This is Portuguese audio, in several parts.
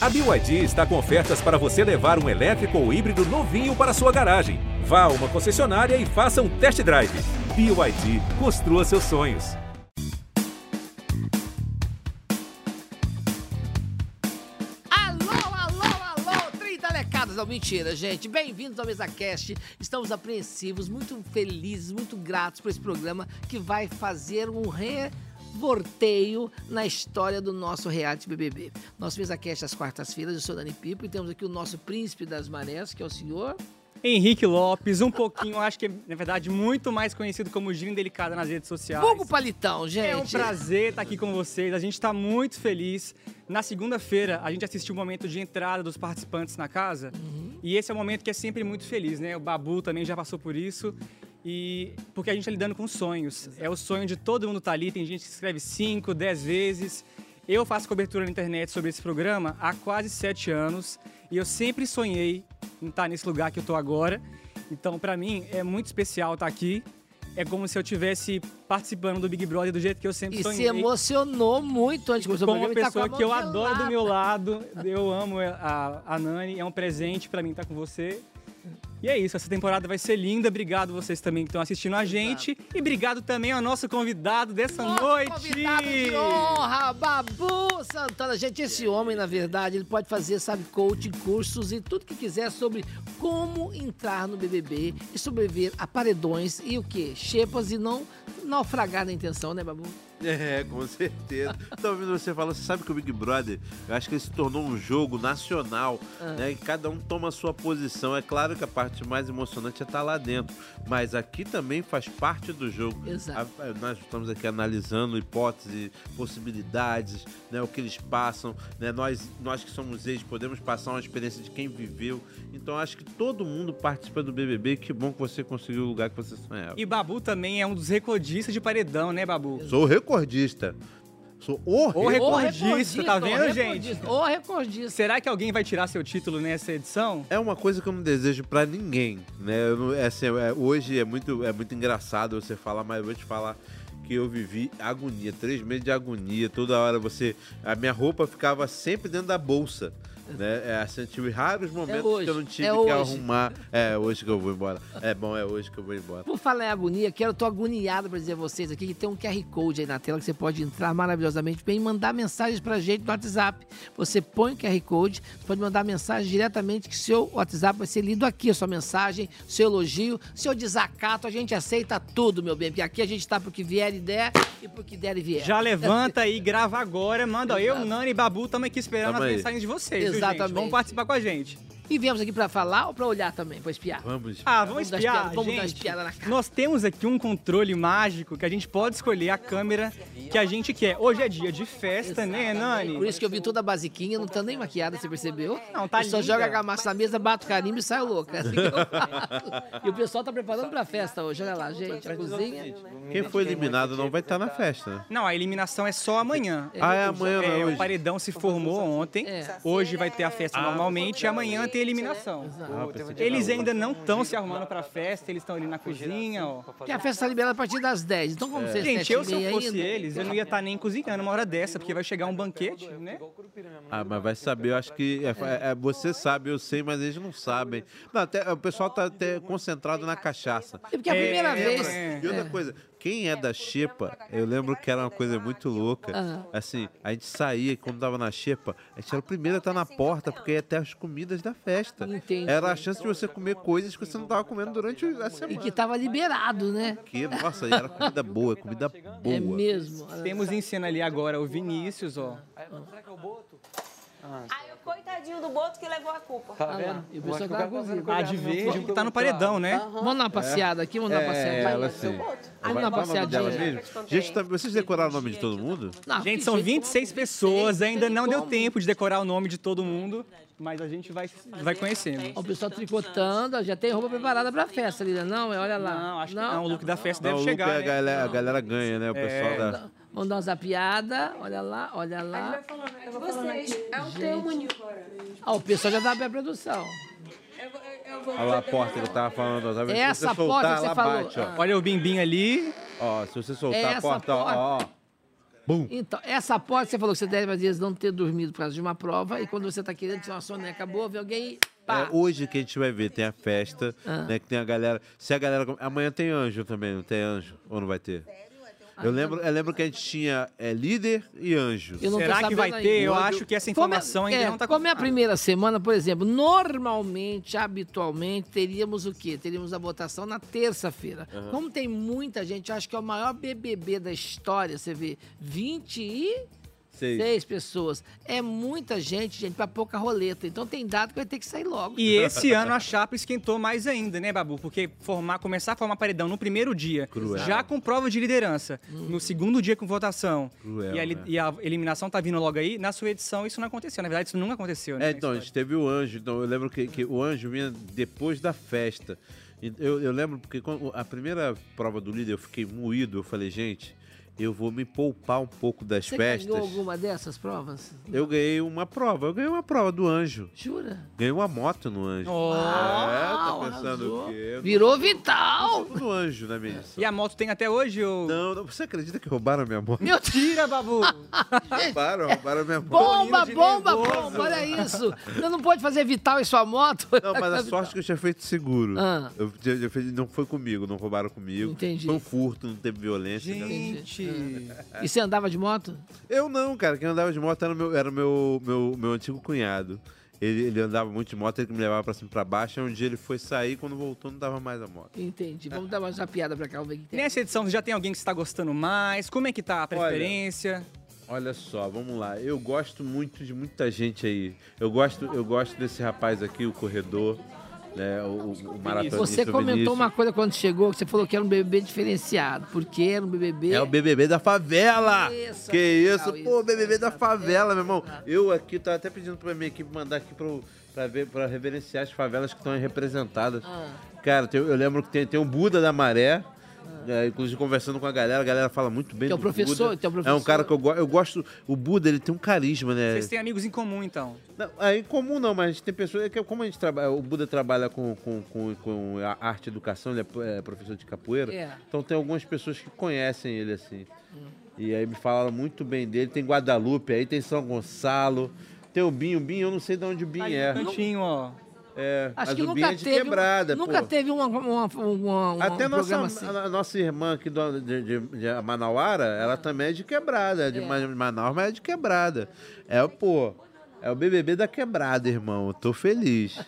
A BYD está com ofertas para você levar um elétrico ou híbrido novinho para sua garagem. Vá a uma concessionária e faça um test drive. BYD, construa seus sonhos. Alô, alô, alô, 30 lecadas. Não, mentira, gente. Bem-vindos ao MesaCast. Estamos apreensivos, muito felizes, muito gratos por esse programa que vai fazer um revorteio na história do nosso reality BBB. Nosso MesaCast às quartas-feiras, eu sou Dani Pipo e temos aqui o nosso príncipe das marés, que é o senhor... Henrique Lopes, um pouquinho, acho que é, na verdade, muito mais conhecido como Gino Delicada nas redes sociais. Fogo Palitão, gente. É um prazer estar aqui com vocês, a gente está muito feliz. Na segunda-feira, a gente assistiu o momento de entrada dos participantes na casa, e esse é um momento que é sempre muito feliz, né? O Babu também já passou por isso, e porque a gente está lidando com sonhos. É o sonho de todo mundo estar ali, tem gente que escreve 5, 10 vezes. Eu faço cobertura na internet sobre esse programa há quase sete anos, e eu sempre sonhei em estar nesse lugar que eu estou agora. Então, para mim, é muito especial estar aqui. É como se eu estivesse participando do Big Brother do jeito que eu sempre E se sonhei. emocionou muito antes de começar o com uma e tá pessoa com a que eu adoro do meu lado. Eu amo a, a Nani, é um presente para mim estar com você. E é isso, essa temporada vai ser linda. Obrigado vocês também que estão assistindo a gente. E obrigado também ao nosso convidado dessa Nosso noite. Convidado de honra, Babu Santana. Gente, esse homem, na verdade, ele pode fazer, sabe, coaching, cursos e tudo que quiser sobre como entrar no BBB e sobreviver a paredões e o quê? Xepas e não naufragar na intenção, né, Babu? É, com certeza. Tô ouvindo você falar, você sabe que o Big Brother, eu acho que ele se tornou um jogo nacional, Ah. né? E cada um toma a sua posição. É claro que a parte mais emocionante é estar lá dentro, mas aqui também faz parte do jogo. Exato. A- nós estamos aqui analisando hipóteses, possibilidades, né? O que eles passam, né? Nós, nós que somos ex podemos passar uma experiência de quem viveu. Então eu acho que todo mundo participa do BBB. Que bom que você conseguiu o lugar que você sonhava. E Babu também é um dos recordistas de paredão, né, Babu? Sou recordista. Sou o, O recordista. recordista, tá vendo, o gente? recordista, O recordista. Será que alguém vai tirar seu título nessa edição? É uma coisa que eu não desejo pra ninguém, né? Não- é assim, é- hoje é muito, é muito engraçado você falar, mas eu vou te falar que eu vivi agonia, três meses de agonia, toda hora você... A minha roupa ficava sempre dentro da bolsa, né? É, assim, eu tive raros momentos hoje, que eu não tive é que arrumar. É hoje que eu vou embora. É bom, é hoje que eu vou embora. Por falar em agonia, quero, tô agoniado pra dizer a vocês aqui que tem um QR Code aí na tela que você pode entrar maravilhosamente bem e mandar mensagens pra gente no WhatsApp. Você põe o QR Code, você pode mandar mensagem diretamente que seu WhatsApp vai ser lido aqui, a sua mensagem, seu elogio, seu desacato, a gente aceita tudo, meu bem, porque aqui a gente tá pro que vier e der e pro que der e vier. Já levanta aí, grava agora, manda eu. Nani e Babu estamos aqui esperando Tamo as aí. mensagens de vocês, viu, gente? Exatamente. Vamos participar com a gente. E viemos aqui pra falar ou pra olhar também, pra espiar? Vamos. Ah, vamos Vamos dar espiar, espiada, vamos dar gente. espiada na cara. Nós temos aqui um controle mágico que a gente pode escolher a câmera que a gente quer. Hoje é dia de festa, né, Nani? Por isso que eu vim toda basiquinha, não tá nem maquiada, você percebeu? Não, tá Eu só linda. joga a massa na mesa, bato o carimbo e saio louca. É assim que eu faço. E o pessoal tá preparando pra festa hoje. Olha lá, gente, a cozinha. Quem foi eliminado não vai estar na festa, né? Não, a eliminação é só amanhã. Ah, é amanhã, É, não, o hoje. paredão se formou ontem. É. Hoje vai ter a festa normalmente e amanhã tem a eliminação. Eles ainda não estão se arrumando pra festa, eles estão ali na cozinha, ó. Porque a festa tá liberada a partir das 10. Então, como vocês Gente, eu se eu fosse ainda, eles, eu não ia estar nem cozinhando uma hora dessa, porque vai chegar um banquete, né? Ah, mas vai saber, eu acho que é, é- é- você sabe, eu sei, mas eles não sabem. Não, até, o pessoal tá até concentrado na cachaça. É porque é a primeira É, vez. é. E outra coisa, quem é da Xepa, eu lembro que era uma coisa muito louca. Aham. Assim, a gente saía, quando tava na Xepa, a gente era o primeiro a estar na porta, porque ia ter as comidas da festa. Entendi. Era a chance de você comer coisas que você não tava comendo durante a E semana. que tava liberado, né? Que, nossa, e era comida boa, comida boa. É mesmo. Temos em cena ali agora o Vinícius, ó. Aí o coitadinho do Boto que levou a culpa. Olha lá. E o pessoal tá na cozinha. A de verde, que tá no paredão, né? Vamos dar uma passeada aqui, vamos dar uma passeada. É, ela sim. Vamos dar uma é passeadinha. mesmo? Gente, tá- vocês decoraram o nome de todo mundo? Não, Gente, são jeito. 26 pessoas, ainda não deu tempo de decorar o nome de todo mundo, mas a gente vai, vai conhecendo. O pessoal tricotando, já tem roupa preparada pra festa ali, né? Não, é, olha lá. Não, acho que não, o look da festa Não, deve o look chegar, é a né? galera, a galera ganha, né? O pessoal da. Vamos dar uma zapiada, olha lá, olha lá. Vocês, é o teu Munil. Ó, o pessoal já tá pra produção. Olha lá a porta que eu tava falando. Se Essa porta que você falou. bate, ó. Ah. Olha o Bimbim ali. Ó, se você soltar Essa a porta, ó, ó, ó. Bum. Então, essa aposta, você falou que você deve, às vezes, não ter dormido por causa de uma prova, e quando você tá querendo tirar uma soneca boa, vem alguém e pá. É, hoje que a gente vai ver, tem a festa, Ah. né? Que tem a galera. Se a galera. Amanhã tem anjo também, não tem anjo? Ou não vai ter? Eu lembro, eu lembro que a gente tinha é, líder e anjo. Eu não tô Será que vai ter? Eu acho que essa Como é- informação ainda é, não tá Como é a primeira semana, por exemplo, normalmente, habitualmente, teríamos o quê? Teríamos a votação na terça-feira. Como tem muita gente, eu acho que é o maior BBB da história, você vê, 26 Seis. pessoas. É muita gente, gente, pra pouca roleta. Então tem dado que vai ter que sair logo. E esse ano a chapa esquentou mais ainda, né, Babu? Porque formar, começar a formar paredão no primeiro dia, Cruel. já com prova de liderança, no segundo dia com votação, Cruel, e, a, né? e a eliminação tá vindo logo aí, na sua edição isso não aconteceu. Na verdade, isso nunca aconteceu, né? É, então, a gente teve o anjo. Então, eu lembro que, que o anjo vinha depois da festa. Eu, eu lembro porque a primeira prova do líder eu fiquei moído. Eu falei, gente, eu vou me poupar um pouco das Você festas. ganhou alguma dessas provas? Eu ganhei uma prova. Eu ganhei uma prova do anjo. Jura? Ganhei uma moto no anjo. Oh. É, tá pensando o quê? Eu Virou vital! do anjo na minha edição. E a moto tem até hoje? Ou... Não, não, você acredita que roubaram a minha moto? Meu Deus! Tira, Babu! roubaram, roubaram a minha moto. Bomba, bomba, nervoso. bomba, olha isso. Você não pode fazer vital em sua moto? Não, mas a sorte é que eu tinha feito seguro. Ah. Eu, tinha- eu fiz- não foi comigo, não roubaram comigo. Entendi. Foi um furto, não teve violência. Gente! E você andava de moto? Eu não, cara. Quem andava de moto era o meu, era meu, meu, meu antigo cunhado. Ele, ele andava muito de moto, ele me levava pra cima e pra baixo. Aí um dia ele foi sair, quando voltou não dava mais a moto. Entendi. Vamos dar mais uma piada pra cá, vamos ver o que tem. Nessa edição, já tem alguém que você tá gostando mais? Como é que tá a preferência? Olha só, vamos lá. Eu gosto muito de muita gente aí. Eu gosto, eu gosto desse rapaz aqui, o corredor, né? O, o, o maratonista. Você comentou Vinícius. uma coisa quando chegou, que você falou que era um BBB diferenciado. Porque era um BBB... É o BBB da favela! Isso, que é isso, legal pô, isso. BBB da favela, meu irmão. Eu aqui tava até pedindo pra minha equipe mandar aqui pro, pra, ver, pra reverenciar as favelas que estão aí representadas. Ah. Cara, eu lembro que tem, tem o Buda da Maré. É, inclusive conversando com a galera, a galera fala muito bem Que é o do professor, Buda. que é o É um professor. cara que eu, go- eu gosto. O Buda, ele tem um carisma, né? Vocês têm amigos em comum, então. Não, é incomum não, mas tem pessoas é que como a gente trabalha, o Buda trabalha com, com, com, com a arte e educação, ele é, é professor de capoeira. É. Então tem algumas pessoas que conhecem ele assim. E aí me falaram muito bem dele. Tem Guadalupe, aí tem São Gonçalo, tem o Binho, o Binho, eu não sei de onde o Binho Ali é. cantinho, ó. É, Acho que nunca é de teve, quebrada, nunca pô. teve uma, uma, uma, uma- Até um nossa, assim. a, nossa irmã aqui do, de, de, de Manauara, ela também é de quebrada, é de É. Ma- Manaus, mas é de quebrada. É, pô, é o BBB da quebrada, irmão. Eu tô feliz.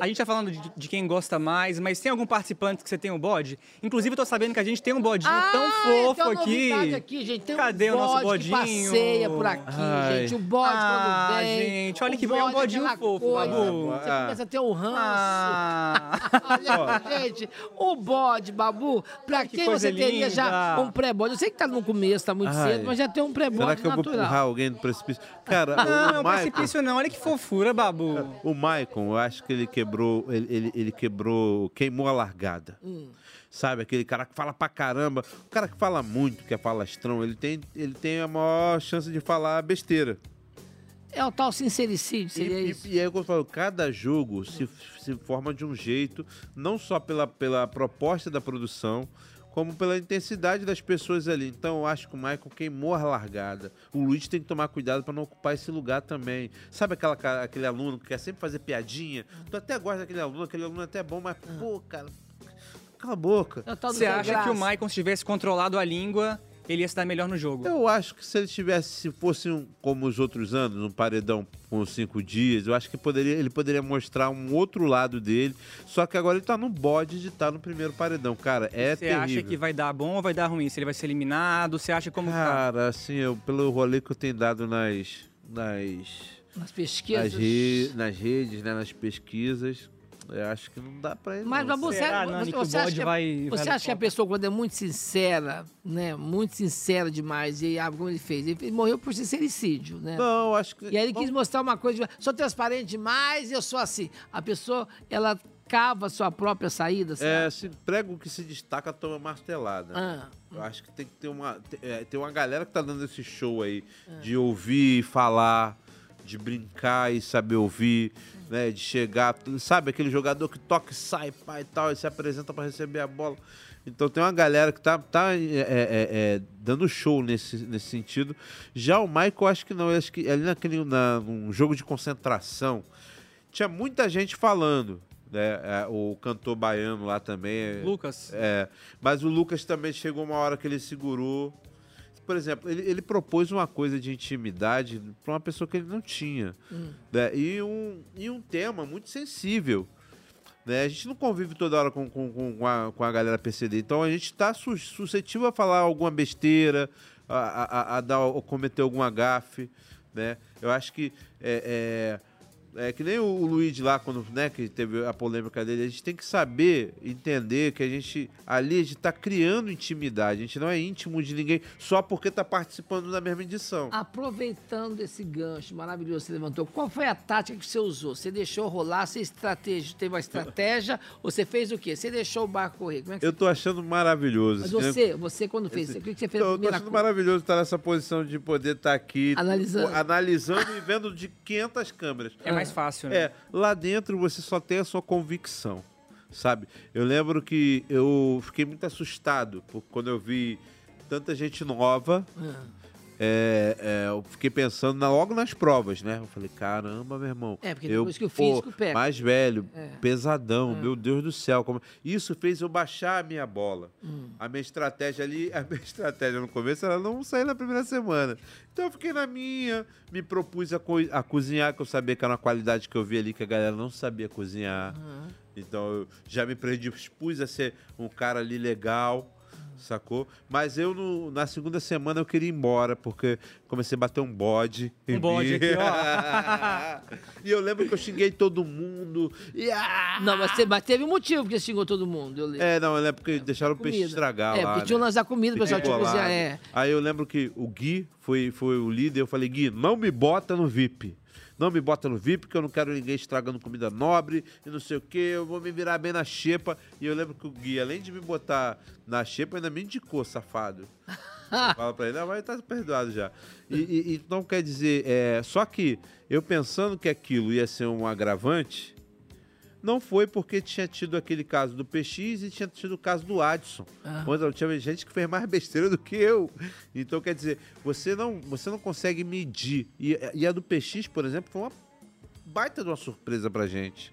A gente tá falando de, de quem gosta mais, mas tem algum participante que você tem um bode? Inclusive, eu tô sabendo que a gente tem um bodinho tão Ah, fofo tem uma aqui. aqui, gente. Tem Cadê um o nosso bode que bodinho? passeia por aqui, Ai. gente. O bode Ah, quando vem. gente, olha que é um bode bodinho aquela fofo, coisa, Babu. Você Ah. começa a ter um ranço. Ah! Olha, gente, o bode, Babu, pra que quem você teria já linda. um pré-bode? Eu sei que tá no começo, tá muito Ai. cedo, mas já tem um Será pré-bode que eu vou natural. empurrar alguém do precipício? Cara, Não, o, precipício não. Olha que fofura, Babu. o Maicon, eu acho que ele quebrou, ele, ele, ele quebrou, queimou a largada. Hum. Sabe, aquele cara que fala pra caramba. O cara que fala muito, que é falastrão, ele tem, ele tem a maior chance de falar besteira. É o tal sincericídio, E, seria e, isso? e aí, quando eu falo, cada jogo se, se forma de um jeito, não só pela, pela proposta da produção, como pela intensidade das pessoas ali. Então, eu acho que o Michael queimou a largada. O Luiz tem que tomar cuidado para não ocupar esse lugar também. Sabe aquela, aquele aluno que quer sempre fazer piadinha? Tu até gosta daquele aluno, aquele aluno é até bom, mas, pô, cara, cala a boca. É do Você acha que o graça. Maicon, se tivesse controlado a língua, ele ia se dar melhor no jogo? Eu acho que se ele tivesse, se fosse um, como os outros anos, um paredão com cinco dias, eu acho que poderia, ele poderia mostrar um outro lado dele. Só que agora ele tá no bode de estar no primeiro paredão. Cara, é Você terrível. acha que vai dar bom ou vai dar ruim? Se ele vai ser eliminado? Você acha como tá? Cara, assim, eu, pelo rolê que eu tenho dado nas, nas, Nas pesquisas. nas, re- nas redes, né, nas pesquisas, eu acho que não dá pra ele. Mas, não. Você, Será, você- Nani, que o você acha bode que, a- vai- você vai acha que a pessoa, quando é muito sincera, né? Muito sincera demais, e ah, como ele fez? Ele morreu por sincericídio, né? Não, eu acho que. E aí ele quis mostrar uma coisa, de, sou transparente demais e eu sou assim. A pessoa, ela cava a sua própria saída, sabe? É, se prego que se destaca toma martelada. Ah. Eu acho que tem que ter uma. é, tem uma galera que tá dando esse show aí Ah. de ouvir e falar, de brincar e saber ouvir, né? De chegar. Sabe aquele jogador que toca e sai, pai e tal, e se apresenta pra receber a bola. Então tem uma galera que tá, tá é, é, é, dando show nesse, nesse sentido. Já o Michael, acho que não. Acho que ali naquele na, num jogo de concentração, tinha muita gente falando. Né? É, o cantor baiano lá também. Lucas. É, mas o Lucas também chegou uma hora que ele segurou. Por exemplo, ele, ele propôs uma coisa de intimidade para uma pessoa que ele não tinha. Né? E, um, e um tema muito sensível. Né? A gente não convive toda hora com, com, com, a, com a galera PCD. Então a gente está su suscetível a falar alguma besteira, a, a, a, dar, a cometer alguma gafe. Né? Eu acho que é, é, é que nem o Luigi lá, quando né, que teve a polêmica dele, a gente tem que saber, entender que a gente ali a gente está criando intimidade, a gente não é íntimo de ninguém só porque está participando da mesma edição. Aproveitando esse gancho maravilhoso que você levantou, qual foi a tática que você usou? Você deixou rolar, você estratégia, teve uma estratégia, ou você fez o quê? Você deixou o barco correr? Como é que Eu tô achando maravilhoso. Mas assim, você, você quando fez, o que que você fez? a Eu tô achando coisa? maravilhoso estar nessa posição de poder estar aqui Analisando. analisando e vendo de 500 câmeras. É mais fácil, né? É, lá dentro você só tem a sua convicção, sabe? Eu lembro que eu fiquei muito assustado por quando eu vi tanta gente nova. É, é, eu fiquei pensando na- logo nas provas, né? Eu falei, caramba, meu irmão. É, porque eu, depois que o pô, físico pega. Mais velho, É. pesadão, meu Deus do céu. Como... Isso fez eu baixar a minha bola. Hum. A minha estratégia ali, a minha estratégia no começo era não sair na primeira semana. Então eu fiquei na minha, me propus a, co- a cozinhar, que eu sabia que era uma qualidade que eu vi ali que a galera não sabia cozinhar. Então eu já me predispus a ser um cara ali legal. Sacou? Mas eu, no- na segunda semana, eu queria ir embora, porque comecei a bater um bode. Um bode aqui, e eu lembro que eu xinguei todo mundo. Não, mas, você, mas teve um motivo porque xingou todo mundo. É, não, eu lembro que deixaram o peixe estragar É, lá. porque tinha um né? da comida, o pessoal tinha que cozinhar. É. Aí eu lembro que o Gui foi, foi o líder. Eu falei, Gui, não me bota no VIP. Não me bota no VIP, porque eu não quero ninguém estragando comida nobre e não sei o quê. Eu vou me virar bem na xepa. E eu lembro que o Gui, além de me botar na xepa, ainda me indicou, safado. Fala pra ele, não, mas tá perdoado já. E, e- e não quer dizer. É, só que eu pensando que aquilo ia ser um agravante, não foi porque tinha tido aquele caso do PX e tinha tido o caso do Adson. Ah. Onde tinha gente que fez mais besteira do que eu. Então, quer dizer, você não, você não consegue medir. E, e a do PX, por exemplo, foi uma baita de uma surpresa pra gente.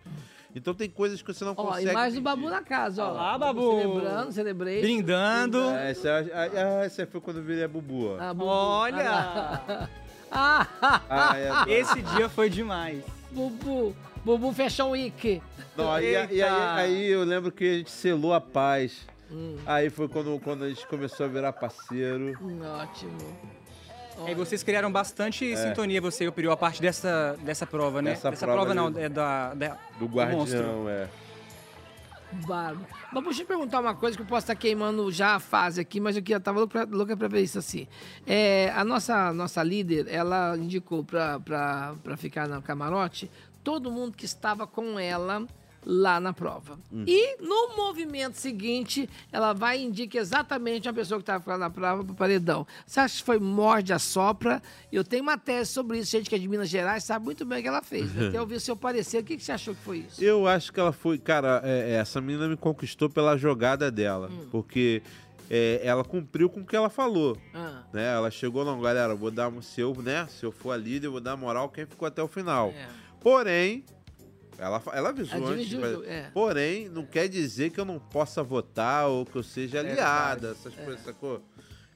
Então tem coisas que você não Ó, consegue. e mais do. Babu na casa, ó. Olá, Babu. Celebrando, celebrei. Brindando. Ah, essa, ah, ah, essa foi quando eu virei a Bubu. ó. Ah, Bubu. Olha! Ah, Ah, é, Esse dia foi demais. Bubu. Bubu Fashion Week. Não, aí, e aí, aí eu lembro que a gente selou a paz. Hum. Aí foi quando, quando a gente começou a virar parceiro. Hum, Ótimo. Aí vocês criaram bastante sintonia, você e o Peru, a parte dessa, dessa prova, né? É. Dessa dessa prova prova, não, é da, da- Do monstro. guardião, é. Bárbaro. Mas deixa eu perguntar uma coisa que eu posso estar queimando já a fase aqui, mas eu tava louca pra, louca pra ver isso assim. É, a nossa, nossa líder, ela indicou pra, pra, pra ficar no camarote todo mundo que estava com ela lá na prova. E no movimento seguinte, ela vai e indica exatamente uma pessoa que estava na prova para paredão. Você acha que foi morde a sopra? Eu tenho uma tese sobre isso, gente que é de Minas Gerais sabe muito bem o que ela fez. Até ouvir o seu parecer. O que, que você achou que foi isso? Eu acho que ela foi. Cara, é, é, essa menina me conquistou pela jogada dela. Hum. Porque é, ela cumpriu com o que ela falou. Ah, Né? Ela chegou, não, galera, vou dar. Se eu, né, se eu for a líder, eu vou dar moral quem ficou até o final. é. Porém, ela, ela avisou antes. mas- é. Porém, não quer dizer que eu não possa votar ou que eu seja aliada, essas coisas, sacou?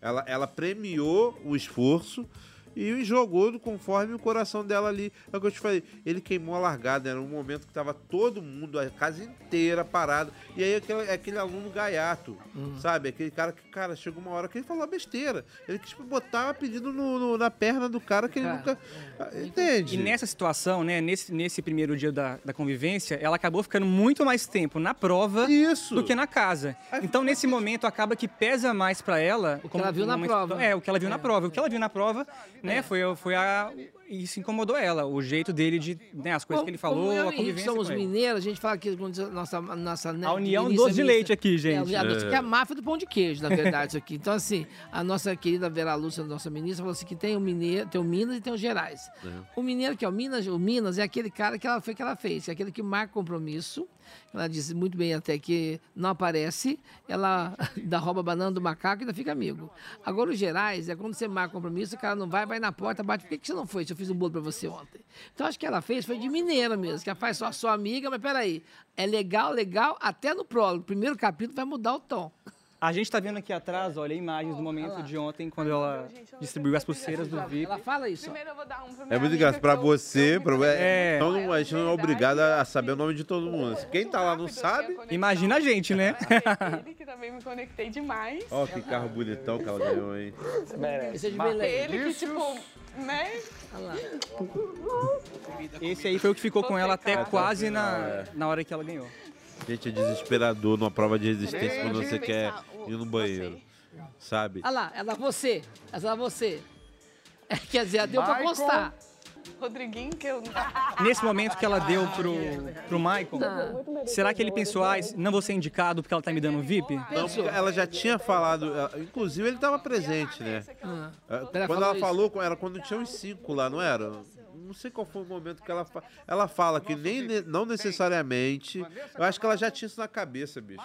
Ela, ela premiou o esforço e jogou conforme o coração dela ali. É o que eu te falei. Ele queimou a largada, era um momento que tava todo mundo, a casa inteira parada. E aí aquele, aquele aluno gaiato, Hum. sabe? Aquele cara que, cara, chegou uma hora que ele falou besteira. Ele quis botar pedido no, no- na perna do cara que ele Cara, nunca. Ah, Entende? E nessa situação, né, nesse, nesse primeiro dia da, da convivência, ela acabou ficando muito mais tempo na prova Isso. do que na casa. Aí Então, nesse momento, acaba que pesa mais pra ela... O que ela viu na momento- prova. É, o que ela viu É. na prova. O que ela viu na prova, né, foi, foi a, isso incomodou ela, o jeito dele de, né, as coisas que ele falou, Como eu a convivência somos mineiros, a gente fala que nossa, nossa né, A união doce de leite aqui, É, gente. a doce que é a máfia do pão de queijo, na verdade, isso aqui. Então, assim, a nossa querida Vera Lúcia, nossa ministra, falou assim que tem o mineiro, tem o Minas e tem o Gerais. O mineiro, que é o Minas, o Minas é aquele cara que ela foi que ela fez, é aquele que marca compromisso. Ela disse muito bem até que não aparece, ela dá rouba a banana do macaco e ainda fica amigo. Agora, o Gerais é quando você marca compromisso, o cara não vai, vai na porta, bate. Por que, você não foi se eu fiz um bolo pra você ontem? Então, acho que ela fez, foi de mineira mesmo, que ela faz só sua amiga, mas peraí, é legal, legal, até no prólogo. Primeiro capítulo vai mudar o tom. A gente tá vendo aqui atrás, olha, imagens do momento de ontem, quando ela distribuiu as pulseiras do VIP. Ela fala isso. Primeiro eu vou dar um pro É minha muito amiga, engraçado pra você, pra... me É. Então não- a gente não é obrigado a saber o nome de todo mundo. Quem tá lá não sabe. Imagina a gente, né? Ele que também me conectei demais. Ó, que carro bonitão que ela ganhou, hein? Esse é de Belém. Ele que, tipo, né? Olha lá. Esse aí foi o que ficou com ela até quase na, na hora que ela ganhou. Gente, é desesperador numa prova de resistência quando você quer ir no banheiro. Sabe? Olha lá, ela você. Ela você. É, quer dizer, ela deu pra postar. Rodriguinho, que eu... Nesse momento que ela deu pro, pro Michael, será que ele pensou, ah, não vou ser indicado porque ela tá me dando VIP? Não, ela já tinha falado, inclusive ele estava presente, né? Ah. É, Quando ela falou, era quando tinha uns cinco lá, não era? Não sei qual foi o momento que ela fa... ela fala que nem ne- não necessariamente. Eu acho que ela já tinha isso na cabeça, bicho.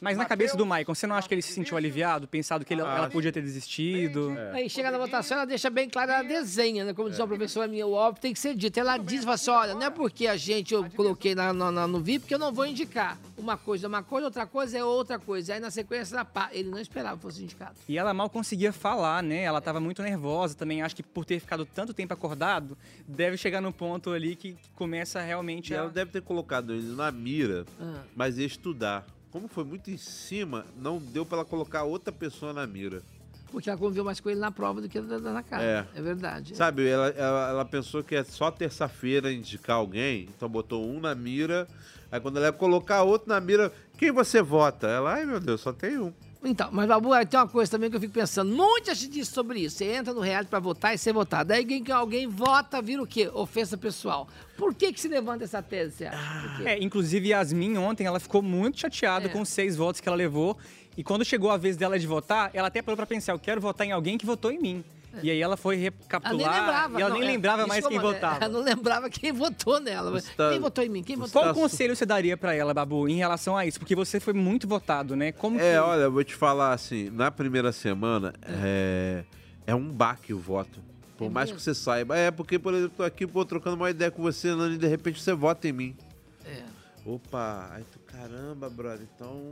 Mas na cabeça do Michael, você não acha que ele se sentiu aliviado, pensado que ele- ela Acho. podia ter desistido? Aí chega na votação, ela deixa bem claro, ela desenha, né? Como diz uma professora minha, o óbvio tem que ser dito. Ela diz, fala assim, olha, não é porque a gente, eu coloquei na, na- na- no VIP que eu não vou indicar. Uma coisa é uma coisa, outra coisa é outra coisa. Aí na sequência, ela pá, ele não esperava que fosse indicado. E ela mal conseguia falar, né? Ela tava muito nervosa também. Acho que por ter ficado tanto tempo acordado, deve chegar num ponto ali que, que começa realmente E a... ela deve ter colocado ele na mira, Ah. mas ia estudar. Como foi muito em cima, não deu pra ela colocar outra pessoa na mira. Porque ela conviveu mais com ele na prova do que na, na casa. É. É, verdade. Sabe, ela, ela, ela pensou que é só terça-feira indicar alguém, então botou um na mira. Aí quando ela ia colocar outro na mira, quem você vota? Ela, ai meu Deus, só tem um. Então, mas Babu, aí tem uma coisa também que eu fico pensando. Muita gente diz sobre isso. Você entra no reality pra votar e ser votado. Aí alguém, alguém vota, vira o quê? Ofensa pessoal. Por que que se levanta essa tese, você acha? É, inclusive Yasmin ontem, ela ficou muito chateada É. com os seis votos que ela levou. E quando chegou a vez dela de votar, ela até parou pra pensar, eu quero votar em alguém que votou em mim. E aí ela foi Ela nem recapitular lembrava. e ela não, nem é, lembrava mais que quem eu- é, votava. Ela não lembrava quem votou nela. Você tá- Quem votou em mim? Quem votou Qual conselho você daria pra ela, Babu, em relação a isso? Porque você foi muito votado, né? Como É, que... olha, eu vou te falar assim, na primeira semana é, é um baque o voto. Por É mais mesmo? que você saiba. É, porque, por exemplo, tô aqui pô, trocando uma ideia com você, Nani, e de repente você vota em mim. É. Opa, aí tu, caramba, brother, então.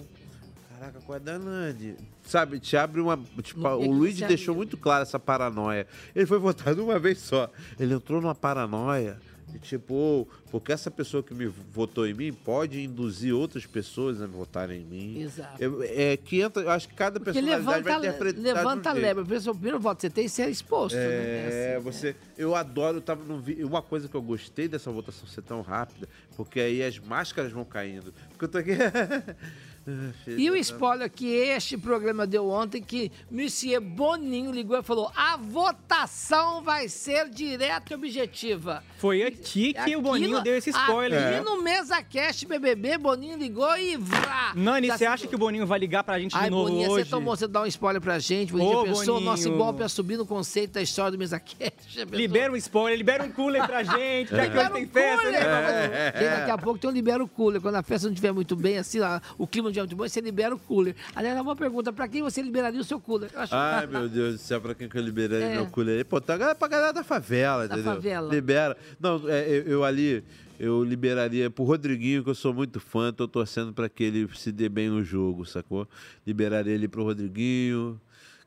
Caraca, qual é da Nani? Sabe, te abre uma. Tipo, o Luiz deixou muito claro essa paranoia. Ele foi votado uma vez só. Ele entrou numa paranoia. De tipo, "Oh, porque essa pessoa que me votou em mim pode induzir outras pessoas a votarem em mim. Exato. Eu- É, que entra, eu acho que cada levanta, vai interpretar. levanta a lebre. O primeiro- o primeiro voto que você tem, você é exposto. né? É, assim, você. Eu adoro, eu tava no Uma coisa que eu gostei dessa votação ser tão rápida, porque aí as máscaras vão caindo. Porque eu tô aqui. E o spoiler que este programa deu ontem, que Monsieur Boninho ligou e falou: a votação vai ser direta e objetiva. Foi aqui que Aqui o Boninho no- deu esse spoiler. Aqui né? no Mesa Cast BBB, Boninho ligou e vrá! Nani, você acha que o Boninho vai ligar pra gente de Ai, novo Boninho, hoje? você tomou, você dá um spoiler pra gente, Boninho. Ô, Já pensou o nosso Boninho. Ibope a subir no conceito da história do Mesa Cast? Libera um spoiler, libera um cooler pra gente, já que Libera hoje tem festa, cooler, né? Gente, daqui a pouco tem um libera o cooler. Quando a festa não estiver muito bem, assim, lá, o clima bom, você libera o cooler. Aliás, uma pergunta, pra quem você liberaria o seu cooler? Eu acho- Ai, meu Deus do céu, pra quem que eu liberei É. meu cooler? Pô, tá pra galera da favela, Da entendeu? favela. Libera. Não, é, eu, eu ali, eu liberaria pro Rodriguinho, que eu sou muito fã, tô torcendo pra que ele se dê bem no jogo, sacou? Liberaria ele pro Rodriguinho.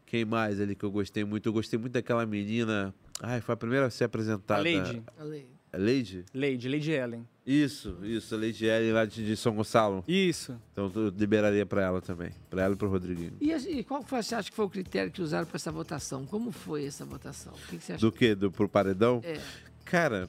Quem mais ali que eu gostei muito? Eu gostei muito daquela menina. Ai, foi a primeira a ser A apresentada. Lady. Ali. A Lady? Lady, Lady Ellen. Isso, isso, a Lady Ellen lá de, de São Gonçalo. Isso. Então eu liberaria pra ela também. Pra ela e pro Rodriguinho. E, e qual foi, você acha que foi o critério que usaram para essa votação? Como foi essa votação? O que, que você acha? Do que? Do, pro paredão? É. Cara,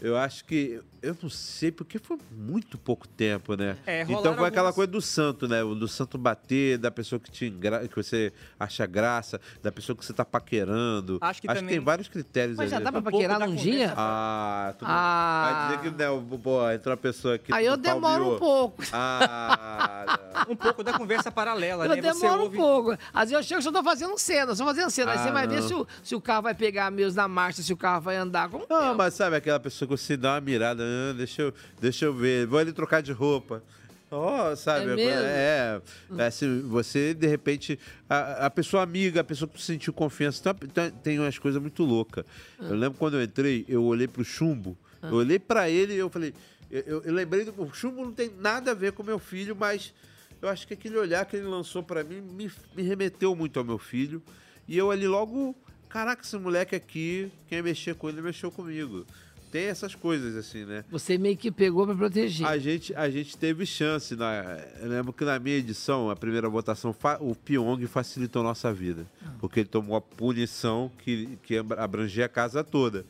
Eu acho que. Eu não sei, porque foi muito pouco tempo, né? É, então foi aquela coisa do santo, né? O do santo bater, da pessoa que, te engra... que você acha graça, da pessoa que você tá paquerando. Acho que acho também- tem vários critérios Mas já ali. dá pra Um paquerar num conversa dia? Ah, tu não- Ah. vai dizer que não, pô, entrou uma pessoa aqui. Aí eu demoro um pouco. Ah, não. Um pouco da conversa paralela, Eu né? Você demoro ouve... um pouco. Às vezes eu chego e só tô fazendo cena, só fazendo cena. Aí Ah, você vai ver não. se o, se o carro vai pegar mesmo na marcha, se o carro vai andar. Como Não, mas sabe aquela pessoa que você dá uma mirada, ah, deixa, eu, deixa eu ver, vou ali trocar de roupa. Ó, sabe? É mesmo? É, é assim, você, de repente, a, a pessoa amiga, a pessoa que sentiu confiança, então, tem, tem umas coisas muito loucas. Eu lembro quando eu entrei, eu olhei pro chumbo, eu olhei pra ele e eu falei, eu, eu- eu lembrei do o chumbo não tem nada a ver com meu filho, mas eu acho que aquele olhar que ele lançou pra mim me, me remeteu muito ao meu filho. E eu ali logo, caraca, esse moleque aqui, quem mexer com ele mexeu comigo. Tem essas coisas assim, né? Você meio que pegou pra proteger. A gente, a gente teve chance. Na, eu lembro que na minha edição, a primeira votação, o Pyong facilitou nossa vida. Porque ele tomou a punição que, que abrangia a casa toda.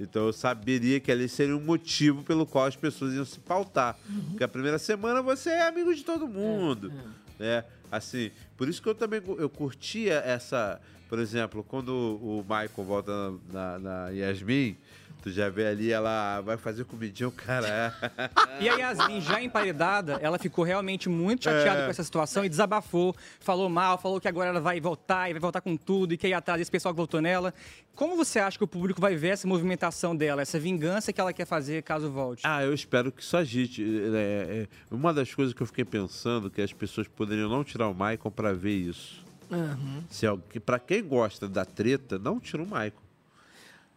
Então eu saberia que ali seria um motivo pelo qual as pessoas iam se pautar. Porque a primeira semana você é amigo de todo mundo. Né? Assim, por isso que eu também eu curtia essa. Por exemplo, quando o Michael volta na, na Yasmin, tu já vê ali, ela vai fazer comidinha, o cara. E a Yasmin, já emparedada, ela ficou realmente muito chateada É. com essa situação e desabafou, falou mal, falou que agora ela vai voltar e vai voltar com tudo e que ia atrás desse pessoal que votou nela. Como você acha que o público vai ver essa movimentação dela, essa vingança que ela quer fazer caso volte? Ah, eu espero que isso agite. É, é, uma das coisas que eu fiquei pensando que as pessoas poderiam não tirar o Michael pra ver isso. Uhum. Se é, que para quem gosta da treta, não tira o Michael.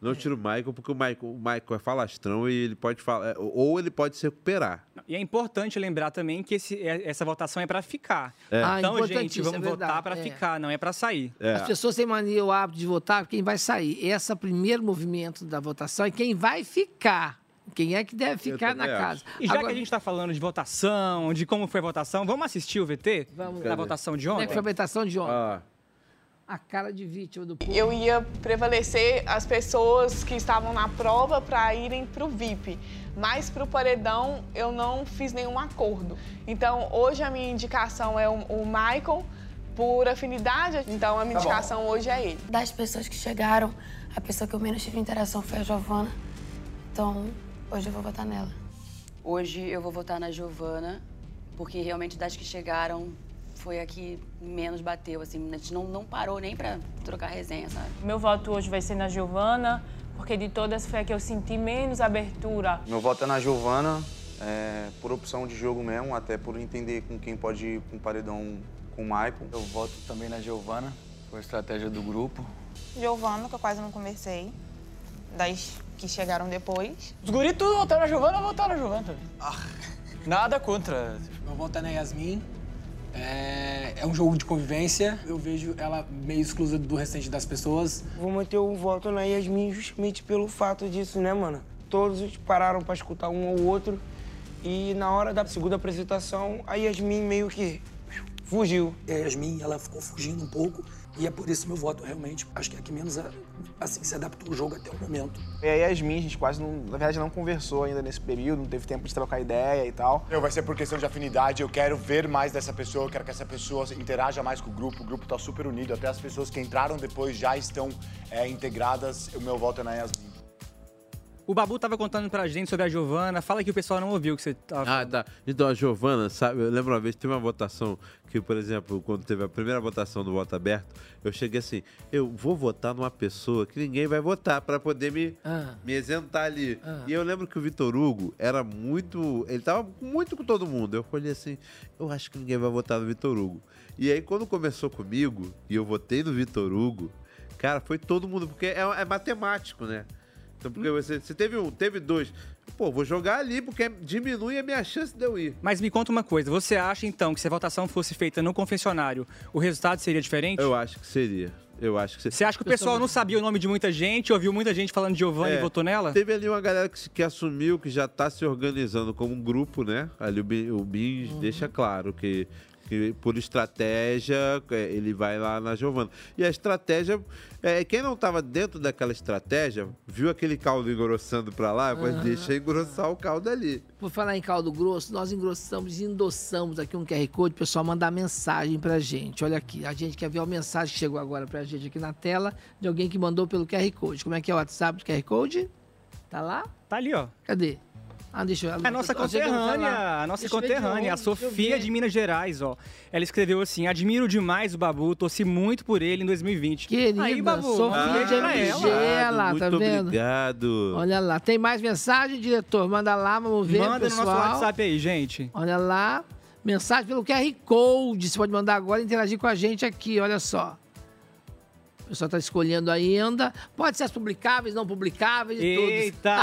Não tira o Michael, porque o Michael, o Michael é falastrão e ele pode falar. é, Ou ele pode se recuperar. E é importante lembrar também que esse- é- essa votação é para ficar. Ah, Então, gente, importantíssimo, vamos é votar para é. ficar, não é para sair. É. As pessoas têm mania o hábito de votar quem vai sair. Esse é o primeiro movimento da votação é quem vai ficar. Quem é que deve ficar na casa. E já Agora, que a gente está falando de votação, de como foi a votação, vamos assistir o VT Vamos. da Cadê? votação de como é ontem? que foi a votação de ontem? Ah, A cara de vítima do povo. Eu ia prevalecer as pessoas que estavam na prova para irem para o VIP. Mas para o paredão eu não fiz nenhum acordo. Então hoje a minha indicação é o, o Michael por afinidade. Então a minha indicação hoje é ele. Das pessoas que chegaram, a pessoa que eu menos tive interação foi a Giovana. Então, hoje eu vou votar nela. Hoje eu vou votar na Giovana, porque realmente das que chegaram foi a que menos bateu, assim, a gente não, não parou nem pra trocar resenha, sabe? Meu voto hoje vai ser na Giovana, porque de todas foi a que eu senti menos abertura. Meu voto é na Giovana, é, por opção de jogo mesmo, até por entender com quem pode ir com o paredão com o Maicon. Eu voto também na Giovana, foi a estratégia do grupo. Giovana, que eu quase não conversei. Das que chegaram depois. Os guri tudo votaram na Giovana, eu vou votar na Giovana também. Nada contra. Meu voto é na Yasmin. É, é um jogo de convivência. Eu vejo ela meio exclusa do restante das pessoas. Vou manter o voto na Yasmin justamente pelo fato disso, né, mano? Todos pararam pra escutar um ao outro. E na hora da segunda apresentação, a Yasmin meio que fugiu. E a Yasmin, ela ficou fugindo um pouco. E é por isso meu voto, realmente. Acho que é a que menos assim, se adaptou ao jogo até o momento. E a Yasmin, a gente quase, não, na verdade, não conversou ainda nesse período, não teve tempo de trocar ideia e tal. Eu, vai ser por questão de afinidade, eu quero ver mais dessa pessoa, eu quero que essa pessoa interaja mais com o grupo, o grupo tá super unido, até as pessoas que entraram depois já estão é, integradas, o meu voto é na Yasmin. O Babu tava contando pra gente sobre a Giovana. Fala que o pessoal não ouviu o que você tava Ah, tá. Então a Giovana, sabe, eu lembro uma vez, teve uma votação que, por exemplo, quando teve a primeira votação do voto aberto, eu cheguei assim, eu vou votar numa pessoa que ninguém vai votar pra poder me, Ah. me isentar ali. Ah. E eu lembro que o Vitor Hugo era muito, ele tava muito com todo mundo. Eu falei assim, eu acho que ninguém vai votar no Vitor Hugo. E aí quando começou comigo e eu votei no Vitor Hugo, cara, foi todo mundo, porque é, é matemático, né? Então, porque você, você teve um, teve dois. Pô, vou jogar ali porque diminui a minha chance de eu ir. Mas me conta uma coisa, você acha então que se a votação fosse feita no confessionário, o resultado seria diferente? Eu acho que seria. Eu acho que seria. Você acha que o pessoal não sabia o nome de muita gente, ouviu muita gente falando de Giovanni É, e votou nela? Teve ali uma galera que, que assumiu que já tá se organizando como um grupo, né? Ali o, o Bins deixa claro que, Que por estratégia, é, ele vai lá na Giovana. E a estratégia, é, quem não estava dentro daquela estratégia, viu aquele caldo engrossando pra lá, mas Aham. deixa engrossar o caldo ali. Por falar em caldo grosso, nós engrossamos e endossamos aqui um QR Code, o pessoal mandar mensagem pra gente. Olha aqui, a gente quer ver a mensagem que chegou agora pra gente aqui na tela de alguém que mandou pelo QR Code. Como é que é o WhatsApp do QR Code? Tá lá? Tá ali, ó. Cadê? Ah, deixa eu... É a nossa tá conterrânea, a nossa Deixa conterrânea, a Sofia de Minas Gerais, ó. Ela escreveu assim: admiro demais o Babu, torci muito por ele em 2020. Querida, Aí, Babu, Sofia manda de pra ela. MG, lá, muito tá vendo? obrigado. Olha lá, tem mais mensagem, diretor? Manda lá, vamos ver, Manda no pessoal. nosso WhatsApp aí, gente. Olha lá, mensagem pelo QR Code. Você pode mandar agora e interagir com a gente aqui, olha só. O pessoal está escolhendo ainda. Pode ser as publicáveis, não publicáveis, Eita!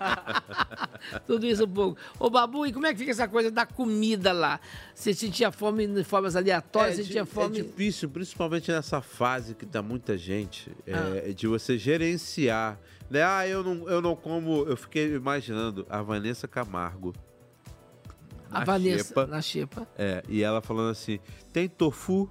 todos. Tudo isso um pouco. Ô, Babu, e como é que fica essa coisa da comida lá? Você sentia fome de formas aleatórias? É, sentia fome... é difícil, principalmente nessa fase que tá muita gente, é, Ah. de você gerenciar. Né? Ah, eu não, eu não como. Eu fiquei imaginando a Vanessa Camargo. A Vanessa, xepa. na xepa. É, e ela falando assim: tem tofu?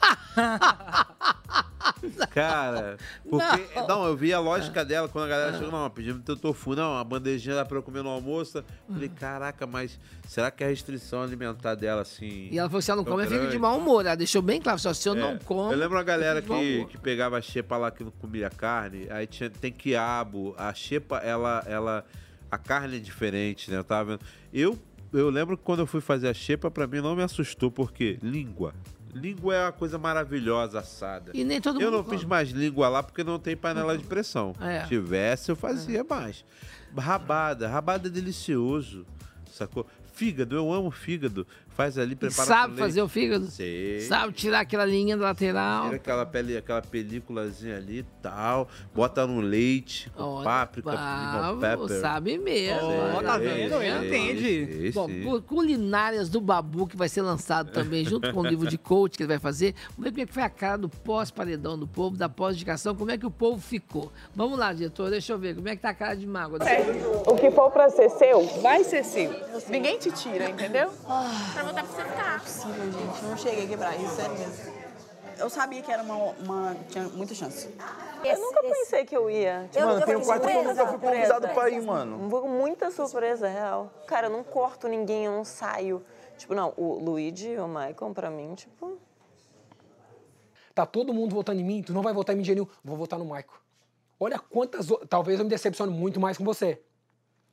Cara, porque. Não. eu vi a lógica dela quando a galera chegou, não, pedimos teu tofu, não, a bandejinha dá pra eu comer no almoço. Falei, caraca, mas será que a restrição alimentar dela assim. E ela falou: se ela não tão come, fica de grande? mau humor. Ela deixou bem claro: só se eu É, não como. Eu lembro uma galera que, que pegava a xepa lá que não comia carne, aí tinha, tem quiabo. A xepa, ela, ela. A carne é diferente, né? Eu tava vendo. Eu, eu lembro que quando eu fui fazer a xepa, pra mim não me assustou, porque língua. Língua é uma coisa maravilhosa assada. E nem todo eu mundo não fiz come. mais língua lá porque não tem panela de pressão. É. Se tivesse, eu fazia mais. Rabada. Rabada é delicioso. Sacou? Fígado, eu amo fígado. Faz ali, E prepara sabe fazer o fígado? Sei. Sabe tirar aquela linha da lateral. Tira aquela pele, aquela películazinha ali e tal. Bota no leite, com Olha, páprica, bravo, lemon pepper. sabe mesmo. Ó, tá vendo? Ele sei, entende. sei, Bom, sei. cu- Culinárias do Babu, que vai ser lançado também, junto com o livro de coach que ele vai fazer. Vamos ver como é que foi a cara do pós-paredão do povo, da pós-indicação, como é que o povo ficou. Vamos lá, diretor, deixa eu ver, como é que tá a cara de mágoa. O que for pra ser seu, vai ser seu. Ninguém te tira, entendeu? Pra voltar pra você ficar. Não é possível, gente. Eu não cheguei a quebrar isso, sério mesmo. Eu sabia que era uma. uma tinha muita chance. Eu nunca pensei que eu ia. Tipo, Mano, tem um quarto que eu surpresa. nunca fui convidado pra ir, mano. Mu- Muita surpresa, real. Cara, eu não corto ninguém, eu não saio. Tipo, não, o Luigi e o Michael, pra mim, tipo... Tá todo mundo votando em mim, tu não vai votar em mim de jeito nenhum. Vou votar no Michael. Olha quantas... o- Talvez eu me decepcione muito mais com você.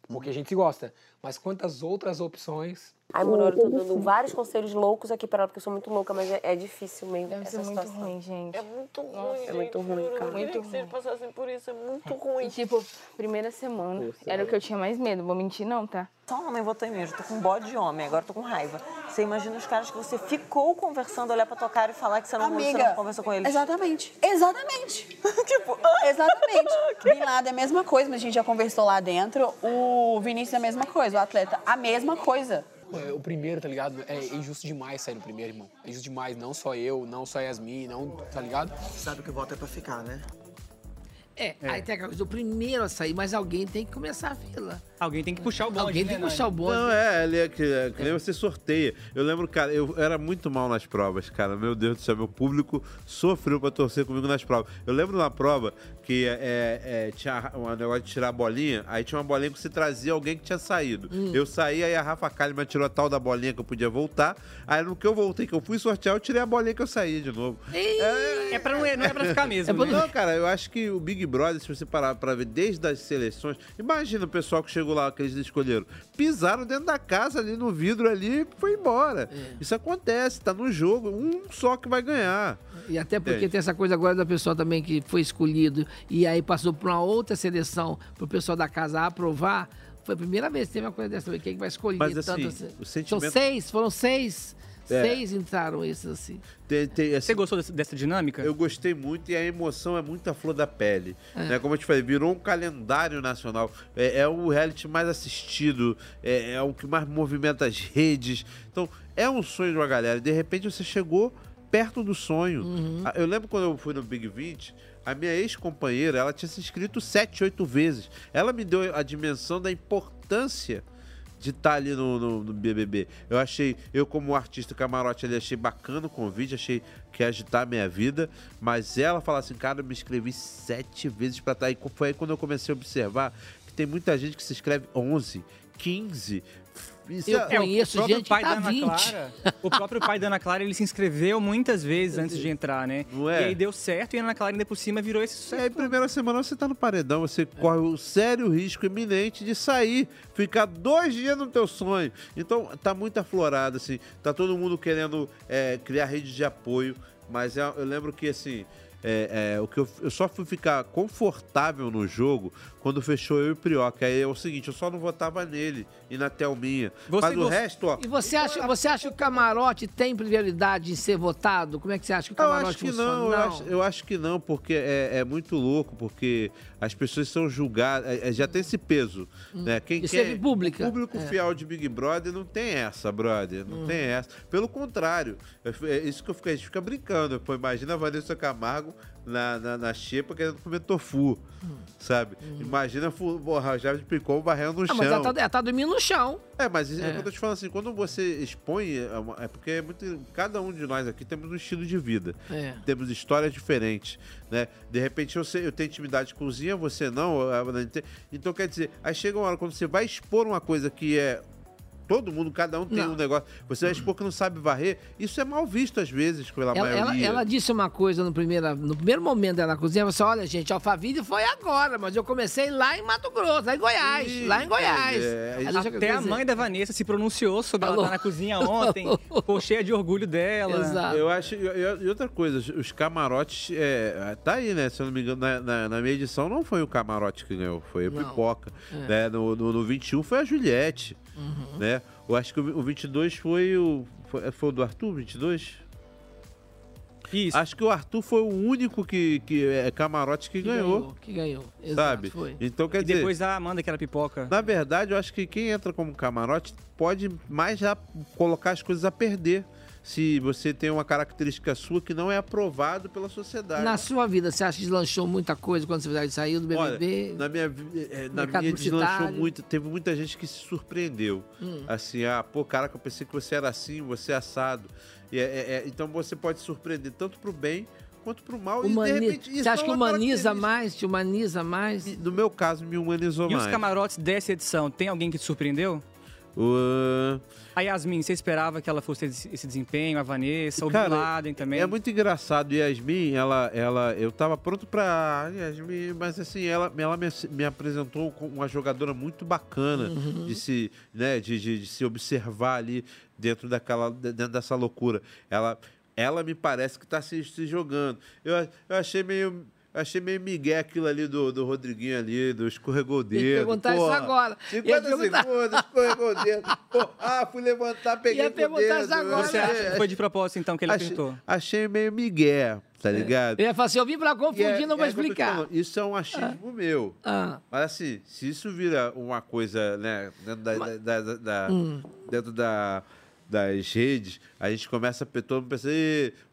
Porque a gente se gosta. Mas quantas outras opções... Ai, mano, eu tô dando vários conselhos loucos aqui pra ela, porque eu sou muito louca, mas é, é difícil mesmo Deve essa ser muito situação. ruim, gente. É muito ruim, Nossa, É muito ruim, cara. Muito Muito ruim. passassem por isso, é muito ruim. E, tipo, primeira semana, era o que eu tinha mais medo. Vou mentir, não, tá? Só homem votou em mim, eu tô com bode de homem, agora eu tô com raiva. Você imagina os caras que você ficou conversando, olhar pra tua cara e falar que você não, você Amiga, não conversou com eles. Exatamente. Exatamente. tipo, exatamente. Bin Laden é a mesma coisa, mas a gente já conversou lá dentro. O Vinícius é a mesma coisa, o atleta, a mesma coisa. É, O primeiro, tá ligado? É injusto demais sair no primeiro, irmão. É injusto demais, não só eu, não só a Yasmin, não, tá ligado? Sabe que o voto é pra ficar, né? É, aí tem aquela coisa, o primeiro a sair, mas alguém tem que começar a fila. Alguém tem que puxar o bonde. Alguém né, tem que puxar o bonde. Não, é, ele é que, é que nem você sorteia. Eu lembro, cara, eu era muito mal nas provas, cara. Meu Deus do céu, meu público sofreu pra torcer comigo nas provas. Eu lembro na prova que é, é, tinha um negócio de tirar a bolinha, aí tinha uma bolinha que você trazia alguém que tinha saído. Hum. Eu saí, aí a Rafa Kalimann tirou a tal da bolinha que eu podia voltar. Aí no que eu voltei, que eu fui sortear, eu tirei a bolinha que eu saí de novo. É, pra não, não é pra ficar mesmo. né? Não, cara, eu acho que o Big Brother, se você parar pra ver desde as seleções, imagina o pessoal que chegou lá, que eles escolheram, pisaram dentro da casa ali no vidro ali e foi embora. Isso acontece, tá no jogo, um só que vai ganhar. E até porque Entende? tem essa coisa agora da pessoa também que foi escolhido e aí passou por uma outra seleção para o pessoal da casa aprovar. Foi a primeira vez que teve uma coisa dessa. Quem que vai escolher Mas, assim, tanto São sentimento- seis, foram seis. É. Seis entraram esses assim. Você gostou dessa, dessa dinâmica? Eu gostei muito e a emoção é muito a flor da pele. É. Né? Como eu te falei, virou um calendário nacional. É, é o reality mais assistido, é, é o que mais movimenta as redes. Então, é um sonho de uma galera. De repente você chegou perto do sonho. Ah, Eu lembro quando eu fui no Big 20, a minha ex-companheira, ela tinha se inscrito sete, oito vezes. Ela me deu a dimensão da importância de estar ali no, no- no BBB. Eu achei, eu como artista camarote ali, achei bacana o convite, achei que ia agitar a minha vida, mas ela fala assim, cara, eu me inscrevi sete vezes pra estar. E foi aí quando eu comecei a observar que tem muita gente que se inscreve 11, 15. Isso Eu é- conheço o próprio gente que pai tá da Ana 20. Clara, o próprio pai da Ana Clara, ele se inscreveu muitas vezes antes de entrar, né? é? E aí deu certo e a Ana Clara ainda por cima virou esse E sucesso. aí, primeira semana você tá no paredão, você corre o sério risco iminente de sair, ficar dois dias no teu sonho. Então, tá muito aflorado, assim, tá todo mundo querendo é, criar rede de apoio, mas é- eu lembro que, assim, é, é, o que eu, eu só fui ficar confortável no jogo quando fechou eu e o Prioca. Aí é o seguinte, eu só não votava nele e na Thelminha. Você mas o resto, ó, E você acha, você acha que o camarote tem prioridade em ser votado? Como é que você acha que o Eu camarote acho que funciona? não, eu acho, eu acho que não, porque é, é muito louco, porque as pessoas são julgadas, é, é, já tem esse peso, né? Quem Isso quer, é pública. O público É. fiel de Big Brother não tem essa, brother, não Hum. tem essa. Pelo contrário, é isso que eu fico, a gente fica brincando, pô, imagina a Vanessa Camargo na, na, na xepa querendo comer tofu, sabe? Imagina, fu- porra, já picou varrendo no Hum. Ah, chão. mas ela tá, ela tá dormindo no chão. É, mas é. É. eu tô te falando assim, quando você expõe, é é porque é muito, cada um de nós aqui temos um estilo de vida. É. Temos histórias diferentes, né? De repente eu, eu tenho intimidade com cozinha, você não. Então quer dizer, aí chega uma hora quando você vai expor uma coisa que é todo mundo, cada um tem Não. um negócio. Você vai expor que não sabe varrer, isso é mal visto às vezes pela Ela, ela, maioria. ela disse uma coisa no, primeira, no primeiro momento dela na cozinha, ela disse, olha, gente, Alphaville foi agora, mas eu comecei lá em Mato Grosso, lá em Goiás, lá em Goiás. É, eu- Até a mãe da Vanessa se pronunciou sobre ela Falou. estar na cozinha ontem, ficou cheia de orgulho dela. Eu acho. E outra coisa, os- os camarotes. É, tá aí, né? Se eu não me engano, na, na- na minha edição não foi o camarote que ganhou, foi a Não. pipoca. É. Né? No, no, no 21 foi a Juliette. Uhum. Né? Eu acho que o, o 22 foi o. Foi, foi o do Arthur, 22? Isso. Acho que o Arthur foi o único que, que é camarote que, que ganhou. Que ganhou, exato, Sabe? foi. Então quer E dizer. depois a Amanda, que era pipoca. Na verdade, eu acho que quem entra como camarote pode mais já colocar as coisas a perder. Se você tem uma característica sua que não é aprovado pela sociedade. Na sua vida, você acha que deslanchou muita coisa quando você saiu do BBB? Olha, na minha, eh, na minha deslanchou muito. Teve muita gente que se surpreendeu. Hum. Assim, ah, pô, caraca, eu pensei que você era assim, você é assado. E é- é- é- então você pode surpreender tanto pro bem quanto pro mal. Humani- E de repente, isso Você acha é que uma humaniza mais? Te humaniza mais? No meu caso, me humanizou E mais. os camarotes dessa edição, tem alguém que te surpreendeu? Uh, A Yasmin, você esperava que ela fosse ter esse desempenho? A Vanessa, o Cara, Bin Laden também? É muito engraçado. Yasmin, ela, ela, eu tava pronto pra Yasmin, mas assim, ela, ela me, me apresentou como uma jogadora muito bacana Uhum. de se, né, de, de, de se observar ali dentro daquela, dentro dessa loucura. Ela, ela me parece que tá se, se jogando. Eu, eu achei meio Achei meio migué aquilo ali do, do Rodriguinho ali, do escorregou o dedo. Ia perguntar isso porra. agora. Ia 50 perguntar. segundos, escorregou o dedo. Pô, ah, fui levantar, peguei Ia com o perguntar dedo. isso agora. Você acha que foi de propósito, então, que ele achei, apertou? Achei meio migué, tá ligado? Ele ia falar assim, eu vim pra confundir, é- não vou é explicar. falando, Isso é um achismo meu. Ah. Mas assim, se isso vira uma coisa, né, dentro da, da- da- da- Hum. dentro da- das redes, a gente começa a todo mundo pensa,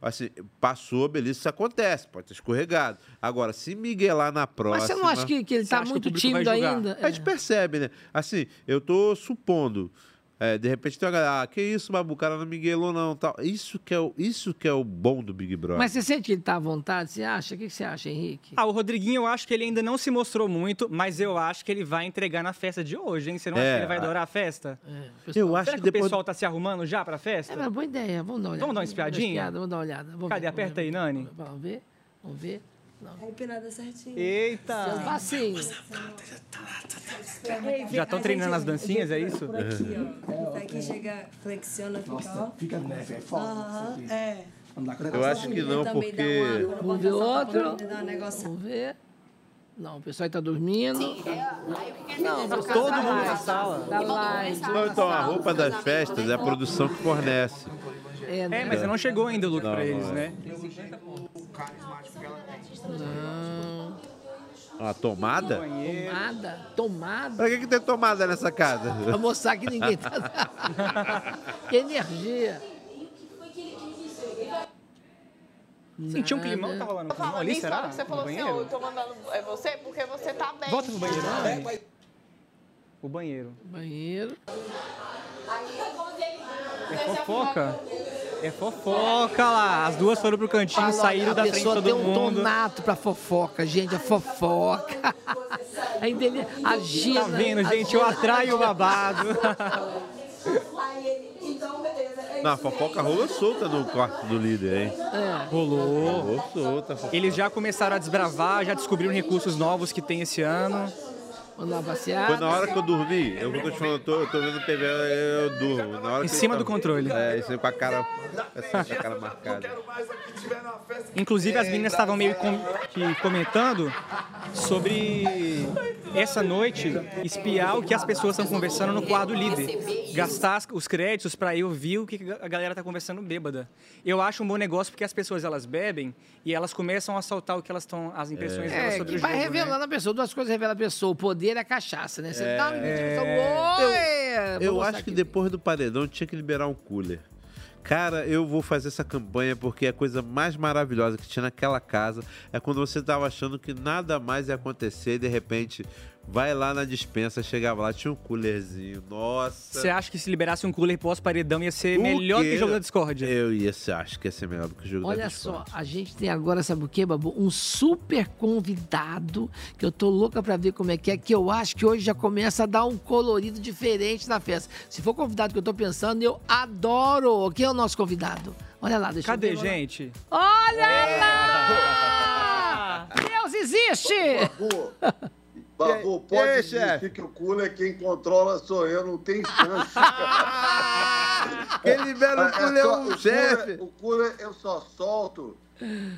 assim, passou, beleza, isso acontece, pode ter escorregado. Agora, se miguelar na próxima... Mas você não acha que, que ele tá muito tímido ainda? A gente percebe, né? Assim, eu tô supondo. É, de repente tem uma galera, ah, que isso, Babu, o cara não miguelou não, tal. Isso que é o, isso que é o bom do Big Brother. Mas você sente que ele tá à vontade? Você acha? O que você acha, Henrique? Ah, o Rodriguinho, eu acho que ele ainda não se mostrou muito, mas eu acho que ele vai entregar na festa de hoje, hein? Você não acha É, que ele vai adorar a festa? Eu acho Será que que, o depois- pessoal tá se arrumando já pra festa? É, mas boa ideia, vamos dar uma olhada. Vamos dar uma espiadinha? espiada, Vamos dar uma olhada. Vamos Cadê? ver, vamos Aperta ver. aí, Nani. Vamos ver, vamos ver. É empinada certinho. Eita! Seu passinho. Já estão treinando as dancinhas, é isso? Por aqui, ó. Tá aqui, chega, flexiona, fica, ó. Fica neve, é forte. Aham, é. Eu acho que não, porque... Vamos ver outro. Vamos ver. Não, o pessoal tá dormindo. Não, Todo mundo na sala. Da live. Não, então, a roupa das festas é a produção que fornece. É, É, mas não chegou ainda o look Não, pra eles, não. né? Não. Uma tomada? Tomada? Tomada? Pra que, que tem tomada nessa casa? Pra mostrar que ninguém tá. que energia. Sentiu um climão que tá rolando um climão ali, será? que você No falou assim, eu tô mandando é você porque você tá bem. Volta pro banheiro. O banheiro. Banheiro. É fofoca? É fofoca lá. As duas foram pro cantinho, Fala, saíram a da frente de pessoa todo tem um mundo. tonato pra fofoca, gente, é fofoca. Ainda ele agita. Tá vendo, gente? Eu atraio o babado. Não, a fofoca rolou solta no quarto do líder, hein? É. Rolou. Rolou solta. a fofoca. Eles já começaram a desbravar, já descobriram recursos novos que tem esse ano. Mandar passear. Foi na hora que eu dormi. Eu vou te falando, eu tô, eu tô vendo TV, eu, eu durmo. Na hora Em cima eu do tava- controle. É, isso aí com a cara. Assim, com a cara marcada. Inclusive, as meninas estavam meio com- que comentando sobre essa noite espiar o que as pessoas estão conversando no quarto do líder. Gastar as- os créditos para eu ver o que a galera tá conversando bêbada. Eu acho um bom negócio porque as pessoas elas bebem e elas começam a soltar o que elas estão, as impressões delas É, sobre que o vai jogo. revelando né? a pessoa. Duas coisas revelam a pessoa. O poder é a cachaça, né? Você É. dá uma impressão, Eu-! Eu acho que aqui. depois do paredão tinha que liberar um cooler. Cara, eu vou fazer essa campanha porque a coisa mais maravilhosa que tinha naquela casa é quando você tava achando que nada mais ia acontecer e de repente vai lá na dispensa, chegava lá, tinha um coolerzinho. Nossa. Você acha que se liberasse um cooler pós-paredão ia ser O melhor quê? que o jogo da Discord? Eu ia, acho que ia ser melhor do que o jogo da Olha Discord. só, a gente tem agora, sabe o quê, Babu? Um super convidado, que eu tô louca pra ver como é que é, que eu acho que hoje já começa a dar um colorido diferente na festa. Se for convidado que eu tô pensando, eu adoro. Quem é o nosso convidado? Olha lá, deixa Cadê, eu ver. gente? Olha lá! Deus existe! Babu, pode desistir que o cooler quem controla sou eu, não tem chance. Quem libera o cooler é só- o chefe. O cooler eu só solto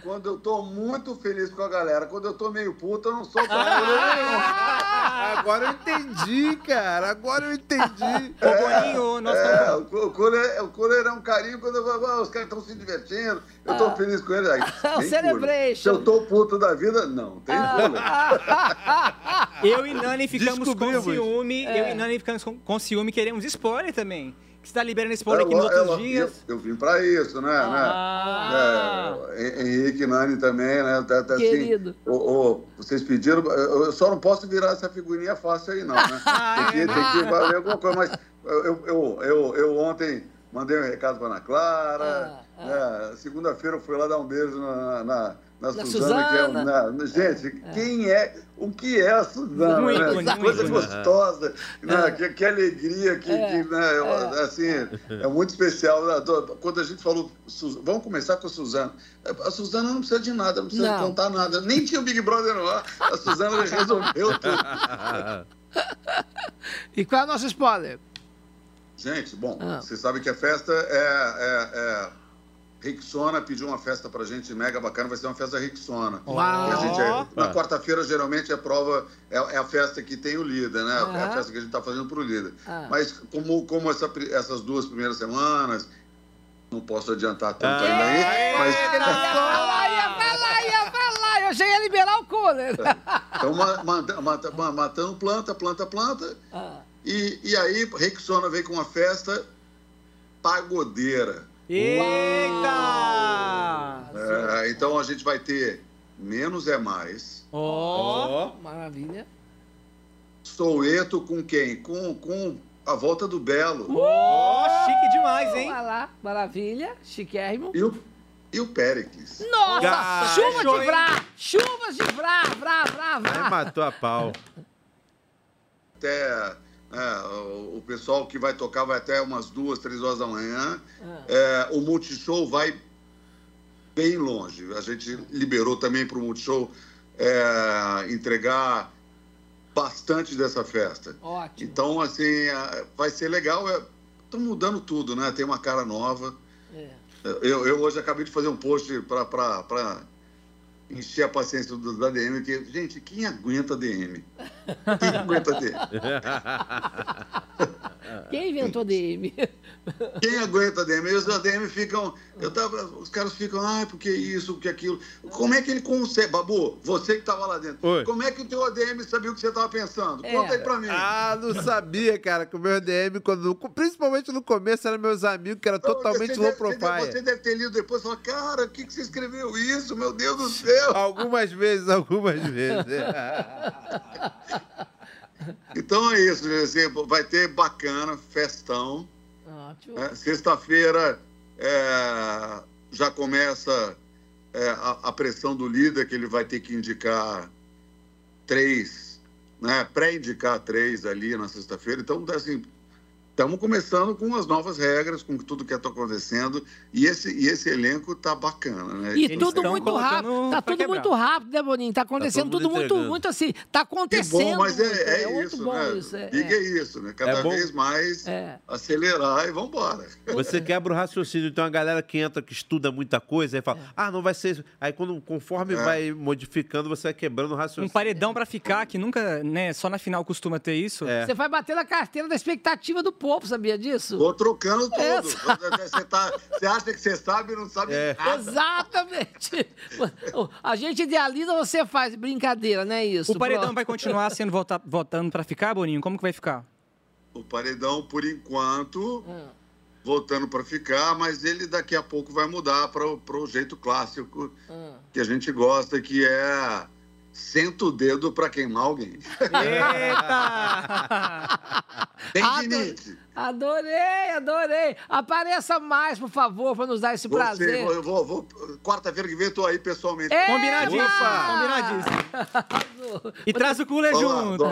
quando eu tô muito feliz com a galera. Quando eu tô meio puto, eu não solto Ah, agora eu entendi, cara. Agora eu entendi. Ô, Boninho, nós é, estamos- o, o cooler, o cooler é um carinho quando eu falo, "Ah, os caras estão se divertindo, eu tô feliz com eles. Aí, cooler. celebration. Se eu tô puto da vida, não, tem cooler. Eu e Nani ficamos com ciúme. É. Eu e Nani ficamos com, com ciúme e queremos spoiler também. Que você tá liberando spoiler É, aqui nos é, outros lo- dias. Eu, eu vim pra isso, né? Ah. né? É, Henrique Nani também, né? Tá, tá, assim, Querido. ô, ô, vocês pediram, eu eu só não posso virar essa figurinha fácil aí, não, né? Ah, Tem que, tem que valer alguma coisa, mas eu, eu, eu, eu ontem mandei um recado pra Ana Clara, né? Segunda-feira eu fui lá dar um beijo na, na, na Na Suzana, que é Suzana. na- na- gente, quem é, o que é a Suzana, Um né? um coisa ícone. gostosa, né? Que, que alegria, que, É, que, né? eu- assim, é muito especial. né? Quando a gente falou, vamos começar com a Suzana. A Suzana não precisa de nada, não precisa Não. contar nada. Nem tinha o Big Brother no ar. A Suzana resolveu tudo. E qual é o nosso spoiler? Gente, bom, Ah. você sabe que a festa é, é, é... Rixona pediu uma festa pra gente mega bacana, vai ser uma festa Rixona. Uau. A gente é- na Ah. quarta-feira, geralmente, é a prova, é, é a festa que tem o líder, né? É a festa que a gente tá fazendo pro líder. Ah. Mas como, como essa essas duas primeiras semanas, não posso adiantar tanto Ah. ainda aí, mas Ia falar, ia falar, ia falar. Eu já ia liberar o cooler. então ma- ma- mata- ma- matando planta, planta, planta. Ah. E, e aí, Rexona veio com uma festa pagodeira. Eita! É, então a gente vai ter menos é mais. Ó! Maravilha. Soueto com quem? Com, com a volta do Belo. Ó, chique demais, hein? Olha lá, maravilha. Chiquérrimo. E o, e o Péricles. Nossa, Ah, chuva show, de vrá, chuvas de vrá, vrá, vrá, Aí vrá. matou a pau. Até é, o, o pessoal que vai tocar vai até umas duas, três horas da manhã. Ah. É, o Multishow vai bem longe. A gente liberou também para o Multishow é, entregar bastante dessa festa. Ótimo. Então, assim, é, vai ser legal. Estão mudando tudo, né? Tem uma cara nova. É. Eu, eu hoje acabei de fazer um post para encher a paciência do, da DM, que, gente, quem aguenta DM? Quem aguenta DM? Quem inventou DM? Quem aguenta DM? E os ADM ficam. Eu tava, os caras ficam, ai, porque isso, porque aquilo. Como é que ele consegue? Babu, você que estava lá dentro, Oi. como é que o teu ADM sabia o que você estava pensando? Conta aí pra mim. Ah, não sabia, cara, que o meu DM, quando, principalmente no começo, eram meus amigos, que era totalmente você low deve, você deve- profile. Você deve ter lido depois e falar, cara, o que, que você escreveu isso? Meu Deus do céu! Algumas vezes, algumas vezes. Então é isso, vai ter bacana, festão. Ótimo. né? Sexta-feira é, já começa é, a, a pressão do líder, que ele vai ter que indicar três, né? pré-indicar três ali na sexta-feira. Então, assim, estamos começando com as novas regras, com tudo que está acontecendo. E esse, e esse elenco tá bacana, né? E Então, tudo muito rápido. Tá tudo muito rápido, né, Boninho? Tá acontecendo todo tudo muito, muito assim. Tá Que acontecendo. bom, mas é, é muito isso, bom né? isso. É, Big é. é isso, né? Cada É bom. vez mais É. acelerar e vamos embora. Você quebra o raciocínio. Então a galera que entra, que estuda muita coisa, aí É. fala, ah, não vai ser isso. Aí quando, conforme É. vai modificando, você vai quebrando o Um raciocínio. paredão pra ficar, que nunca, né, só na final costuma ter isso. É. Você vai bater na carteira da expectativa do povo, sabia disso? Vou trocando tudo. É, Você, tá, você acha que você sabe e não sabe É. nada. Exatamente. A gente idealiza, você faz brincadeira, não é isso? O paredão Pronto. vai continuar sendo vota- votando pra ficar, Boninho? Como que vai ficar? O paredão, por enquanto, Hum. voltando para ficar, mas ele daqui a pouco vai mudar para o jeito clássico Hum. que a gente gosta, que é senta o dedo para queimar alguém. Tem limite. Adorei, adorei. Apareça mais, por favor, para nos dar esse Você, prazer. eu vou, vou- quarta-feira que vem eu tô aí pessoalmente. Eba! Combinadíssimo, combinadíssimo. E traz o cooler Olá, junto.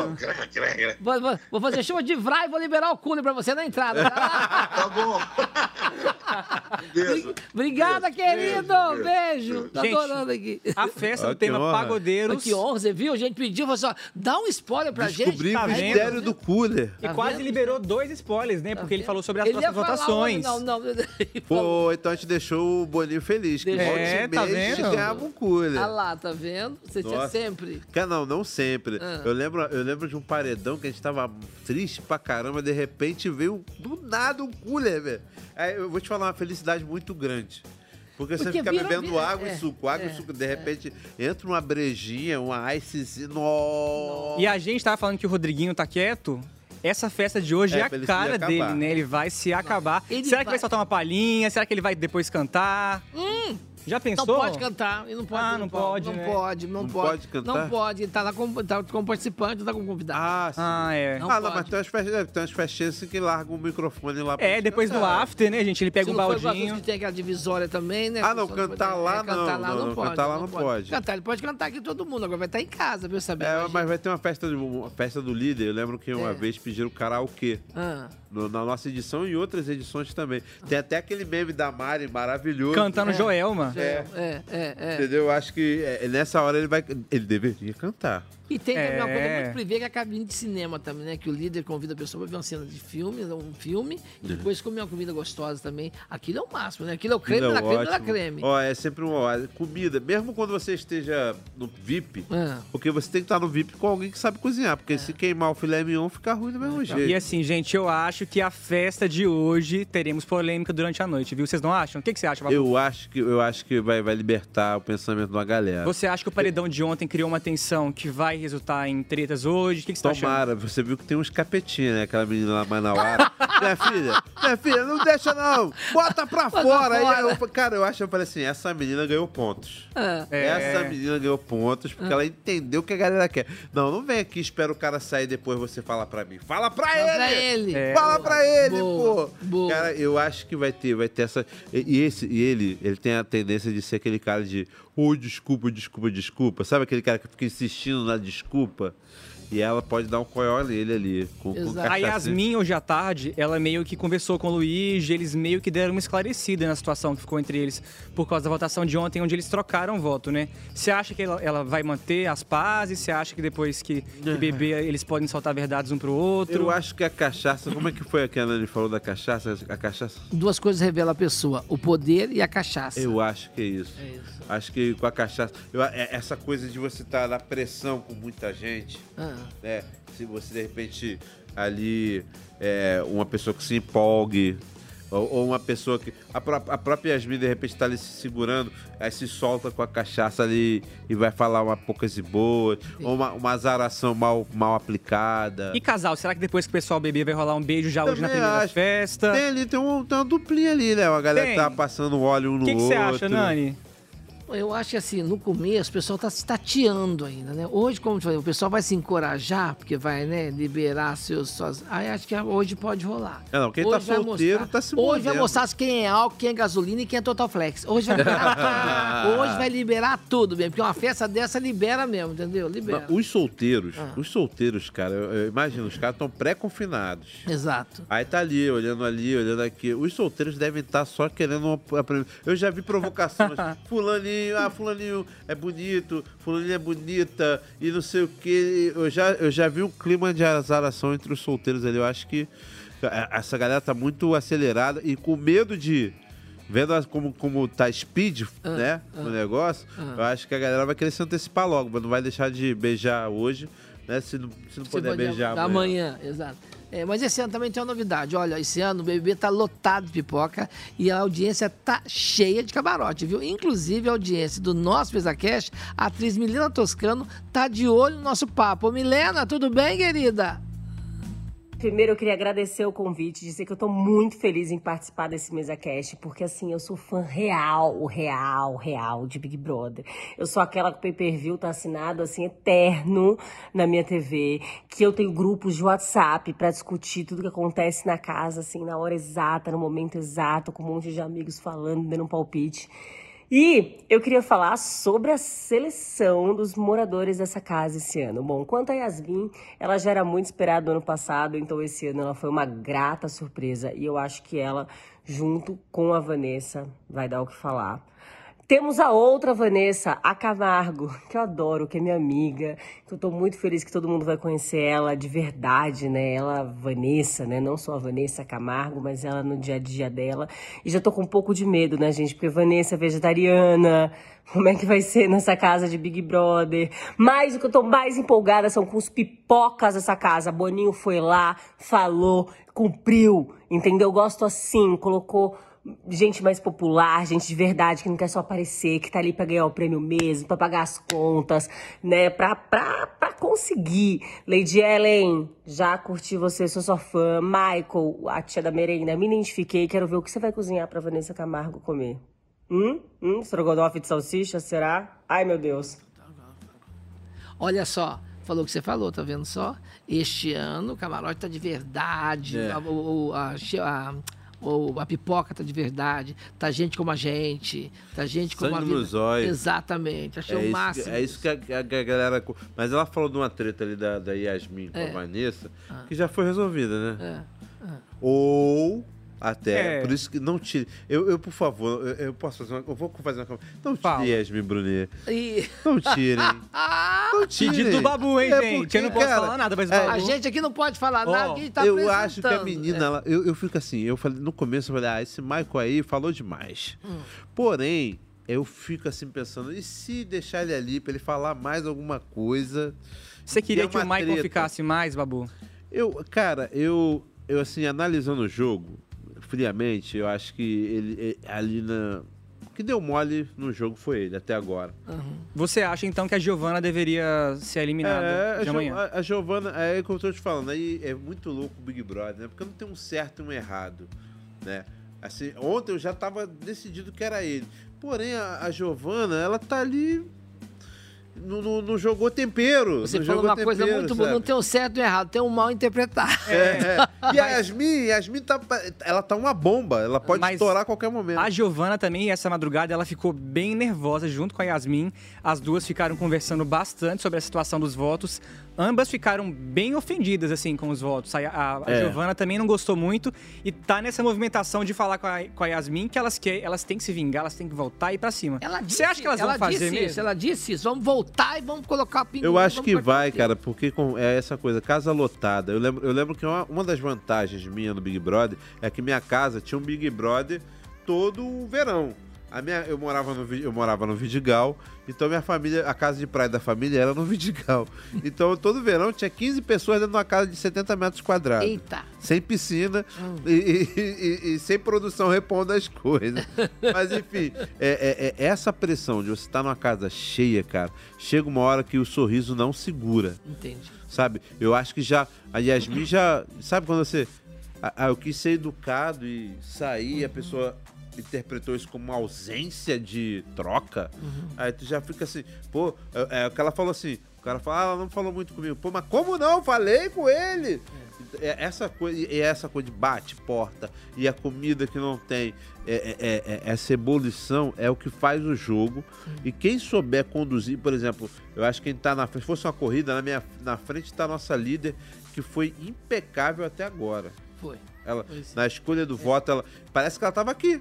Vou, vou- vou fazer chuva de vrai e vou liberar o cooler para você na entrada. Tá, Tá bom. Beijo. Obrigada, querido. Beijo, Beijo. beijo. Tô Gente, adorando aqui. A festa Ah, do tema honra. Pagodeiros. Que honra, você viu? A gente pediu, falou assim, ó, dá um spoiler pra gente. Descobri Tá o vendo? mistério do cooler. E Tá quase vendo? liberou dois spoilers, né? Porque ele falou sobre as Ele ia próximas falar votações. Não, não. Pô, então a gente deixou o Boninho feliz. Que É, tá vendo? ganhava um cooler. Ah lá, tá vendo? Você tinha Nossa. sempre. Cara, não, não sempre. Ah. Eu, lembro, eu lembro de um paredão que a gente tava triste pra caramba, de repente veio do nada um cooler, velho. Aí eu vou te falar uma felicidade muito grande. Porque, você Porque fica virou- bebendo vira- água é, e suco, água é, e suco, de repente entra uma brejinha, uma icezinha. Nossa! E a gente tava falando que o Rodriguinho tá quieto. Essa festa de hoje É, é, a cara dele, né? Ele vai se acabar. Ele Será que vai- vai soltar uma palhinha? Será que ele vai depois cantar? Hum, Já pensou? não pode cantar. Ele não pode. Ah, não pode, Não né? pode, não, Não pode. pode cantar? Não pode. Ele tá lá como, tá como participante, não tá como convidado. Ah, sim. Ah, é. Não ah, não, pode. mas tem umas, festinhas, tem umas festinhas assim que largam o microfone lá pra É, depois do cantar. after, né, gente? Ele pega Se um não igual baldinho. que tem aquela divisória também, né? Ah, não, cantar pode- lá é, cantar não, lá não, não, não, pode. cantar lá não pode. Cantar, ele pode cantar aqui todo mundo, agora vai estar em casa, viu, saber? É, mas vai ter uma festa, uma festa do líder. Eu lembro que uma É. vez pediram karaokê. Ah. No- na nossa edição e em outras edições também. Tem até aquele meme da Mari maravilhoso. Cantando Joelma. É. É, é, é. Entendeu? Eu acho que é, nessa hora ele vai. Ele deveria cantar. E tem também uma coisa É. muito privê que é a cabine de cinema também, né? Que o líder convida a pessoa pra ver uma cena de filme, um filme, e depois comer uma comida gostosa também. Aquilo é o máximo, né? Aquilo é o creme Não, da creme da creme. Ó, é sempre uma ó, comida. Mesmo quando você esteja no VIP, Ah. porque você tem que estar no VIP com alguém que sabe cozinhar. Porque se queimar o filé mignon, fica ruim do mesmo jeito. E assim, gente, eu acho que a festa de hoje teremos polêmica durante a noite, viu? Vocês não acham? O que, que você acha, Babu? Eu acho que, eu acho que vai, vai libertar o pensamento da galera. Você acha que o paredão de ontem criou uma tensão que vai resultar em tretas hoje? O que, que você tá achando? Tomara, você viu que tem uns capetinhos, né? Aquela menina lá, Manauara. minha filha, minha filha, não deixa não. Bota pra Bota fora. fora. Aí eu, cara, eu acho, eu falei assim, essa menina ganhou pontos. Ah. É. Essa menina ganhou pontos porque ela entendeu o que a galera quer. Não, não vem aqui, espera o cara sair e depois você fala pra mim. Fala pra Fala ele! pra ele. É. Fala pra ele, Boa, pô! boa. Cara, eu acho que vai ter, vai ter essa. E e esse, e ele, ele tem a tendência de ser aquele cara de oh, desculpa, desculpa, desculpa. Sabe aquele cara que fica insistindo na desculpa? E ela pode dar um coió nele ali. Com, com Exato. A. Yasmin, hoje à tarde, ela meio que conversou com o Luigi, eles meio que deram uma esclarecida na situação que ficou entre eles por causa da votação de ontem, onde eles trocaram voto, né? Você acha que ela, ela vai manter as pazes? Você acha que depois que, que beber eles podem soltar verdades um pro outro? Eu acho que a cachaça, como é que foi que a Nani falou da cachaça? A cachaça? Duas coisas revelam a pessoa: o poder e a cachaça. Eu acho que é isso. É isso. Acho que com a cachaça. eu- é- essa coisa de você estar na pressão com muita gente, Ah. Né? Se você de repente ali é uma pessoa que se empolgue. Ou, ou uma pessoa que. A, pró- a própria Yasmin, de repente, está ali se segurando, aí se solta com a cachaça ali e vai falar uma poucas e boas, ou uma, uma azaração mal, mal aplicada. E casal, será que depois que o pessoal beber vai rolar um beijo já hoje na Também primeira acho. festa? Tem ali, tem, um, tem uma duplinha ali, né? Uma galera Tem. que tá passando óleo um no O que que outro. você acha, Nani? Eu acho que assim, no começo o pessoal tá se tateando ainda, né? Hoje, como eu falei, o pessoal vai se encorajar, porque vai, né, liberar seus. Suas... Aí acho que hoje pode rolar. É, não, quem tá Hoje vai solteiro mostrar- tá se Hoje vai mostrar quem é álcool, quem é gasolina e quem é Total Flex. Hoje vai liberar tudo. Hoje vai liberar tudo mesmo, porque uma festa dessa libera mesmo, entendeu? Libera. Não, os solteiros, Ah. os solteiros, cara, eu, eu imagino, os caras estão pré-confinados. Exato. Aí tá ali, olhando ali, olhando aqui. Os solteiros devem estar só querendo uma. Eu já vi provocações. fulaninho, ah, fulaninho é bonito, fulaninho é bonita, e não sei o quê. Eu já, eu já vi um clima de azaração entre os solteiros ali. Eu acho que eh, essa galera tá muito acelerada e com medo de. Vendo como, como tá speed, Ah, né? ah, o negócio, ah. eu acho que a galera vai querer se antecipar logo, mas não vai deixar de beijar hoje, né? Se não, se não Se puder beijar amanhã. exato. É, mas esse ano também tem uma novidade. Olha, esse ano o BBB tá lotado de pipoca e a audiência tá cheia de camarote, viu? Inclusive a audiência do nosso PesaCast, a atriz Milena Toscano, tá de olho no nosso papo. Milena, tudo bem, querida? Primeiro, eu queria agradecer o convite, dizer que eu tô muito feliz em participar desse MesaCast, porque assim, eu sou fã real, real, real de Big Brother. Eu sou aquela que o pay-per-view tá assinado, assim, eterno na minha TV, que eu tenho grupos de WhatsApp pra discutir tudo que acontece na casa, assim, na hora exata, no momento exato, com um monte de amigos falando, dando um palpite. E eu queria falar sobre a seleção dos moradores dessa casa esse ano. Bom, quanto a Yasmin, ela já era muito esperada no ano passado, então esse ano ela foi uma grata surpresa e eu acho que ela, junto com a Vanessa, vai dar o que falar. Temos a outra Vanessa, a Camargo, que eu adoro, que é minha amiga, que eu tô muito feliz que todo mundo vai conhecer ela de verdade, né? Ela, Vanessa, né? Não só a Vanessa Camargo, mas ela no dia a dia dela. E já tô com um pouco de medo, né, gente? Porque Vanessa é vegetariana, como é que vai ser nessa casa de Big Brother? Mas o que eu tô mais empolgada são com os pipocas dessa casa. Boninho foi lá, falou, cumpriu, entendeu? Eu gosto assim, colocou gente mais popular, gente de verdade, que não quer só aparecer, que tá ali pra ganhar o prêmio mesmo, pra pagar as contas, né? Pra, pra, pra conseguir. Lady Ellen, já curti você, sou sua fã. Michael, a tia da merenda, me identifiquei, quero ver o que você vai cozinhar pra Vanessa Camargo comer. Hum? Hum? Estrogonofe de salsicha, será? Ai, meu Deus. Olha só, falou o que você falou, tá vendo só? Este ano o camarote tá de verdade, É. a, a, a- o- a pipoca tá de verdade, tá gente como a gente, tá gente como Sangue a vida. nos olhos. Exatamente, achei é o isso, máximo. É isso que a, a galera. Mas ela falou de uma treta ali da, da Yasmin com É. a Vanessa, Ah. que já foi resolvida, né? É, é. Ou. Até. É. Por isso que não tire. Eu, eu por favor, eu, eu posso fazer uma. Eu vou fazer uma. Não tire Yasmin Brunet. Ih. Não tirem. Não tirem. Pedido do Babu, hein, É gente? porque, Eu não posso cara, falar nada, mas é, Babu... A gente aqui não pode falar nada, que a gente tá eu acho que a menina, É. ela, eu, eu fico assim, eu falei, no começo eu falei, ah, esse Michael aí falou demais. Hum. Porém, eu fico assim pensando, e se deixar ele ali pra ele falar mais alguma coisa? Você queria Deu que o Michael treta. ficasse mais, Babu? Eu, cara, eu, eu assim, analisando o jogo, friamente, eu acho que ele, ele- ali na. O que deu mole no jogo foi ele, até agora. Você acha, então, que a Giovana deveria ser eliminada É, de amanhã? a- a Giovana, é o que eu tô te falando, aí é muito louco o Big Brother, né? Porque não tem um certo e um errado, né? Assim, ontem eu já tava decidido que era ele. Porém, a, a Giovana, ela tá ali. Não, não- não jogou tempero. Você não falou jogou uma coisa tempero, muito boa, não tem um certo e um errado, tem um mal interpretado. É, é. E a Yasmin, Yasmin tá, ela tá uma bomba, ela pode Mas estourar a qualquer momento. A Giovana também, essa madrugada, ela ficou bem nervosa junto com a Yasmin. As duas ficaram conversando bastante sobre a situação dos votos. Ambas ficaram bem ofendidas, assim, com os votos. A, a, a É. Giovana também não gostou muito e tá nessa movimentação de falar com a, com a Yasmin que elas, que elas têm que se vingar, elas têm que voltar e ir pra cima. Ela Você acha que elas ela vão fazer disse mesmo? Isso, ela disse isso. Vamos voltar e vamos colocar o pinguim. Eu acho que vai, aqui. cara, porque com- é essa coisa, casa lotada. Eu lembro, eu lembro que uma, uma das vantagens minha no Big Brother é que minha casa tinha um Big Brother todo o verão. A minha, eu, morava no, eu morava no Vidigal, então minha família, a casa de praia da família era no Vidigal. Então todo verão tinha 15 pessoas dentro de uma casa de 70 metros quadrados. Eita! Sem piscina e, e- e- e sem produção repondo as coisas. Mas enfim, é, é- é essa pressão de você estar numa casa cheia, cara, chega uma hora que o sorriso não segura. Entendi. Sabe? Eu acho que já. A Yasmin já. Sabe quando você. Ah, eu quis ser educado e sair, a pessoa interpretou isso como uma ausência de troca, Uhum. aí tu já fica assim, pô, é, é o que ela falou assim, o cara fala, ah, ela não falou muito comigo. Pô, mas como não? Falei com ele. É, essa coisa, e essa coisa de bate porta e a comida que não tem, é, é- é- é- essa ebulição é o que faz o jogo. E quem souber conduzir, por exemplo, eu acho que quem tá na frente, se fosse uma corrida, na, minha, na frente tá a nossa líder, que foi impecável até agora. Foi. Ela, na escolha do voto, ela parece que ela tava aqui.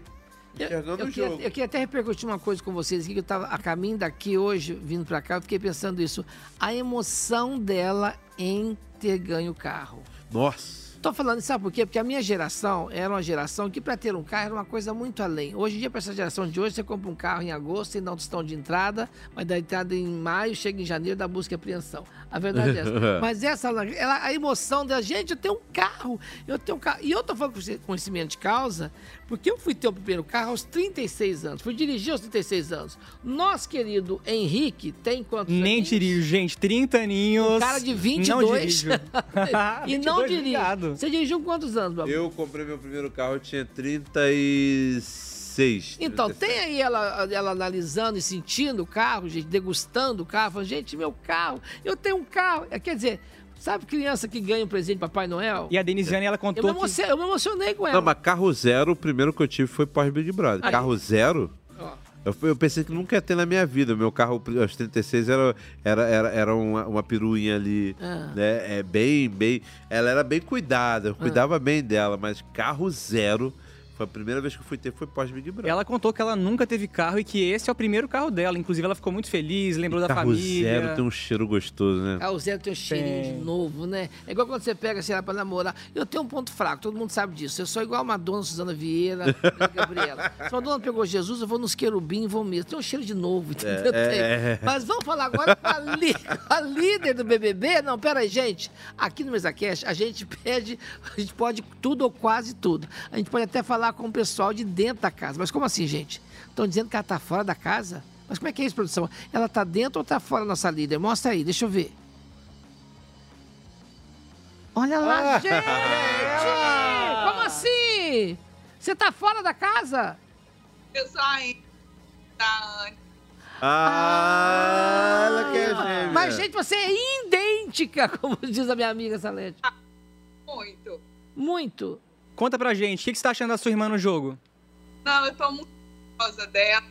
Eu, eu queria, eu queria até repercutir uma coisa com vocês que eu tava a caminho daqui hoje, vindo pra cá, eu fiquei pensando isso. A emoção dela em ter ganho o carro. Nossa. Tô falando, sabe por quê? Porque a minha geração era uma geração que para ter um carro era uma coisa muito além. Hoje em dia, para essa geração de hoje, você compra um carro em agosto, dá um tostão de entrada, mas dá entrada em maio, chega em janeiro, dá busca e apreensão. A verdade é essa. Mas essa, ela, a emoção da gente, eu tenho um carro, eu tenho um carro. E eu tô falando com conhecimento de causa, porque eu fui ter o primeiro carro aos 36 anos, fui dirigir aos 36 anos. Nosso querido Henrique tem quantos Nem dirijo, gente. 30 aninhos. Um cara de Não 22. dirijo. e não 22, dirige. obrigado. Você dirigiu quantos anos, Babu? Eu comprei meu primeiro carro, eu tinha 36. Então, tem aí ela, ela analisando e sentindo o carro, gente, degustando o carro, falando, gente, meu carro, eu tenho um carro. É, Quer dizer, sabe criança que ganha um presente de Papai Noel? E a Denisiane, ela Eu contou me, que... eu me emocionei com ela. Não, mas carro zero, o primeiro que eu tive foi pós-Big Brother. Aí. Carro zero? Eu, eu pensei que nunca ia ter na minha vida. Meu carro aos 36 era, era, era, era uma, uma peruinha ali, Ah. né? É bem, bem... Ela era bem cuidada, Ah. eu cuidava bem dela, mas carro zero... Foi a primeira vez que eu fui ter, foi pós-Big Brother. Ela contou que ela nunca teve carro e que esse é o primeiro carro dela. Inclusive, ela ficou muito feliz, lembrou da carro família. zero tem um cheiro gostoso, né? Carro zero tem um cheirinho Tem. de novo, né? É igual quando você pega, sei lá, pra namorar. Eu tenho um ponto fraco, todo mundo sabe disso. Eu sou igual a Madonna, Suzana Vieira, a Gabriela. Se a Madonna pegou Jesus, eu vou nos querubim e vou mesmo. Tem um cheiro de novo, entendeu? É, é. Mas vamos falar agora com a, li- a líder do BBB. Não, pera aí, gente. Aqui no MesaCast, a gente pede, a gente pode tudo ou quase tudo. A gente pode até falar com o pessoal de dentro da casa. Mas como assim, gente? Estão dizendo que ela tá fora da casa? Mas como é que é isso, produção? Ela tá dentro ou tá fora, nossa líder? Mostra aí, deixa eu ver. Olha lá, Ah. gente! Como assim? Você tá fora da casa? Eu saí da Anne. Ah, ela quer gêmea. Mas, gente, você é idêntica, como diz a minha amiga Salete. Muito. Muito. Conta pra gente, o que que você tá achando da sua irmã no jogo? Não, eu tô muito orgulhosa dela.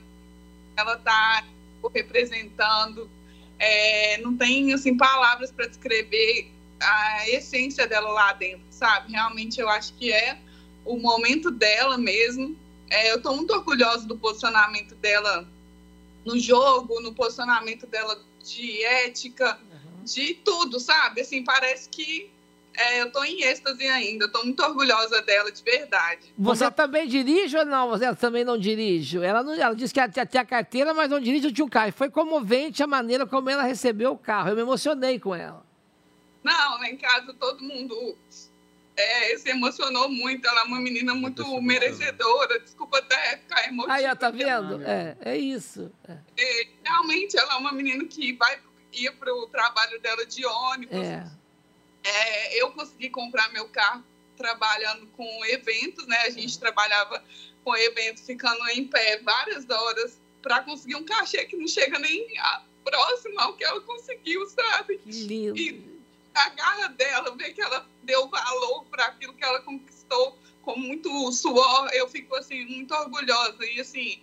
Ela tá representando. É, não tem, assim, palavras para descrever a essência dela lá dentro, sabe? Realmente eu acho que é o momento dela mesmo. É, eu tô muito orgulhosa do posicionamento dela no jogo, no posicionamento dela de ética, de tudo, sabe? Assim, parece que é, eu tô em êxtase ainda. Tô muito orgulhosa dela, de verdade. Você também dirige ou não? Você também não dirige? Ela, não, ela disse que tinha a carteira, mas não dirige, tinha um carro. Foi comovente a maneira como ela recebeu o carro. Eu me emocionei com ela. Não, lá em casa todo mundo é, se emocionou muito. Ela é uma menina muito merecedora. Desculpa até ficar emotiva. Aí, ó, tá vendo? É, é isso. É. É, realmente, ela é uma menina que vai ir para o trabalho dela de ônibus. É. É, eu consegui comprar meu carro trabalhando com eventos, né? A gente trabalhava com eventos ficando em pé várias horas para conseguir um cachê que não chega nem a- próximo ao que ela conseguiu, sabe? Lindo. E a garra dela, ver que ela deu valor para aquilo que ela conquistou com muito suor, eu fico assim muito orgulhosa e assim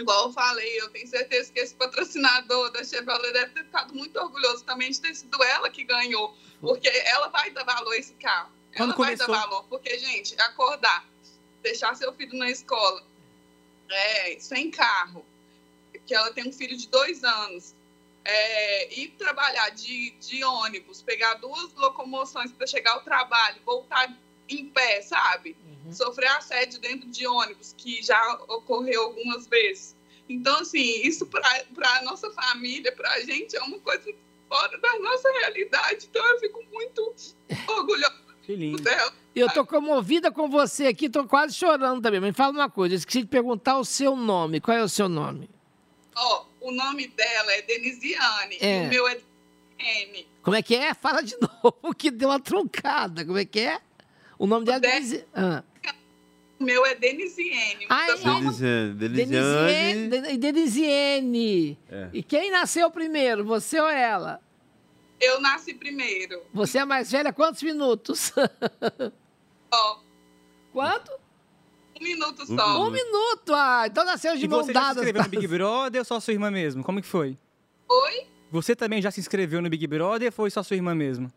Igual eu falei, eu tenho certeza que esse patrocinador da Chevrolet deve ter ficado muito orgulhoso também de ter sido ela que ganhou. Porque ela vai dar valor a esse carro. Quando ela vai dar começou- valor. Porque, gente, acordar, deixar seu filho na escola, é, sem carro, que ela tem um filho de dois anos, é, ir trabalhar de, de ônibus, pegar duas locomoções para chegar ao trabalho, voltar em pé, sabe? Sofrer assédio dentro de ônibus, que já ocorreu algumas vezes. Então, assim, isso para a nossa família, para a gente, é uma coisa fora da nossa realidade. Então, eu fico muito orgulhosa Que lindo. dela. Eu tô comovida com você aqui, tô quase chorando também. Mas me fala uma coisa, eu esqueci de perguntar o seu nome. Qual é o seu nome? Ó, o nome dela é Denisiane É. o meu é M. Como é que é? Fala de novo, que deu uma troncada. Como é que é? O nome dela é Denise... Ah, O meu é Denisiene. Ai, Denisiane. Denisiene. Denisiane. Den- Denisiene. É. E quem nasceu primeiro, você ou ela? Eu nasci primeiro. Você é mais velha quantos minutos? Ó, Quanto? um minuto só. Um minuto, ah, então nasceu de E mão você já se dadas. inscreveu no Big Brother ou só sua irmã mesmo? Como que foi? Oi? Você também já se inscreveu no Big Brother ou foi só sua irmã mesmo?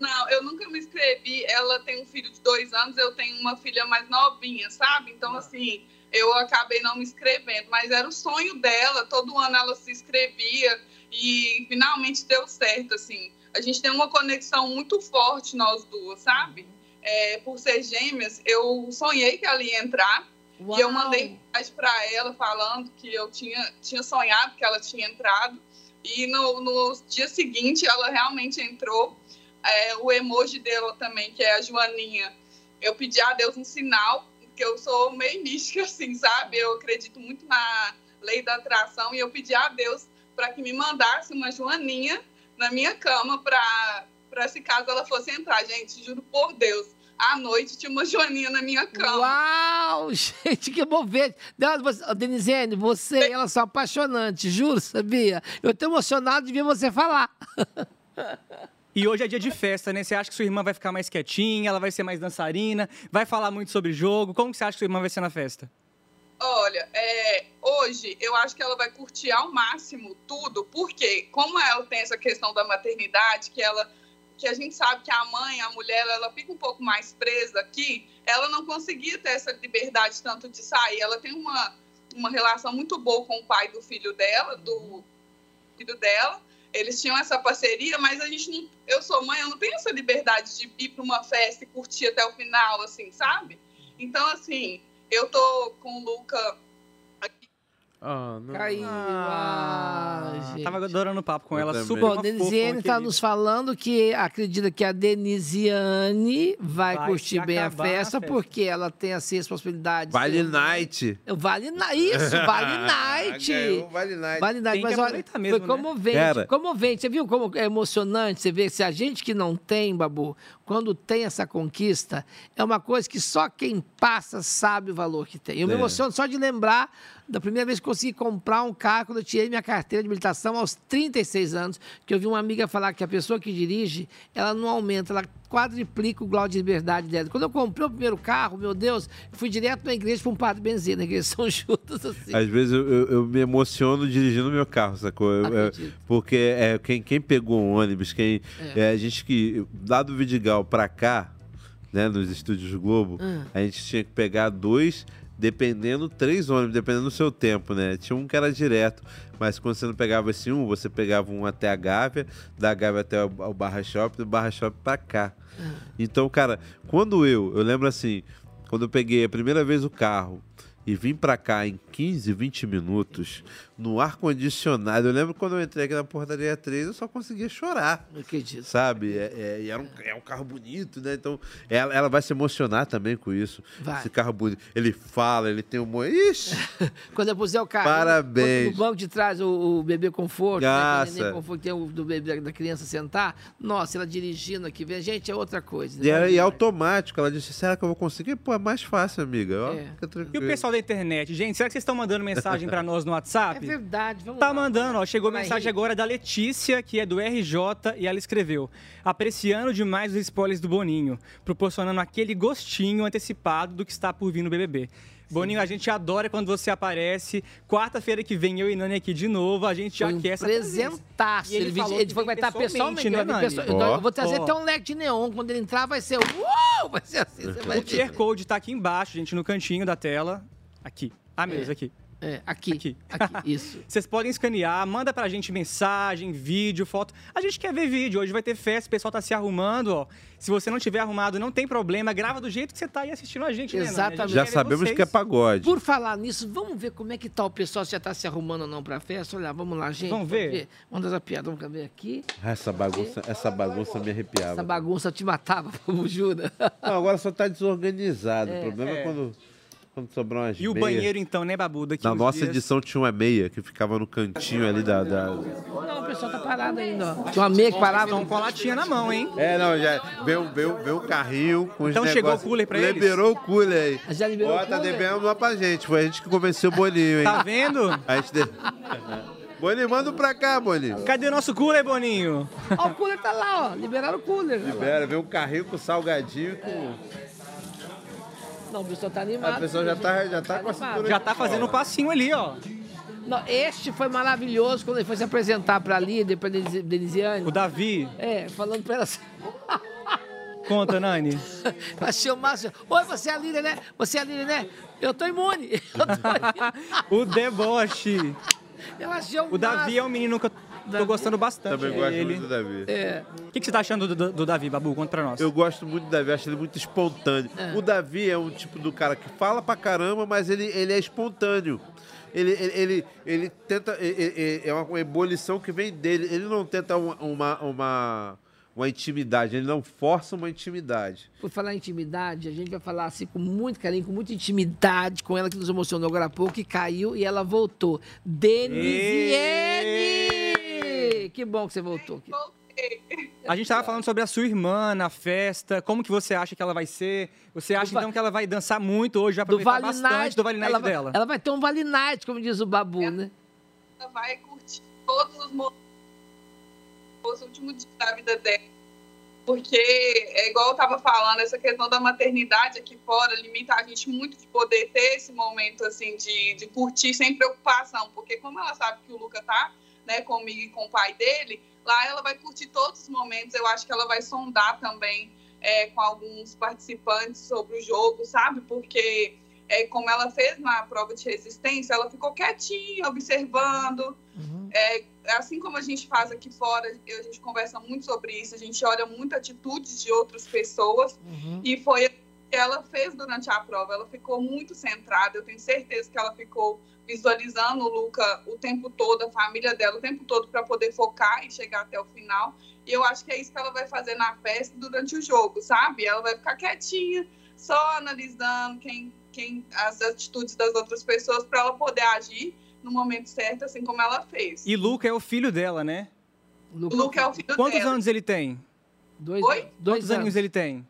Não, eu nunca me inscrevi. Ela tem um filho de dois anos, eu tenho uma filha mais novinha, sabe? Então, assim, eu acabei não me inscrevendo. Mas era o sonho dela, todo ano ela se inscrevia e finalmente deu certo, assim. A gente tem uma conexão muito forte, nós duas, sabe? É, por ser gêmeas, eu sonhei que ela ia entrar. E eu mandei mensagem para ela falando que eu tinha, tinha sonhado que ela tinha entrado. E no, no dia seguinte ela realmente entrou. É, o emoji dela também, que é a Joaninha. Eu pedi a Deus um sinal, porque eu sou meio mística, assim, sabe? Eu acredito muito na lei da atração. E eu pedi a Deus para que me mandasse uma Joaninha na minha cama para se caso ela fosse entrar. Gente, juro por Deus. À noite tinha uma Joaninha na minha cama. Uau, gente, que movente. Não, você- e ela são apaixonantes, juro, sabia? Eu tô emocionado de ver você falar. E hoje é dia de festa, né? Você acha que sua irmã vai ficar mais quietinha, ela vai ser mais dançarina, vai falar muito sobre jogo? Como que você acha que sua irmã vai ser na festa? Olha, é, hoje eu acho que ela vai curtir ao máximo tudo, porque como ela tem essa questão da maternidade, que ela que a gente sabe que a mãe, a mulher, ela fica um pouco mais presa aqui, ela não conseguia ter essa liberdade tanto de sair. Ela tem uma, uma relação muito boa com o pai do filho dela, do filho dela. Eles tinham essa parceria, mas a gente não. Eu sou mãe, eu não tenho essa liberdade de ir para uma festa e curtir até o final, assim, sabe? Então, assim, eu tô com o Luca Ah, não. Caiu. Ah, gente. Tava adorando o papo com Eu ela, também. super Bom, Denisiane está nos falando que acredita que a Denisiane vai, Vai curtir bem a acabar a festa, festa. porque ela tem assim, as possibilidades. Vale Night. Vale na Isso, Vale Night. Ganhou Vale Night. Vale Night, mas olha, mesmo, foi né? comovente, comovente. Você viu como é emocionante? Você vê, se a gente que não tem, Babu, quando tem essa conquista, é uma coisa que só quem passa sabe o valor que tem. Eu me É. emociono só de lembrar da primeira vez que consegui comprar um carro quando eu tirei minha carteira de habilitação aos 36 anos, que eu vi uma amiga falar que a pessoa que dirige, ela não aumenta, ela quadriplica o grau de liberdade dela. Quando eu comprei o primeiro carro, meu Deus, eu fui direto na igreja para um padre benzina, que eles são juntos assim. Às vezes eu, eu- eu me emociono dirigindo meu carro, sacou? Eu- porque é, quem, quem pegou um ônibus, quem. É. É. a gente que. Lá do Vidigal pra cá, né, nos estúdios Globo, Hum. a gente tinha que pegar dois, dependendo, três ônibus, dependendo do seu tempo, né? Tinha um que era direto, mas quando você não pegava esse um, você pegava um até a Gávea, da Gávea até o, Barra Shopping, do Barra Shopping pra cá. Então, cara, quando eu, eu lembro assim, quando eu peguei a primeira vez o carro e vim pra cá em 15, 20 minutos, no ar-condicionado, eu lembro quando eu entrei aqui na portaria 3, eu só conseguia chorar. Não acredito. Sabe? É, é- e era um, é um carro bonito, né? Então, ela, ela vai se emocionar também com isso. Vai. Esse carro bonito. Ele fala, ele tem um. Ixi! Quando eu puser o carro. Parabéns. No banco de trás, o, o bebê conforto, né, com o Nossa. neném conforto, tem o do bebê da criança sentar. Nossa, ela dirigindo aqui, vem, gente, é outra coisa. E, era, e é automático. Ela disse: será que eu vou conseguir? Pô, é mais fácil, amiga. Ó, É. fica E tranquilo. o pessoal da internet, gente, será que vocês estão mandando mensagem pra nós no É WhatsApp? verdade, vamos Tá lá. mandando, ó. Chegou Vai, mensagem Henrique. agora da Letícia, que é do RJ, e ela escreveu: apreciando demais os spoilers do Boninho, proporcionando aquele gostinho antecipado do que está por vir no BBB. Boninho, a gente adora quando você aparece. Quarta-feira que vem eu e Nani aqui de novo, a gente já Foi um quer essa presença. presentaço. E ele Ele, ele, falou ele que falou que vai estar pessoalmente. pessoalmente, né, Nani? pessoal- Ó. Eu vou trazer até um leque de neon. Quando ele entrar, vai ser. Uou! Vai ser assim, você vai O QR. Code tá aqui embaixo, gente, no cantinho da tela. Aqui. Ah, mesmo, É. aqui. É, aqui. Aqui. Aqui, isso. Vocês podem escanear, manda pra gente mensagem, vídeo, foto. A gente quer ver vídeo. Hoje vai ter festa, o pessoal tá se arrumando, ó. Se você não tiver arrumado, não tem problema. Grava do jeito que você tá aí assistindo a gente, né, Nani? A gente Exatamente. Já ver sabemos vocês. que é pagode. Por falar nisso, vamos ver como é que tá o pessoal, se já tá se arrumando ou não pra festa. Olha, vamos lá, gente. Vamos ver? Vamos dar essa piada, vamos ver aqui. Ah, Essa bagunça, essa bagunça me arrepiava. Essa bagunça te matava, como jura? Não, agora só tá desorganizado. É, o problema é, é. quando. Quando sobrar umas E o meias. banheiro, então, né, Babu? Daqui Na nossa dias. edição tinha uma meia que ficava no cantinho ali da. da- Não, o pessoal tá parado ainda, ó. Tinha uma meia que parava. Estão com a latinha na mão, hein? É, não, já veio, veio, veio um carrinho com os Então chegou o cooler pra eles? Liberou o cooler aí. Já liberou Ó, o tá cooler? devendo uma pra gente. Foi a gente que convenceu o Boninho, hein? Tá vendo? A gente de... Boninho, manda um pra cá, Boninho. Cadê o nosso cooler, Boninho? Ó, o cooler tá lá, ó. Liberaram o cooler. Libera, veio um carrinho com salgadinho com. Não, o pessoal tá animado. A pessoa já tá, já tá com a cintura Já de tá fazendo um passinho ali, ó. Não, este foi maravilhoso quando ele foi se apresentar pra líder, pra Denise- Denisiane. O Davi. É, falando pra ela assim. Conta, Nani. Achei o máximo. Oi, você é a líder, né? Você é a líder, né? Eu tô imune. Eu tô imune. O deboche. Eu achei o O Davi é um menino que eu tô gostando bastante. Também gosto ele. muito do Davi. É. O que, que você tá achando do, do- do Davi, Babu? Conta pra nós. Eu gosto muito do Davi, acho ele muito espontâneo. É. O Davi é um tipo do cara que fala pra caramba, mas ele, ele é espontâneo. Ele, ele, ele, ele tenta. é- É, é uma ebulição que vem dele. Ele não tenta uma, uma, uma, uma intimidade, ele não força uma intimidade. Por falar em intimidade, a gente vai falar assim com muito carinho, com muita intimidade com ela que nos emocionou agora há pouco, que caiu e ela voltou. Que bom que você voltou. A gente tava falando sobre a sua irmã na festa. Como que você acha que ela vai ser? Você acha, então, que ela vai dançar muito hoje? Vai Do aproveitar Vale bastante Night, do Vale Night ela, vai- dela? ela vai ter um Vale Night, como diz o Babu, né? Ela vai curtir todos os momentos, os últimos dias da vida dela. Porque, é igual eu tava falando, essa questão da maternidade aqui fora limita a gente muito de poder ter esse momento, assim, de, de curtir sem preocupação. Porque como ela sabe que o Luca tá, né, comigo e com o pai dele, lá ela vai curtir todos os momentos. Eu acho que ela vai sondar também é, com alguns participantes sobre o jogo, sabe? Porque, é, como ela fez na prova de resistência, ela ficou quietinha, observando. É, assim como a gente faz aqui fora, a gente conversa muito sobre isso, a gente olha muito atitudes de outras pessoas. E foi que ela fez durante a prova. Ela ficou muito centrada. Eu tenho certeza que ela ficou visualizando o Luca o tempo todo, a família dela o tempo todo, para poder focar e chegar até o final. E eu acho que é isso que ela vai fazer na festa durante o jogo, sabe? Ela vai ficar quietinha, só analisando quem, quem as atitudes das outras pessoas para ela poder agir no momento certo, assim como ela fez. E Luca é o filho dela, né? O Luca é o filho Quantos dela. anos ele tem? Dois, Oi? Quantos aninhos ele tem?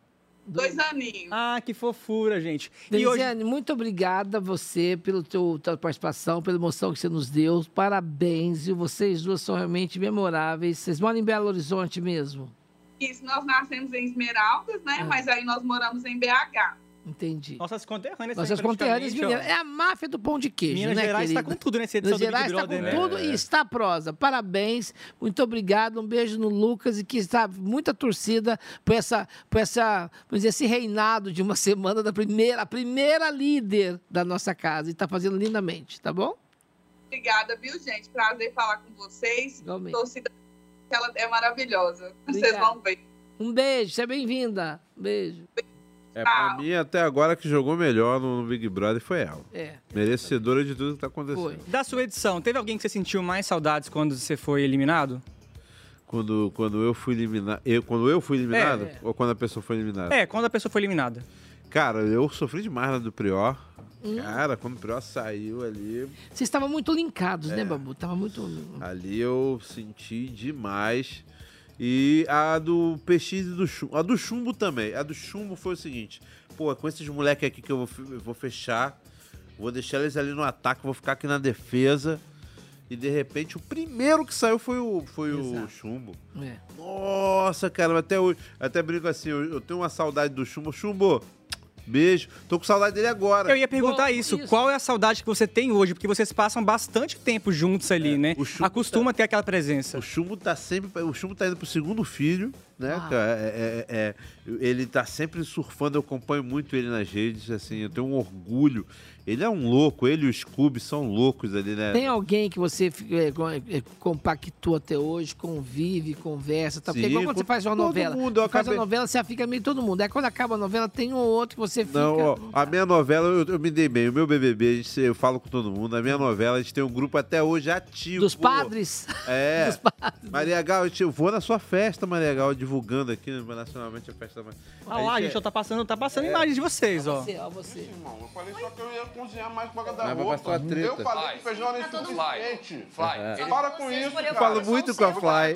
Dois aninhos. Ah, que fofura, gente. E hoje... Denisiane, muito obrigada a você pela tua participação, pela emoção que você nos deu. Parabéns, e vocês duas são realmente memoráveis. Vocês moram em Belo Horizonte mesmo? Isso, nós nascemos em Esmeraldas, né? Mas aí nós moramos em BH. Entendi. Nossas conterrâneas. Nossas também, conterrâneas ó. mineiras. É a máfia do pão de queijo, Minas né, Gerais tá querida? com tudo nessa edição Minas do Big Gerais tá Brother, com né? tudo É. e está prosa. Parabéns, muito obrigado. Um beijo no Lucas e que está muita torcida por essa, por essa, vamos dizer, esse reinado de uma semana da primeira, a primeira líder da nossa casa. E está fazendo lindamente, tá bom? Obrigada, viu, gente? Prazer falar com vocês. Igualmente. Torcida, ela é maravilhosa. Vocês vão ver. Um beijo, seja bem-vinda. Um beijo. É, pra mim, até agora, que jogou melhor no, no Big Brother foi ela. É. Merecedora de tudo que tá acontecendo. Da sua edição, teve alguém que você sentiu mais saudades quando você foi eliminado? Quando, quando eu fui eliminado. Eu, quando eu fui eliminado? É. Ou quando a pessoa foi eliminada? É, quando a pessoa foi eliminada. Cara, eu sofri demais na do Prior. Hum. Cara, quando o Prior saiu ali. Vocês estavam muito linkados, né, É. Babu? Tava muito. Ali eu senti demais. E a do PX e do Chumbo. A do Chumbo também. A do Chumbo foi o seguinte: pô, com esses moleques aqui que eu vou, eu vou fechar, vou deixar eles ali no ataque, vou ficar aqui na defesa. E de repente o primeiro que saiu foi o, foi o. Chumbo. É. Nossa, cara, até hoje. Até brinco assim, eu, eu tenho uma saudade do Chumbo. Chumbo, beijo. Tô com saudade dele agora. Eu ia perguntar isso. Qual é a saudade que você tem hoje? Porque vocês passam bastante tempo juntos ali, né? Acostuma ter aquela presença. O Chumbo tá sempre. O Chumbo tá indo pro segundo filho, né? Ah. cara? É- é- é- ele tá sempre surfando, eu acompanho muito ele nas redes, assim, eu tenho um orgulho. Ele é um louco, ele e o Scooby são loucos ali, né? Tem alguém que você é, é, compactua até hoje, convive, conversa, tá? Porque Sim, igual quando você faz uma novela, mundo, você faz acabei- a novela, você fica meio todo mundo. Aí quando acaba a novela, tem um ou outro que você fica... Não, ó, a minha novela, eu, eu me dei bem. O meu BBB, a gente, eu falo com todo mundo. A minha novela, a gente tem um grupo até hoje ativo. Dos padres? É. Dos padres. Maria Gal, eu vou na sua festa, Maria Gal, de divulgando aqui, né, nacionalmente a festa mais. Ah lá, gente, ó, tá passando, tá passando imagens de vocês, ó. Você, ó, você. Irmão, eu falei só que eu ia cozinhar mais pra Mas dar vai roupa. Eu falei Fly. que feijão era insuficiente. Fly. Ele- Para com isso, Eu cara. falo muito com a Fly.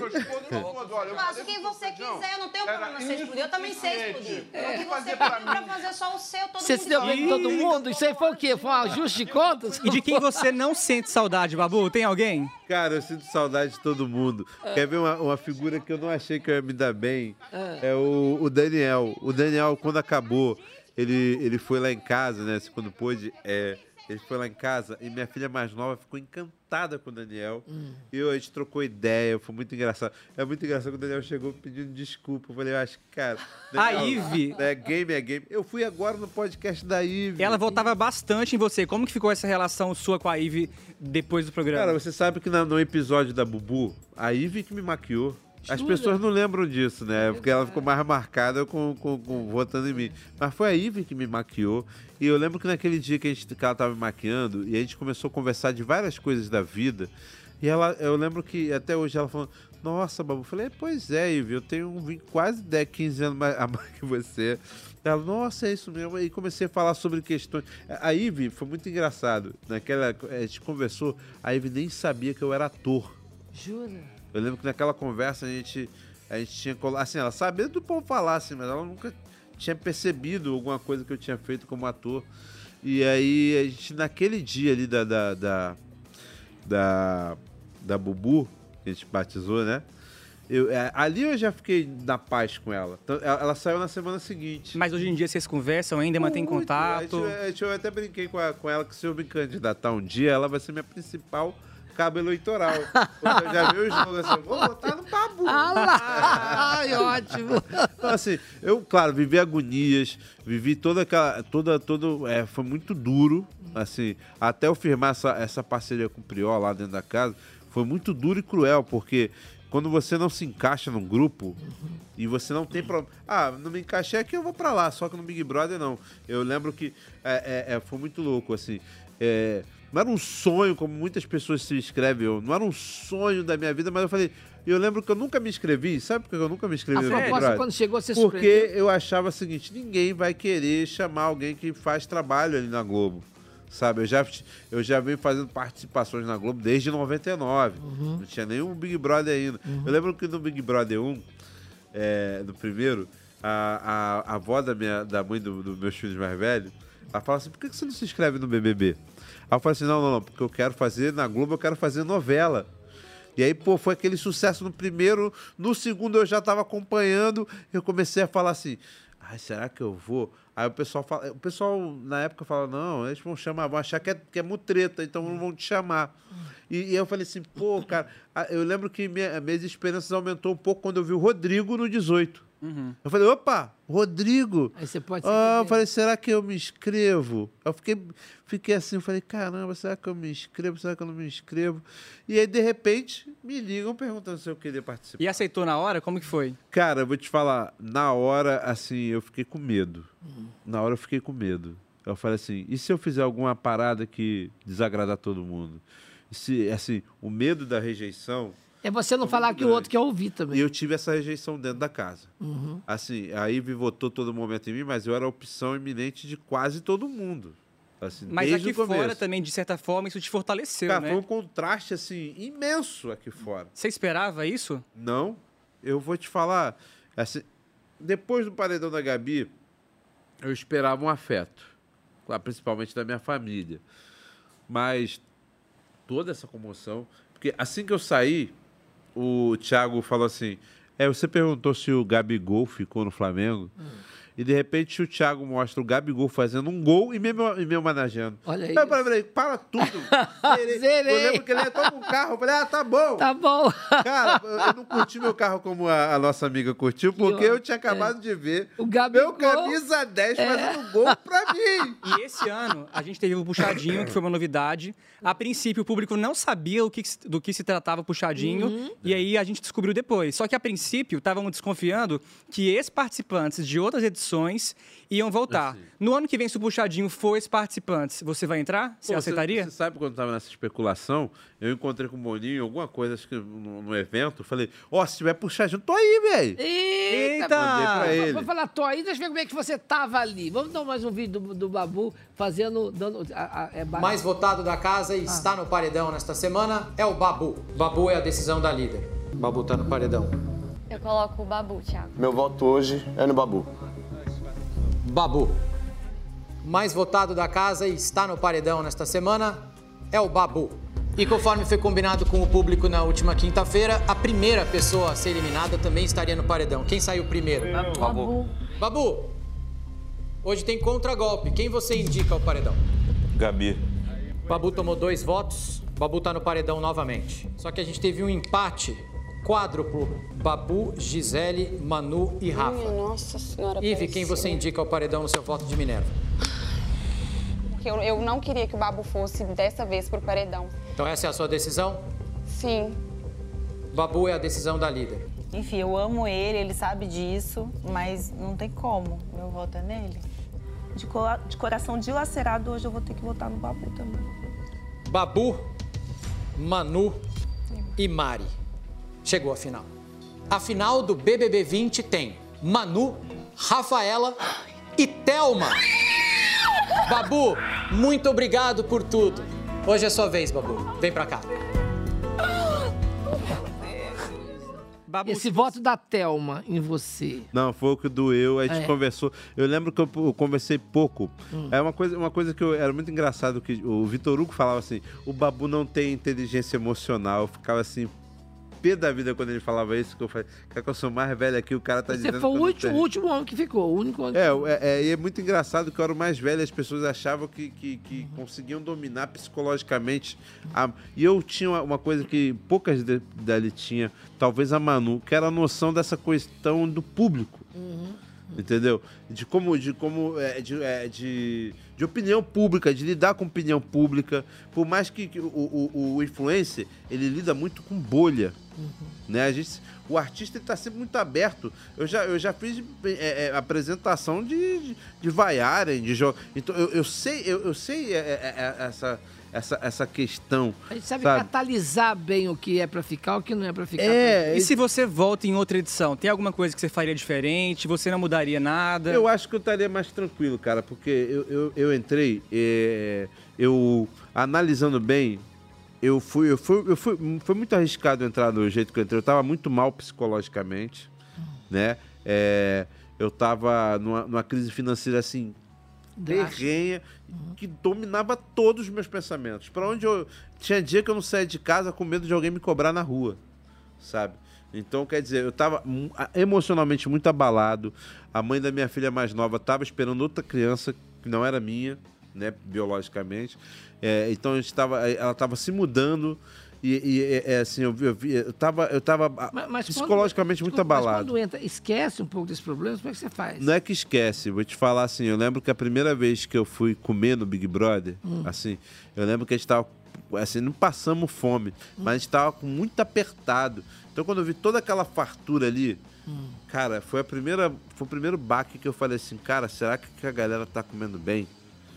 Faça o que você quiser, eu não tenho problema você explodir. Eu também sei explodir. É. O que você pediu pra fazer só o seu, todo Você mundo se deu bem com todo mundo? Isso aí foi o quê? Foi um ajuste de contas? E de quem você não sente saudade, Babu? Tem alguém? Cara, eu sinto saudade de todo mundo. Quer ver uma, uma figura que eu não achei que eu ia me dar bem? É. É o, o Daniel. O Daniel, quando acabou, ele, ele foi lá em casa, né? Quando pôde, é, ele foi lá em casa e minha filha mais nova ficou encantada com o Daniel. Hum. E eu, a gente trocou ideia, foi muito engraçado. É muito engraçado que o Daniel chegou pedindo desculpa. Eu falei, eu acho que, cara. A Daniel, Ive. É game, é game. Eu fui agora no podcast da Ive. Ela voltava bastante em você. Como que ficou essa relação sua com a Ive depois do programa? Cara, você sabe que no episódio da Bubu, a Ivy que me maquiou. As pessoas não lembram disso, né? Porque ela ficou mais marcada com, com, com- votando em mim. Mas foi a Ivy que me maquiou. E eu lembro que naquele dia que, a gente, que ela tava me maquiando, e a gente começou a conversar de várias coisas da vida. E ela, eu lembro que até hoje ela falou: Nossa, Babu, eu falei: Pois é, Ivy, eu tenho um quase 10, 15 anos mais, a mais que você. Ela, nossa, é isso mesmo. E comecei a falar sobre questões. A Ivy foi muito engraçado. Naquela, a gente conversou, a Ivy nem sabia que eu era ator. Jura? Eu lembro que naquela conversa a gente, a gente tinha assim, ela sabia do povo falar, assim, mas ela nunca tinha percebido alguma coisa que eu tinha feito como ator. E aí a gente, naquele dia ali da, da, da, da, da Bubu, que a gente batizou, né? Eu, é, ali eu já fiquei na paz com ela. Então, ela, ela saiu na semana seguinte. Mas hoje em dia vocês conversam ainda, mantém Muito. contato? A gente- a gente- eu até brinquei com, a- com ela que se eu me candidatar um dia, ela vai ser minha principal cabo eleitoral. Eu já vi o jogo assim, vou votar no Babu. Ah! Ai, ótimo. Então, assim, eu, claro, vivi agonias, vivi toda aquela. Toda, todo, é, foi muito duro, assim, até eu firmar essa, essa parceria com o Priol lá dentro da casa, foi muito duro e cruel, porque quando você não se encaixa num grupo e você não tem problema. Ah, não me encaixei aqui, eu vou pra lá, só que no Big Brother não. Eu lembro que é, é, é, foi muito louco, assim. é, não era um sonho, como muitas pessoas se inscrevem, não era um sonho da minha vida, mas eu falei. Eu lembro que eu nunca me inscrevi. Sabe por que eu nunca me inscrevi A proposta, quando chegou, você Porque surpreendeu? eu achava o seguinte: ninguém vai querer chamar alguém que faz trabalho ali na Globo. Sabe, eu já, eu já venho fazendo participações na Globo desde 99. Uhum. Não tinha nenhum Big Brother ainda. Eu lembro que no Big Brother 1, é, no primeiro, a, a, a avó da, minha, da mãe dos do meus filhos mais velhos, ela fala assim: por que você não se inscreve no BBB? Aí eu falei assim: não, não, não, porque eu quero fazer, na Globo eu quero fazer novela. E aí, pô, foi aquele sucesso no primeiro, no segundo eu já tava acompanhando, eu comecei a falar assim, ai, será que eu vou? Aí o pessoal fala, o pessoal na época fala, não, eles vão chamar, vão achar que é, que é mutreta, então não vão te chamar. E, e eu falei assim, pô, cara, eu lembro que minha, minhas esperanças aumentou um pouco quando eu vi o Rodrigo no 18. Eu falei, opa, Rodrigo. Aí você pode Ah, eu falei, será que eu me inscrevo? Eu fiquei, fiquei assim, eu falei, caramba, será que eu me inscrevo? Será que eu não me inscrevo? E aí, de repente, me ligam perguntando se eu queria participar. E aceitou na hora? Como que foi? Cara, eu vou te falar, na hora, assim, eu fiquei com medo. Na hora eu fiquei com medo. Eu falei assim, e se eu fizer alguma parada que desagradar todo mundo? E se, assim, o medo da rejeição... É você não falar que o outro quer ouvir também. E eu tive essa rejeição dentro da casa. Uhum. Assim, a Ivy votou todo momento em mim, mas eu era a opção iminente de quase todo mundo. Assim, Mas desde aqui o começo. fora também, de certa forma, isso te fortaleceu, Cara, né? foi um contraste, assim, imenso aqui fora. Você esperava isso? Não. Eu vou te falar. Assim, depois do paredão da Gabi, eu esperava um afeto. Principalmente da minha família. Mas toda essa comoção. Porque assim que eu saí, o Thiago falou assim: É, você perguntou se o Gabigol ficou no Flamengo. E de repente o Thiago mostra o Gabigol fazendo um gol e me, e me homenageando. Olha aí. Eu falei, falei, para tudo. Zerei. Zerei. Eu lembro que ele ia tomar um carro. Eu falei, ah, tá bom. Tá bom. Cara, eu não curti meu carro como a, a nossa amiga curtiu, porque eu tinha acabado de ver o Gabigol, meu camisa 10 fazendo gol pra mim. E esse ano a gente teve o Puxadinho, que foi uma novidade. A princípio, o público não sabia o que, do que se tratava o Puxadinho, Uhum. e aí a gente descobriu depois. Só que a princípio estavam desconfiando que ex-participantes de outras edições edições e iam voltar. No ano que vem, se o Puxadinho for esses participantes, você vai entrar? Você Pô, aceitaria? Você, sabe quando eu tava nessa especulação, eu encontrei com o Boninho alguma coisa, acho que no, no evento, falei, ó, se tiver puxadinho, tô aí, velho. Eita! Mandei pra ele. Vou falar, tô aí, deixa eu ver como é que você tava ali. Vamos dar mais um vídeo do, do Babu fazendo. Dando, a- a- é Mais votado da casa e está no paredão nesta semana é o Babu. Babu é a decisão da líder. Babu tá no paredão. Eu coloco o Babu, Thiago. Meu voto hoje é no Babu. Babu. Mais votado da casa e está no paredão nesta semana é o Babu. E conforme foi combinado com o público na última quinta-feira, a primeira pessoa a ser eliminada também estaria no paredão. Quem saiu primeiro? Babu. Babu. Hoje tem contragolpe. Quem você indica ao paredão? Gabi. Babu tomou dois votos. Babu tá no paredão novamente. Só que a gente teve um empate quádruplo. Babu, Gisele, Manu e Rafa. Minha nossa senhora. Ive, quem você indica ao paredão no seu voto de Minerva? Eu, eu não queria que o Babu fosse dessa vez pro paredão. Então essa é a sua decisão? Sim. Babu é a decisão da líder. Enfim, eu amo ele, ele sabe disso, mas não tem como. Meu voto é nele. De, cora- de coração dilacerado, hoje eu vou ter que votar no Babu também. Babu, Manu e Mari. Chegou a final. A final do BBB 20 tem Manu, Rafaela e Thelma. Babu, muito obrigado por tudo. Hoje é sua vez, Babu. Vem pra cá. Esse voto da Thelma em você. Não, foi o que doeu, a gente É. conversou. Eu lembro que eu, eu conversei pouco. Hum. É uma coisa, uma coisa que eu, era muito engraçado que o Vitor Hugo falava assim: o Babu não tem inteligência emocional. Eu ficava assim, pé da vida quando ele falava isso, que eu falei, cara, que eu sou mais velho aqui, o cara tá Você dizendo. foi o último, último homem que ficou, o único homem que É, ficou. é, é, e é muito engraçado que eu era o mais velho, as pessoas achavam que, que, que conseguiam dominar psicologicamente. a- e eu tinha uma, uma coisa que poucas de- dali tinha, talvez a Manu, que era a noção dessa questão do público. Entendeu? De como, de como, é, de, é, de, de opinião pública, de lidar com opinião pública. Por mais que, o, o, o influencer, ele lida muito com bolha. Né? A gente, o artista está sempre muito aberto. Eu já, eu já fiz é, é, apresentação de, de, de vaiarem, de jogar. Então eu, eu sei, eu, eu sei é, é, essa, essa, essa questão. A gente sabe, sabe? catalisar bem o que é pra ficar, o que não é pra ficar. E se você volta em outra edição, tem alguma coisa que você faria diferente? Você não mudaria nada? Eu acho que eu estaria mais tranquilo, cara, porque eu, eu, eu entrei, é, eu analisando bem, eu fui, eu fui, eu fui, foi muito arriscado entrar do jeito que eu entrei. Eu tava muito mal psicologicamente, né? É, eu tava numa, numa crise financeira assim Terrenha que dominava todos os meus pensamentos. Para onde eu tinha dia que eu não saía de casa com medo de alguém me cobrar na rua, sabe? Então, quer dizer, eu tava mu- a- emocionalmente muito abalado. A mãe da minha filha mais nova tava esperando outra criança que não era minha, né, biologicamente. É, então, a gente tava, ela estava se mudando e, e, é, é, assim, eu, vi- eu, eu tava, eu tava ah, Mas- mas psicologicamente quando- muito desculpa, mas abalado. quando entra, esquece um pouco desses problemas, como é que você faz? Não é que esquece, vou te falar assim, eu lembro que a primeira vez que eu fui comer no Big Brother, Hum. assim, eu lembro que a gente tava, assim, não passamos fome, mas a gente tava muito apertado. Então quando eu vi toda aquela fartura ali, Hum. cara, foi a primeira, foi o primeiro baque que eu falei assim, cara, será que a galera tá comendo bem?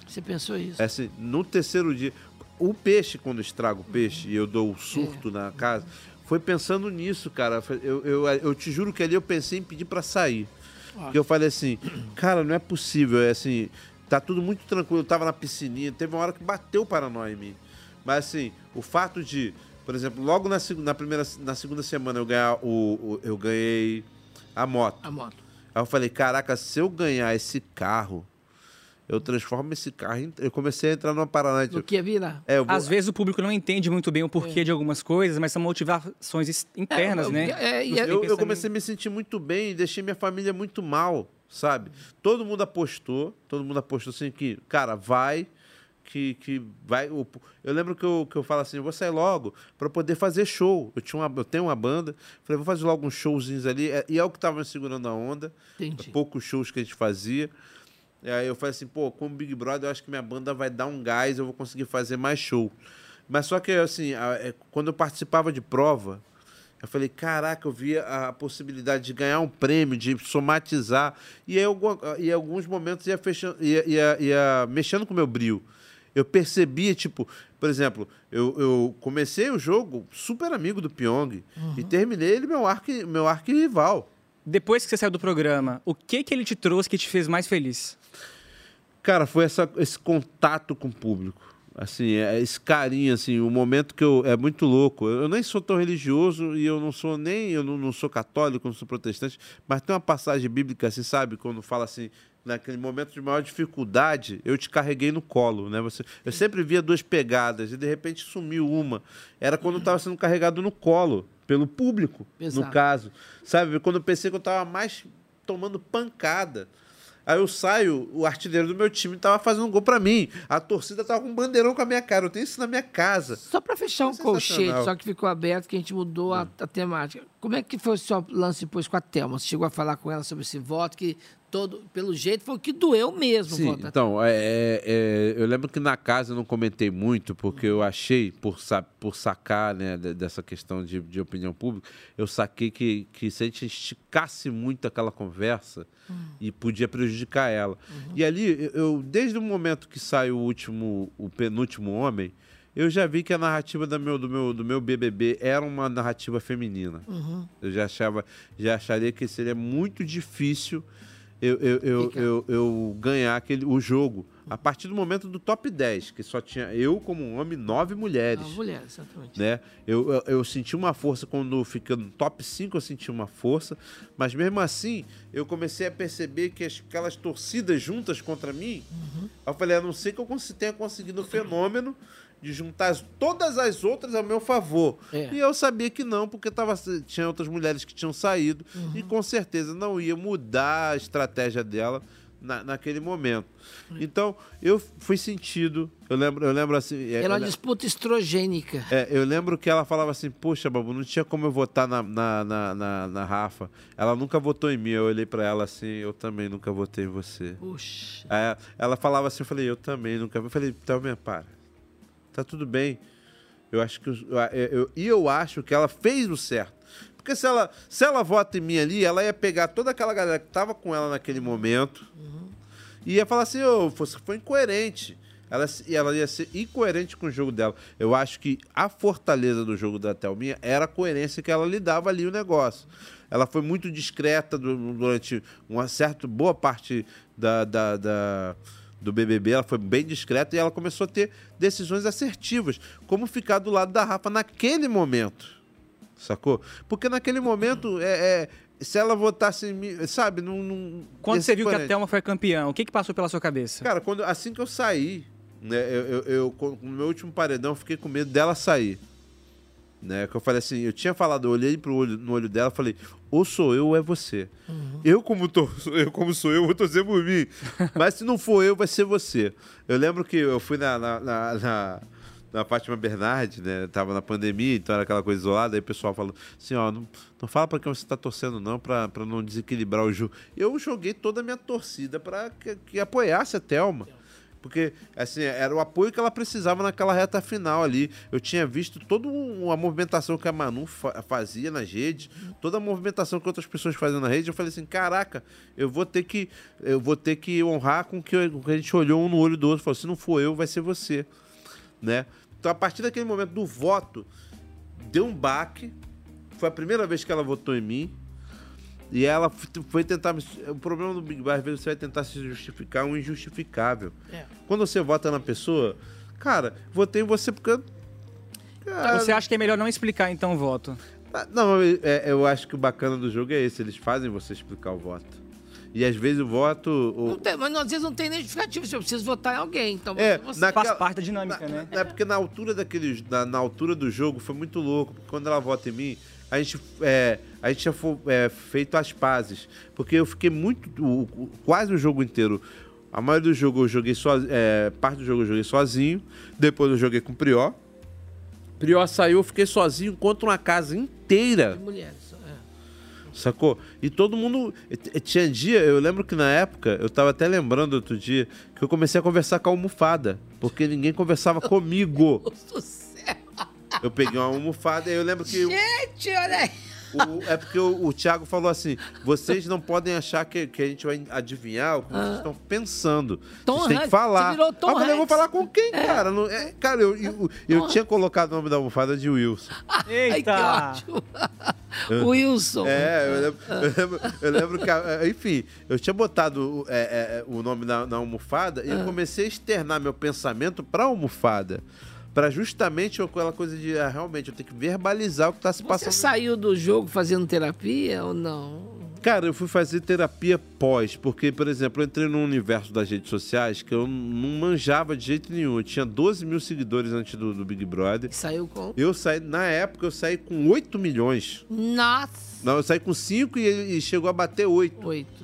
Você pensou isso? É assim, no terceiro dia, o peixe, quando eu estrago o peixe e eu dou o É. surto na casa, foi pensando nisso, cara. Eu, eu, eu te juro que ali eu pensei em pedir pra sair. Porque eu falei assim, cara, não é possível. É assim, tá tudo muito tranquilo. Eu tava na piscininha, teve uma hora que bateu o paranoia em mim. Mas assim, o fato de, por exemplo, logo na, na primeira, na segunda semana eu ganhar o, o- eu ganhei a moto. A moto. Aí eu falei, caraca, se eu ganhar esse carro, eu transformo esse carro em... Eu comecei a entrar numa paranoia. Do que virar? É, eu vou- Às vezes o público não entende muito bem o porquê de algumas coisas, mas são motivações es- internas, É, né? é, e é- tem eu, eu comecei a me sentir muito bem e deixei minha família muito mal, sabe? Todo mundo apostou, todo mundo apostou assim que, cara, vai, que, que vai. o- Eu lembro que eu, que eu falo assim, eu vou sair logo para poder fazer show. Eu, tinha uma, eu tenho uma banda, falei, vou fazer logo uns showzinhos ali, é- e é o que tava me segurando a onda. Entendi. Poucos shows que a gente fazia. E aí eu falei assim, pô, como Big Brother, eu acho que minha banda vai dar um gás, eu vou conseguir fazer mais show. Mas só que, assim, é, quando eu participava de prova, Eu falei, caraca, eu via a possibilidade de ganhar um prêmio, de somatizar. E aí, em alguns momentos ia, fechando, ia, ia, ia mexendo com o meu brilho. Eu percebia, tipo, por exemplo, eu, eu comecei o jogo super amigo do Pyong e terminei ele meu arqui, meu arquirrival. Depois que você saiu do programa, o que que ele te trouxe que te fez mais feliz? Cara, foi essa, esse contato com o público. Assim, é esse carinho, assim, o momento que eu. É muito louco. Eu nem sou tão religioso e eu não sou nem. Eu não, não sou católico, não sou protestante, mas tem uma passagem bíblica, assim, sabe? Quando fala assim. Naquele momento de maior dificuldade, eu te carreguei no colo, né? Você, eu sempre via duas pegadas e de repente sumiu uma. Era quando eu estava sendo carregado no colo, pelo público, Exato. no caso. Sabe? Quando eu pensei que eu estava mais tomando pancada. Aí eu saio, o artilheiro do meu time tava fazendo gol pra mim. A torcida tava com um bandeirão com a minha cara. Eu tenho isso na minha casa. Só pra fechar um colchete, só que ficou aberto, que a gente mudou a, a temática. Como é que foi o seu lance depois com a Thelma? Você chegou a falar com ela sobre esse voto, que todo, pelo jeito foi o que doeu mesmo. Sim, voto. então, é, é, é, eu lembro que na casa eu não comentei muito, porque eu achei, por, por sacar né, de- dessa questão de, de opinião pública, eu saquei que, que se a gente esticasse muito aquela conversa, e podia prejudicar ela. E ali, eu, eu- desde o momento que sai o último, o penúltimo homem, eu já vi que a narrativa do meu, do meu, do meu BBB era uma narrativa feminina. Uhum. Eu já achava, já acharia que seria muito difícil eu, eu, eu, eu, ganhar aquele, o jogo. A partir do momento do top 10, que só tinha eu como um homem, nove mulheres. Uma mulher, exatamente. Né? Eu, eu, eu senti uma força quando fica no top 5, eu senti uma força, mas mesmo assim eu comecei a perceber que as- aquelas torcidas juntas contra mim, eu falei, a não ser que eu tenha conseguido o fenômeno de juntar as- todas as outras ao meu favor. É. E eu sabia que não, porque tava, tinha outras mulheres que tinham saído Uhum. e com certeza não ia mudar a estratégia dela na, naquele momento. Então, eu fui sentido. Eu lembro, eu lembro assim. é, Era uma disputa estrogênica. é, eu lembro que ela falava assim, poxa, Babu, não tinha como eu votar na, na, na, na- na Rafa. Ela nunca votou em mim. Eu olhei pra ela assim, eu também nunca votei em você. Puxa. Aí ela falava assim, eu falei, eu também nunca. Eu falei, Thelminha, para. Tá tudo bem. Eu acho que. eu- eu- E eu, acho que ela fez o certo. Porque se ela, se ela vota em mim ali, ela ia pegar toda aquela galera que tava com ela naquele momento e ia falar assim, ô, você foi incoerente. Ela, e ela ia ser incoerente com o jogo dela. Eu acho que a fortaleza do jogo da Thelminha era a coerência que ela lhe dava ali o negócio. Ela foi muito discreta du- durante uma certa boa parte da, da- da- do BBB. Ela foi bem discreta e ela começou a ter decisões assertivas. Como ficar do lado da Rafa naquele momento. Sacou? Porque naquele momento, é, é, se ela votasse sabe? Não, não, Quando você viu que a. Thelma foi campeã, o que que passou pela sua cabeça? Cara, quando, assim que eu saí, né, eu, eu, eu- no meu último paredão, eu fiquei com medo dela sair. Né, que eu falei assim, eu tinha falado, eu olhei pro olho, no olho dela e falei, ou sou eu ou é você. Eu como, tô, eu como sou eu, vou torcer por mim. Mas se não for eu, vai ser você. Eu lembro que eu fui na, na, na, na, na Fátima Bernardi, né? Tava na pandemia, então era aquela coisa isolada. Aí o pessoal falou assim, ó, não, não fala pra quem você tá torcendo não, pra, pra não desequilibrar o jogo. Eu joguei toda a minha torcida pra que, que apoiasse a Thelma. Porque, assim, era o apoio que ela precisava naquela reta final ali. Eu tinha visto toda um- a movimentação que a Manu fa- fazia nas redes, toda a movimentação que outras pessoas faziam na rede. Eu falei assim, caraca, eu vou ter que, eu vou ter que honrar com que a gente olhou um no olho do outro. Falou, se não for eu, vai ser você. Né? Então, a partir daquele momento do voto, deu um baque. Foi a primeira vez que ela votou em mim. E ela foi tentar. me- O problema do Big Brother, às vezes você vai tentar se justificar um injustificável. É. Quando você vota na pessoa, cara, votei em você porque. Cara, Você acha que é melhor não explicar então o voto? Ah, Não, é- eu acho que o bacana do jogo é esse, eles fazem você explicar o voto. E às vezes o voto. o- Não tem- mas às vezes não tem nem justificativa, você precisa votar em alguém. Então É, você naquela- Faz parte da dinâmica, né? É porque na altura daquele, na, na altura do jogo foi muito louco. porque Quando ela vota em mim, a gente, é, a gente foi é, feito as pazes. Porque eu fiquei muito. o- quase o jogo inteiro. A maioria do jogo eu joguei sozinho. parte do jogo eu joguei sozinho. Depois eu joguei com o Prió. Prió saiu, eu fiquei sozinho contra uma casa inteira. mulheres. é. Sacou? E todo mundo. Tinha dia, eu lembro que na época, eu tava até lembrando outro dia, que eu comecei a conversar com a almofada. Porque ninguém conversava comigo. Eu peguei uma almofada e eu lembro que. Gente, olha aí. O- é porque o, o Thiago falou assim: vocês não podem achar que, que a gente vai adivinhar o que vocês estão pensando. Ah. Tom vocês têm que falar. você virou Tom Aí eu falei, vou falar com quem, cara? Não- é, cara, eu, eu, eu tinha colocado o nome da almofada de Wilson. Ai, que ótimo. Wilson. É, eu lembro, eu lembro, eu lembro que, a- enfim, eu tinha botado é, é, o nome na, na almofada e eu Ah. comecei a externar meu pensamento pra almofada. Pra justamente aquela coisa de, ah, realmente, eu tenho que verbalizar o que tá se Você passando. saiu do jogo fazendo terapia ou não? Cara, eu fui fazer terapia pós, porque, por exemplo, eu entrei no universo das redes sociais que eu não manjava de jeito nenhum. Eu tinha 12 mil seguidores antes do, do Big Brother. Saiu com. Eu saí, na época, eu saí com 8 milhões. Nossa! Não, eu saí com 5 e, e chegou a bater 8. 8.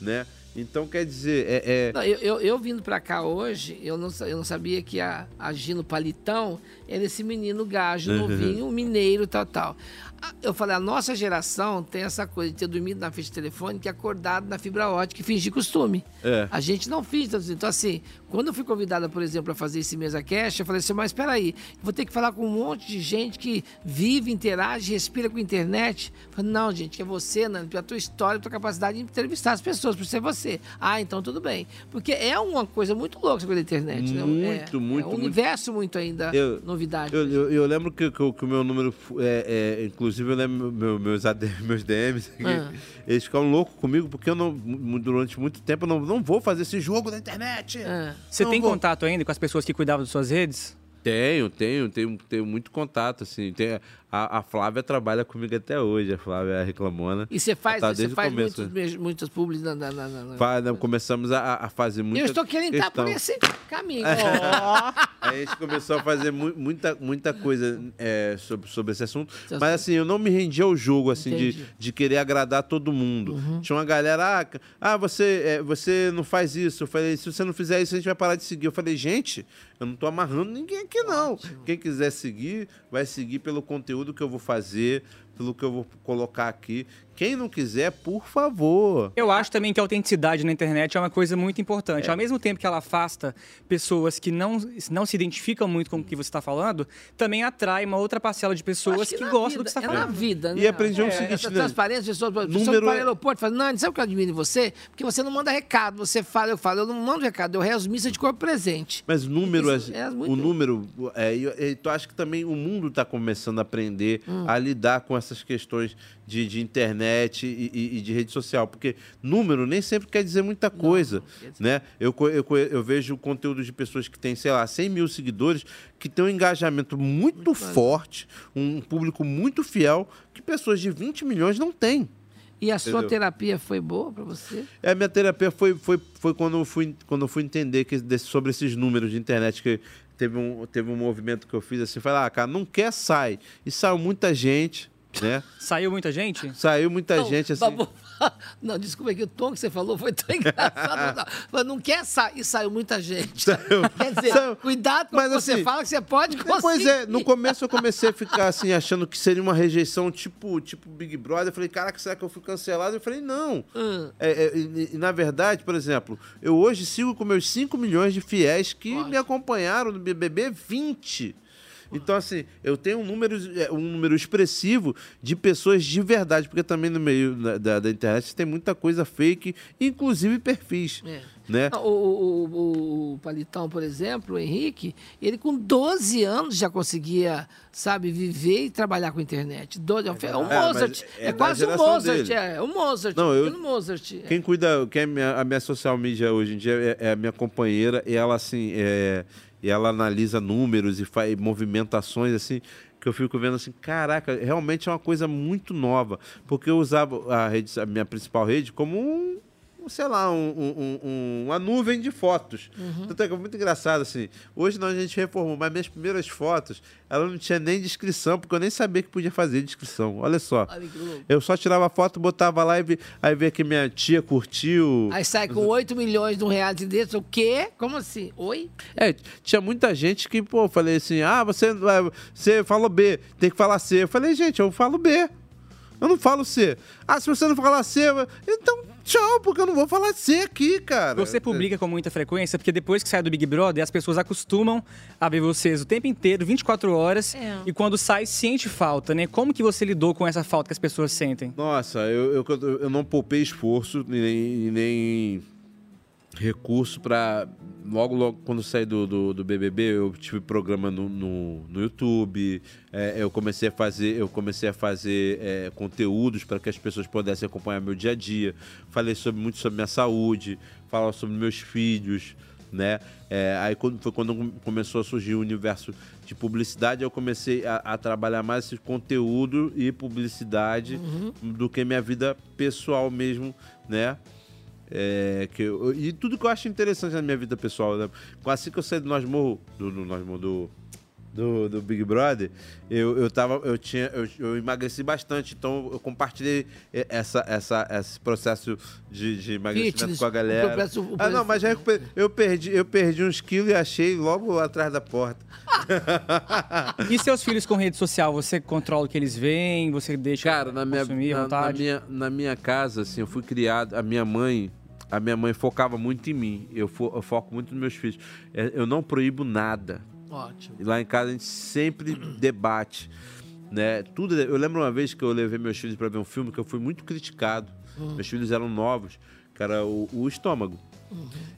Né? Então, quer dizer, é. é- Não, eu, eu, eu vindo pra cá hoje, eu não, eu não sabia que a, a Gino Palitão era esse menino gajo, Uhum. novinho, mineiro, tal, tal. Ah, Eu falei, a nossa geração tem essa coisa de ter dormido na ficha telefônica e acordado na fibra ótica e fingir costume. É. A gente não finge. assim. Então, assim, quando eu fui convidada, por exemplo, a fazer esse mesa cash, eu falei assim, mas espera aí, vou ter que falar com um monte de gente que vive, interage, respira com a internet. Eu falei, não, gente, que é você, Nani, pela tua história, pela tua capacidade de entrevistar as pessoas, por ser você. Ah, então tudo bem. Porque é uma coisa muito louca essa coisa da internet. né? Muito, é, muito, É um muito. universo muito ainda Eu- novidade. Eu, eu- eu lembro que, que o que o meu número. É, é, inclusive, eu lembro meu- meus, AD, meus DMs. aqui, Ah. Eles ficaram loucos comigo porque eu não, durante muito tempo, eu não, não vou fazer esse jogo na internet. Você Não tem vou. contato ainda com as pessoas que cuidavam das suas redes? Tenho, tenho, tenho, tenho muito contato, assim. Tem, a, a Flávia trabalha comigo até hoje, a Flávia é reclamona. E você faz, Tá você faz começo. muitos, muitas publis na, na, na, na- Fa- né, Começamos a, a fazer muita Eu estou querendo estar por questão. esse caminho. A gente começou a fazer mu- muita, muita coisa é, sobre, sobre esse assunto. Esse Mas assim, eu não me rendi ao jogo, assim, de, Entendi. de querer agradar todo mundo. Tinha uma galera, ah, ah você, é, você não faz isso. Eu falei, se você não fizer isso, a gente vai parar de seguir. Eu falei, gente, eu não tô amarrando ninguém aqui, não. Quem quiser seguir, vai seguir pelo conteúdo que eu vou fazer, pelo que eu vou colocar aqui. Quem não quiser, por favor. Eu acho também que a autenticidade na internet é uma coisa muito importante. Ao mesmo tempo que ela afasta pessoas que não, não se identificam muito com o que você está falando, também atrai uma outra parcela de pessoas que, na gostam vida, do que você está é falando. na vida, né? E aprendi o É, seguinte, essa né? transparência, as pessoas, Número que no é- aeroporto, falam, Nani, sabe o que eu admiro em você? Porque você não manda recado, você fala, eu falo, eu não mando recado, eu rezo missa de corpo presente. Mas o número, Isso é, é muito- o número, é, eu, e tu acha que também o mundo está começando a aprender Hum. a lidar com essas questões de, de internet e, e- e de rede social, porque número nem sempre quer dizer muita coisa, né? Eu, co- eu, co- eu vejo conteúdo de pessoas que têm, sei lá, 100 mil seguidores, que têm um engajamento muito, forte, um público muito fiel, que pessoas de 20 milhões não têm. E a sua Entendeu? terapia foi boa pra você? É, a minha terapia foi, foi, foi quando, eu fui, quando eu fui entender que, desse- sobre esses números de internet, que teve um, teve um movimento que eu fiz assim, falei, ah, cara, não quer, sai. E saiu muita gente, né? Saiu muita gente? Saiu muita Não, gente, assim. Babu, Não, desculpa, é que o tom que você falou foi tão engraçado. Mas não quer sair, e saiu muita gente. Quer dizer, Saiu. cuidado com o que você assim, fala, que você pode conseguir. Pois é, no começo eu comecei a ficar assim, achando que seria uma rejeição tipo, tipo Big Brother. Eu falei, caraca, será que eu fui cancelado? Eu falei, não. Hum. É, é, e, na verdade, por exemplo, eu hoje sigo com meus 5 milhões de fiéis que me acompanharam no BBB 20. Então, assim, eu tenho um número, é, um número expressivo de pessoas de verdade, porque também no meio da, da, da internet tem muita coisa fake, inclusive perfis. É. Né? Não, O, o, o, o Palitão, por exemplo, o Henrique, ele com 12 anos já conseguia, sabe, viver e trabalhar com a internet. 12, é, um É, Mozart. mas É, é da quase um Mozart. dele. É, o Mozart. Não, eu- Mozart. é. Quem cuida, quem é minha, a minha social media hoje em dia é, é a minha companheira e ela assim, é, e ela analisa números e faz movimentações assim que eu fico vendo assim, caraca, realmente é uma coisa muito nova, porque eu usava a rede, a minha principal rede como um sei lá, um- um- um- uma nuvem de fotos. Uhum. Tanto é que é muito engraçado, assim. Hoje não, a gente reformou, mas minhas primeiras fotos, ela não tinha nem descrição, porque eu nem sabia que podia fazer descrição. Olha só. Olha. Eu só tirava foto, botava lá e vi- aí via que minha tia curtiu. Aí sai com 8 milhões de um reality desse, o quê? Como assim? Oi? É, tinha muita gente que, pô, falei assim, ah, você, é, você falou B, tem que falar C. Eu falei, gente, eu falo B. Eu não falo C. Ah, se você não falar C, eu- então tchau, porque eu não vou falar C aqui, cara. Você publica com muita frequência, porque depois que sai do Big Brother, as pessoas acostumam a ver vocês o tempo inteiro, 24 horas, É. e quando sai, sente falta, né? Como que você lidou com essa falta que as pessoas sentem? Nossa, eu, eu, eu não poupei esforço e nem, e nem recurso pra. Logo, logo, quando saí do, do, do BBB, eu tive programa no, no, no YouTube. é, eu comecei a fazer, eu comecei a fazer é, conteúdos para que as pessoas pudessem acompanhar meu dia a dia. Falei sobre, muito sobre minha saúde, falava sobre meus filhos, né? É, aí quando, foi quando começou a surgir o universo de publicidade, eu comecei a, a trabalhar mais esse conteúdo e publicidade Uhum. do que minha vida pessoal mesmo, né? É, que eu- e tudo que eu acho interessante na minha vida pessoal. Né? Assim que eu saí do Nós Morro, do, do, Nós Morro, do, do, do Big Brother, eu, eu, tava, eu, tinha, eu, eu emagreci bastante. Então eu compartilhei essa, essa, esse processo de, de emagrecimento Fitness, com a o galera. processo- o ah, não, mas já eu perdi, eu perdi uns quilos e achei logo atrás da porta. E seus filhos com rede social, você controla o que eles veem, você deixa Cara, na minha, na, na vontade? minha, na minha casa, assim, eu fui criado. A minha mãe, a minha mãe focava muito em mim. Eu, fo- eu foco muito nos meus filhos. É, Eu não proíbo nada. Ótimo. E lá em casa a gente sempre debate, né? Tudo. Eu lembro uma vez que eu levei meus filhos para ver um filme que eu fui muito criticado. Hum. Meus filhos eram novos, que era o, o estômago.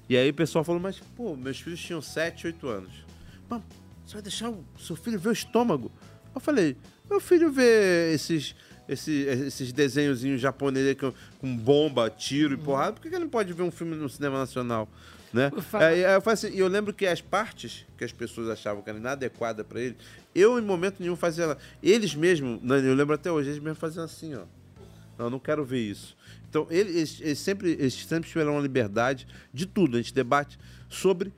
E aí o pessoal falou, mas pô, meus filhos tinham 7, 8 anos. Mas você vai deixar o seu filho ver o estômago? Eu falei, meu filho vê esses, esses, esses desenhozinhos japoneses com, com bomba, tiro e porrada, por que que ele não pode ver um filme no cinema nacional? Né? Aí eu assim, e eu lembro que as partes que as pessoas achavam que era inadequada para ele, eu em momento nenhum fazia ela. Eles mesmos, né, eu lembro até hoje, eles mesmo faziam assim, ó. Não, não quero ver isso. Então, eles, eles- sempre, eles sempre tiveram uma liberdade de tudo. A gente debate sobre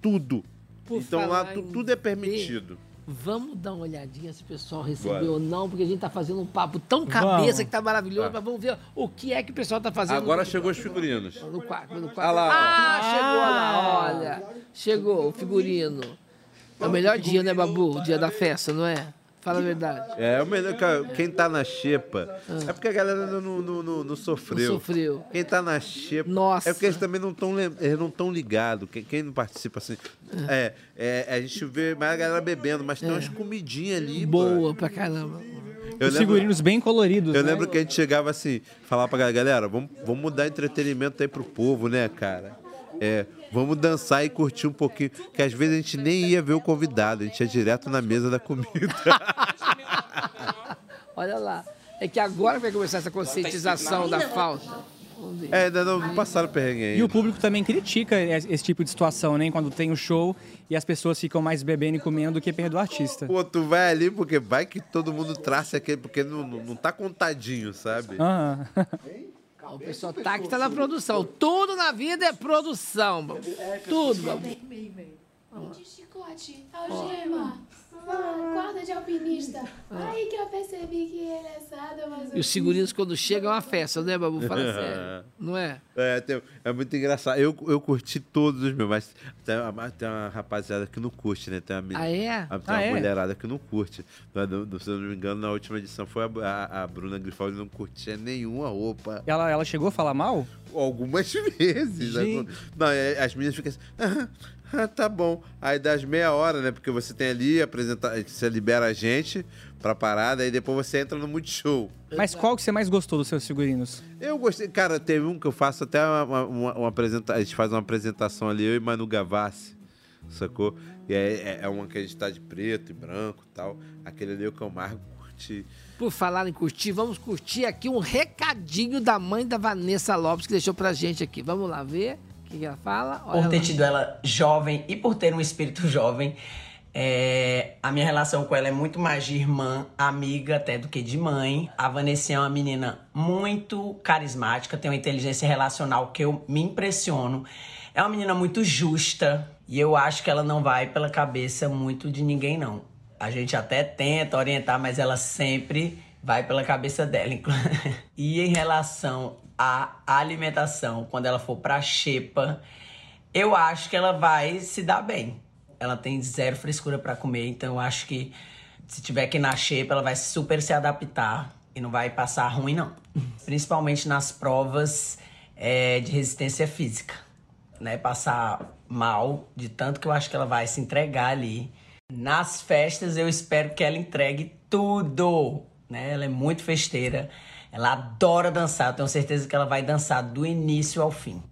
tudo. Por então lá tu- tudo é permitido. Vamos dar uma olhadinha se o pessoal recebeu Bora. ou não, porque a gente tá fazendo um papo tão cabeça Vamos. que tá maravilhoso, Tá. mas vamos ver o que é que o pessoal tá fazendo. Agora no- chegou os figurinos. No quarto, no quarto. Ah lá. Ah, chegou lá, olha. Chegou o figurino. É o melhor dia, né, Babu? O dia da festa, não é? Fala a verdade. É, o melhor, cara, quem tá na xepa. É porque a galera não, não, não, não- não sofreu. Não sofreu. Quem tá na xepa. Nossa. É porque eles também não estão eles não tão ligados. Quem, quem não participa assim. É, é, a gente vê mais a galera bebendo, mas tem umas comidinhas ali. Boa pra caramba. Eu Os lembro- figurinos bem coloridos, Eu né? lembro que a gente chegava assim, falava pra galera, galera, vamos, vamos mudar entretenimento aí pro povo, né, cara? É, vamos dançar e curtir um pouquinho. Que às vezes a gente nem ia ver o convidado, a gente ia direto na mesa da comida. Olha lá. É que agora vai começar essa conscientização da falta. É, ainda não, passaram perrengue aí. E o público também critica esse tipo de situação, né? Quando tem o show e as pessoas ficam mais bebendo e comendo do que perto do artista. Pô, tu vai ali porque vai que todo mundo traça aquele, porque não, não, não tá contadinho, sabe? Aham. O pessoal tá que tá na produção. Tudo na vida é produção, Babu. Tudo, Babu. De chicote, algema, corda de alpinista. Aí que eu percebi que ele é sadomasoquista. E os figurinos, quando chegam, é uma festa, né, Babu? Fala sério. Não é? É, tem- é muito engraçado. Eu, eu curti todos os meus, mas tem uma, tem uma rapaziada que não curte, né? Tem uma, Ah, é? Tem Ah, uma é? mulherada que não curte. Mas, no- se eu não me engano, na última edição foi a, a, a Bruna Grifaldi não curtia nenhuma roupa. Ela, ela chegou a falar mal? Algumas vezes. né? Gente. Não, é, as meninas ficam assim. "Ah, ah, tá bom. Aí das meia hora, né? Porque você tem ali, apresenta, você libera a gente pra parada, aí depois você entra no Multishow. Mas qual que você mais gostou dos seus figurinos? Eu gostei, cara, teve um que eu faço até uma, uma, uma apresentação. A gente faz uma apresentação ali, eu e Manu Gavassi, sacou? E é, é- é uma que a gente tá de preto e branco e tal. Aquele ali é o que eu mais curti. Por falar em curtir, vamos curtir aqui um recadinho da mãe da Vanessa Lopes que deixou pra gente aqui. Vamos lá ver o que ela fala. Olha por ter lá. tido ela jovem e por ter um espírito jovem, é, a minha relação com ela é muito mais de irmã, amiga até do que de mãe. A Vanessa é uma menina muito carismática, tem uma inteligência relacional que eu me impressiono. É uma menina muito justa e eu acho que ela não vai pela cabeça muito de ninguém, não. A gente até tenta orientar, mas ela sempre vai pela cabeça dela. e em relação à alimentação, quando ela for pra xepa, eu acho que ela vai se dar bem. Ela tem zero frescura pra comer, então eu acho que se tiver que ir na xepa, ela vai super se adaptar e não vai passar ruim, não. Principalmente nas provas é, de resistência física, né? Passar mal de tanto que eu acho que ela vai se entregar ali. Nas festas eu espero que ela entregue tudo, né? Ela é muito festeira, ela adora dançar, eu tenho certeza que ela vai dançar do início ao fim.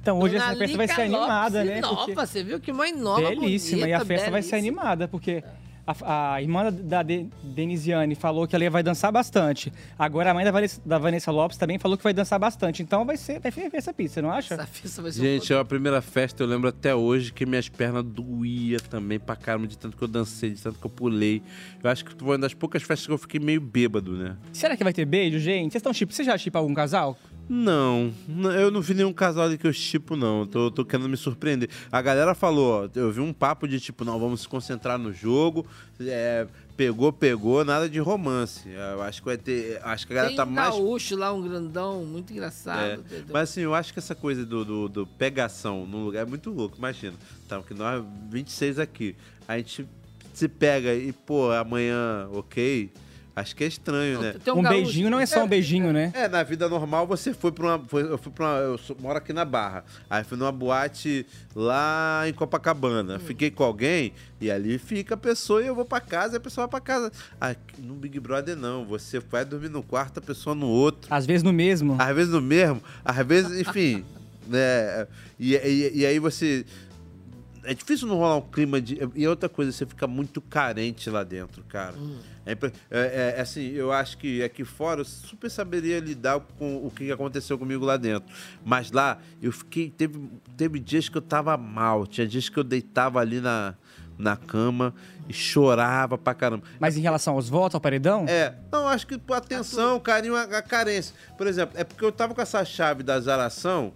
Então hoje Dona essa festa vai Lica ser animada, Lopes né? Nova, Porque- você viu que mãe nova, Belíssima, e a bonita, festa vai ser belíssima. animada, porque a, a irmã da De- Denisiane falou que ela vai dançar bastante. Agora a mãe da Vanessa, da Vanessa Lopes também falou que vai dançar bastante. Então vai ser, vai ferver essa pista, você não acha? Essa festa vai Gente, é a primeira festa, eu lembro até hoje que minhas pernas doía também pra caramba, de tanto que eu dancei, de tanto que eu pulei. Eu acho que foi uma das poucas festas que eu fiquei meio bêbado, né? Será que vai ter beijo, gente? Vocês estão tipo, você já chipa algum casal? Não, eu não vi nenhum casal que eu chipo, não. Tô, tô querendo me surpreender. A galera falou, ó, eu vi um papo de tipo, não, vamos se concentrar no jogo. é, pegou, pegou, nada de romance. Eu acho que vai ter. Acho que a galera Tem tá um mais. gaúcho lá, um grandão, muito engraçado. É, mas assim, eu acho que essa coisa do, do, do pegação num lugar é muito louco. Imagina, tá, que nós 26 aqui, a gente se pega e, pô, amanhã, ok? Acho que é estranho, né? um beijinho não é só um beijinho, né? É, na vida normal você foi pra uma. foi- eu fui pra uma. Eu sou- moro aqui na Barra. Aí fui numa boate lá em Copacabana. Hum. Fiquei com alguém e ali fica a pessoa e eu vou pra casa e a pessoa vai pra casa. Aqui, no Big Brother não. Você vai dormir no quarto, a pessoa no outro. Às vezes no mesmo. Às vezes no mesmo. Às vezes, enfim. né? E, e, e aí você. É difícil não rolar um clima de. E outra coisa, você fica muito carente lá dentro, cara. É, impre- é- é- assim, eu acho que aqui fora eu super saberia lidar com o que aconteceu comigo lá dentro. Mas lá, eu fiquei. Teve, teve dias que eu tava mal, tinha dias que eu deitava ali na, na cama e chorava pra caramba. Mas em relação aos votos, ao paredão? É, não, acho que por atenção, carinho, a, a carência. Por exemplo, é porque eu tava com essa chave da zaração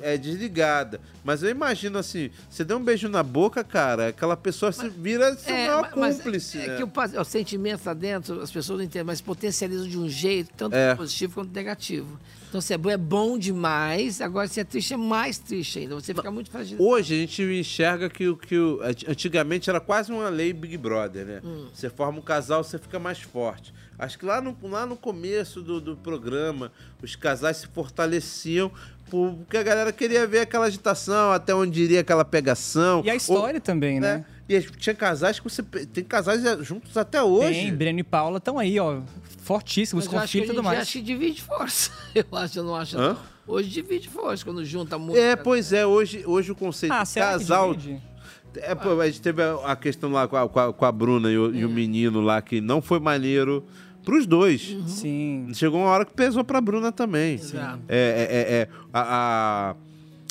é, desligada. Mas eu imagino assim, você deu um beijo na boca, cara, aquela pessoa se vira seu É, maior ma- mas cúmplice. É né? que o, o sentimento lá dentro, as pessoas não entendem, mas potencializam de um jeito, tanto É. positivo quanto negativo. Então, se é bom, é bom demais, agora se é triste, é mais triste ainda. Você fica muito fragilizado. Hoje a gente enxerga que o que antigamente era quase uma lei Big Brother, né? Hum. Você forma um casal, você fica mais forte. Acho que lá no, lá no começo do, do programa, os casais se fortaleciam porque a galera queria ver aquela agitação, até onde iria aquela pegação. E a história também, né? E as- tinha casais que você. Tem casais juntos até hoje. Tem, Breno e Paula estão aí, ó, fortíssimos, eu filho e tudo mais. acho que divide força. Eu acho, eu não acho. Hã? Não. Hoje divide força, quando junta muito. É, pois é, hoje, hoje o conceito Ah, de casal. divide? É, pô, a gente teve a questão lá com a, com a- com a Bruna e o, e o menino lá que não foi maneiro pros dois. Sim. Chegou uma hora que pesou pra Bruna também. Exato. É, é, é, é, a, a-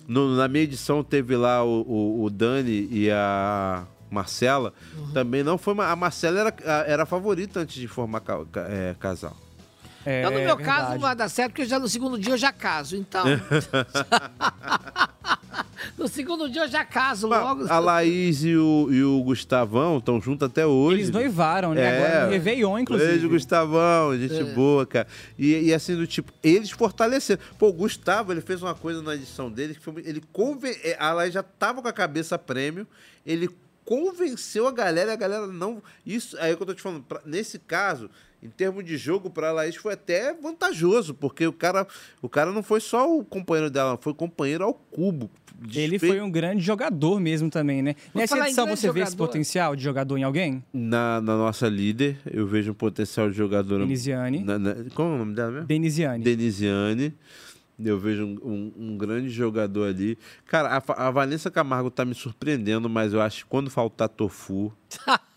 no- na minha edição teve lá o, o- o Dani e a Marcela. Também não foi. ma- A Marcela era, a- era a favorita antes de formar ca- ca- é, casal. É, Então, no meu caso, não vai dar certo, porque já no segundo dia eu já caso. Então, no segundo dia eu já caso logo. A Laís e o, e o Gustavão estão juntos até hoje. Eles noivaram, né? Agora no Réveillon, inclusive. Beijo, Gustavão, gente É. boa, cara. E, e assim, do tipo, eles fortaleceram. Pô, o Gustavo, ele fez uma coisa na edição dele que foi. Ele conven... é, A Laís já tava com a cabeça prêmio, ele convenceu a galera, e a galera não. Isso aí é o que eu tô te falando. pra- Nesse caso, em termos de jogo, pra Laís foi até vantajoso, porque o cara, o cara não foi só o companheiro dela, foi companheiro ao cubo. Ele foi um grande jogador mesmo também, né? Por Nessa edição você vê esse jogador- potencial de jogador em alguém? Na, na nossa líder, eu vejo um potencial de jogadora. Denisiane. Na, na, qual é o nome dela mesmo? Denisiane. Denisiane. Eu vejo um, um- um grande jogador ali. Cara, a, a Vanessa Camargo tá me surpreendendo, mas eu acho que quando faltar Tofu.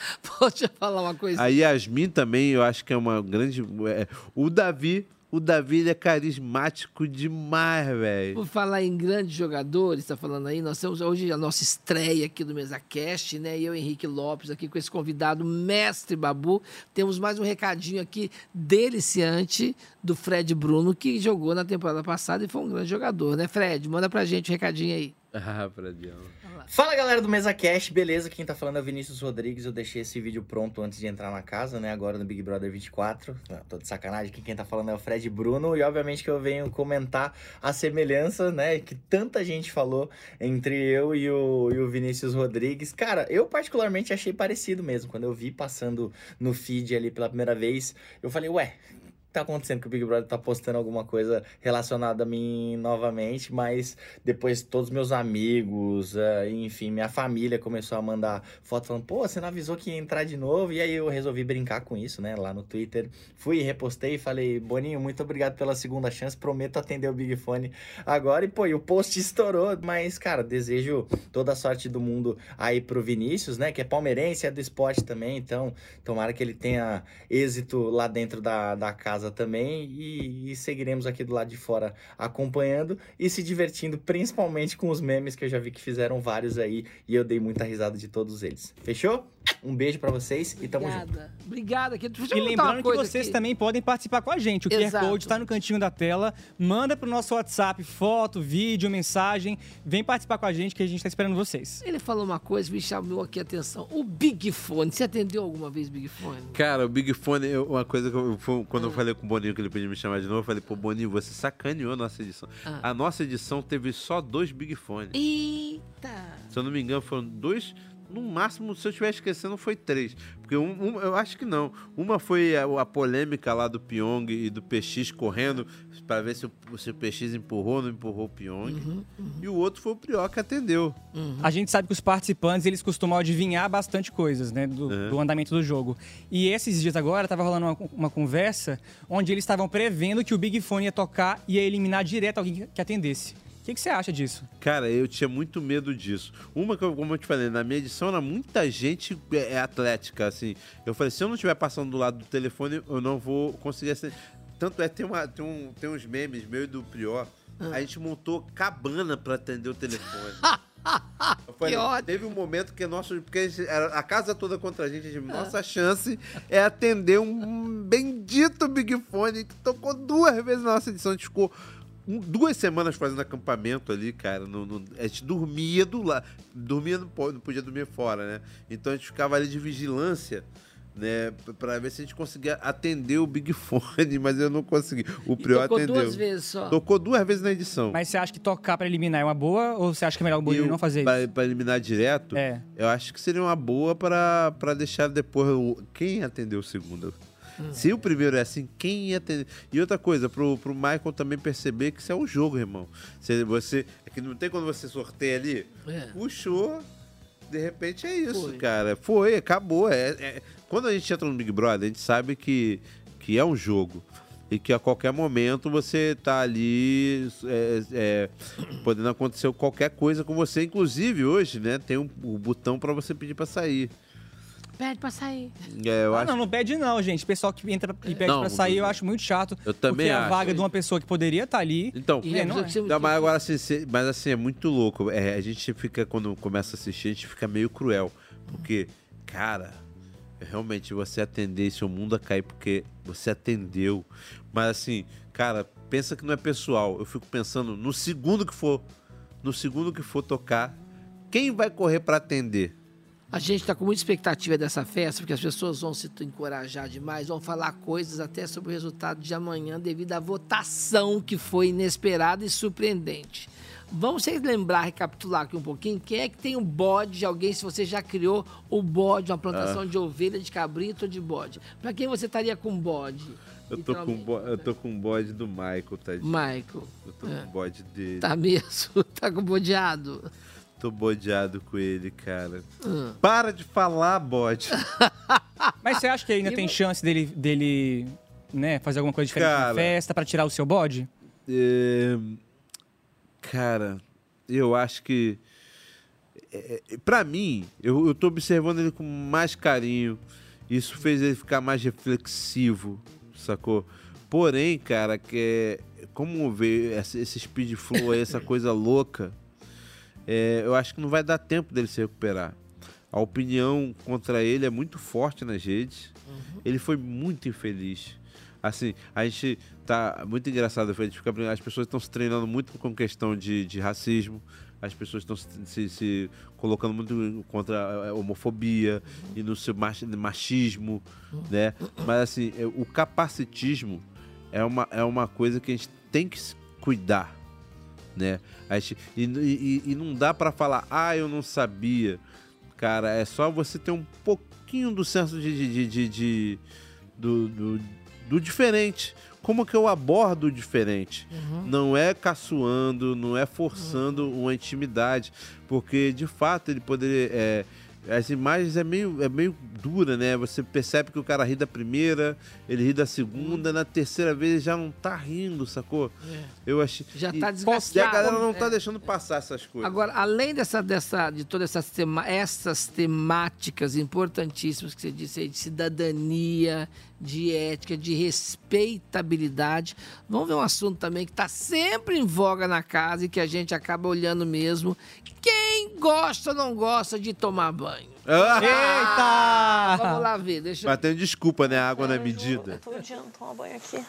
Eu falar uma coisa. A Yasmin também, eu acho que é uma grande. é, o Davi. O Davi ele é carismático demais, velho. Por falar em grandes jogadores, está falando aí, nós temos hoje a nossa estreia aqui do MesaCast, né? E eu, Henrique Lopes, aqui com esse convidado, mestre Babu. Temos mais um recadinho aqui deliciante do Fred Bruno, que jogou na temporada passada e foi um grande jogador, né, Fred? Manda pra gente o recadinho aí. Ah, Fredião. Fala galera do MesaCast, beleza? Quem tá falando é o Vinícius Rodrigues. Eu deixei esse vídeo pronto antes de entrar na casa, né? Agora no Big Brother 24. Não, tô de sacanagem que quem tá falando é o Fred Bruno. E obviamente que eu venho comentar a semelhança, né? Que tanta gente falou entre eu e o, e o Vinícius Rodrigues. Cara, eu particularmente achei parecido mesmo. Quando eu vi passando no feed ali pela primeira vez, eu falei, ué. Tá acontecendo que o Big Brother tá postando alguma coisa relacionada a mim novamente, mas depois todos meus amigos, eh, enfim, minha família começou a mandar foto falando, pô, você não avisou que ia entrar de novo? E aí eu resolvi brincar com isso, né, lá no Twitter. Fui, repostei e falei, Boninho, muito obrigado pela segunda chance, prometo atender o Big Fone agora. E pô, e o post estourou, mas, cara, desejo toda a sorte do mundo aí pro Vinícius, né, que é palmeirense, é do esporte também, então tomara que ele tenha êxito lá dentro da, da casa também e, e seguiremos aqui do lado de fora acompanhando e se divertindo, principalmente com os memes que eu já vi que fizeram vários aí e eu dei muita risada de todos eles. Fechou? Um beijo pra vocês e tamo junto. Obrigada. Eu E lembrando que vocês aqui. também podem participar com a gente. O Exato. QR Code está no cantinho da tela. Manda pro nosso WhatsApp foto, vídeo, mensagem. Vem participar com a gente que a gente está esperando vocês. Ele falou uma coisa que me chamou aqui a atenção. O Big Fone. Você atendeu alguma vez Big Fone? Cara, o Big Fone, eu- uma coisa que eu, quando Ah. eu falei com o Boninho que ele pediu me chamar de novo, eu falei, pô, Boninho, você sacaneou a nossa edição. Ah. A nossa edição teve só dois Big Fone. Eita! Se eu não me engano, foram dois. No máximo, se eu estiver esquecendo, foi três. Porque um, um- eu acho que não. Uma foi a, a polêmica lá do Pyong e do PX correndo para ver se o, se o PX empurrou ou não empurrou o Pyong. Uhum, E o outro foi o Prió que atendeu. A gente sabe que os participantes, eles costumam adivinhar bastante coisas, né? Do, É. do andamento do jogo. E esses dias agora, tava rolando uma, uma conversa onde eles estavam prevendo que o Big Fone ia tocar e ia eliminar direto alguém que atendesse. O que, que você acha disso? Cara, eu tinha muito medo disso. Uma que, eu- como eu te falei, na minha edição era muita gente é, é atlética, assim. Eu falei, se eu não estiver passando do lado do telefone, eu não vou conseguir acender. Tanto é, tem, uma, tem, um, tem uns memes meu e do Prior. Ah. A gente montou cabana pra atender o telefone. Eu falei, teve um momento que nosso. Porque a, gente- a casa toda contra a gente, a gente- nossa chance é atender um bendito Big Fone que tocou duas vezes na nossa edição. A gente ficou um- duas semanas fazendo acampamento ali, cara. no- no- a gente dormia do lado. Dormia, não, não podia dormir fora, né? Então a gente ficava ali de vigilância. Né, p- pra ver se a gente conseguia atender o Big Fone, mas eu não consegui. O Prior tocou atendeu. duas vezes só. Tocou duas vezes na edição. Mas você acha que tocar pra eliminar é uma boa ou você acha que é melhor o Boninho Eu, não fazer pra, isso? pra eliminar direto, É. eu acho que seria uma boa pra pra deixar depois o, quem atendeu o segundo. Hum. Se o primeiro é assim, quem ia atender? E outra coisa, pro, pro Michael também perceber que isso é um jogo, irmão. Se você, é que não tem quando você sorteia ali, É. puxou, de repente é isso, Foi. cara. Foi, acabou. É, é- Quando a gente entra no Big Brother, a gente sabe que, que é um jogo. E que a qualquer momento você tá ali é, é, podendo acontecer qualquer coisa com você. Inclusive, hoje, né, tem um, um botão pra você pedir pra sair. Pede pra sair. É, eu ah, acho não, não pede não, gente. Pessoal que entra e pede Não, pra sair, eu acho muito chato. Eu também porque é a acho. vaga de uma pessoa que poderia estar ali. Então, e é, não é. não, mas agora assim, mas assim, é muito louco. É, a gente fica, quando começa a assistir, a gente fica meio cruel. Porque, cara, realmente você atender esse o mundo a cair porque você atendeu. Mas assim, cara, pensa que não é pessoal. Eu fico pensando, no segundo que for, no segundo que for tocar, quem vai correr pra atender? A gente está com muita expectativa dessa festa, porque as pessoas vão se encorajar demais, vão falar coisas até sobre o resultado de amanhã devido à votação que foi inesperada e surpreendente. Vamos vocês lembrar, recapitular aqui um pouquinho, quem é que tem um bode de alguém, se você já criou o bode, uma plantação Ah. de ovelha, de cabrito ou de bode. Para quem você estaria com bode? Eu tô com, bo- eu tô com um bode do Michael, tadinho. Michael. Eu tô É. com o bode dele. Tá mesmo? Tá com bodeado? Tô bodeado com ele, cara. Ah. Para de falar, bode. Mas você acha que ainda E tem chance dele, dele né, fazer alguma coisa diferente Cara. na festa pra tirar o seu bode? É, Cara, eu acho que. É, é, pra mim, eu, eu tô observando ele com mais carinho. Isso fez ele ficar mais reflexivo, sacou? Porém, cara, que é, como ver esse, esse speed flow aí, essa coisa louca, é, eu acho que não vai dar tempo dele se recuperar. A opinião contra ele é muito forte nas redes. Ele foi muito infeliz. Assim, a gente tá muito engraçado, a gente fica, as pessoas estão se treinando muito com questão de, de racismo, as pessoas estão se, se- colocando muito contra a homofobia e no seu mach- machismo, né? Mas assim, é, o capacitismo é uma, é uma coisa que a gente tem que cuidar, né? A gente, e, e- e não dá pra falar, ah, eu não sabia. Cara, é só você ter um pouquinho do senso de, de, de- de- de- do, do- do diferente. Como que eu abordo o diferente? Uhum. Não é caçoando, não é forçando uma intimidade, porque de fato ele poderia. é, as imagens é meio, é meio dura, né? Você percebe que o cara ri da primeira, ele ri da segunda, na terceira vez ele já não tá rindo, sacou? É. Eu achei. Já tá E a desgastado. galera não tá É. deixando passar essas coisas. Agora, além dessa, dessa, de todas essas, tema, essas temáticas importantíssimas que você disse aí, de cidadania, de ética, de respeitabilidade, vamos ver um assunto também que está sempre em voga na casa e que a gente acaba olhando mesmo. Quem gosta ou não gosta de tomar banho? Ah! Eita! Vamos lá ver, deixa eu... Mas tem desculpa, né? Água na medida. Tô odiando tomar banho aqui.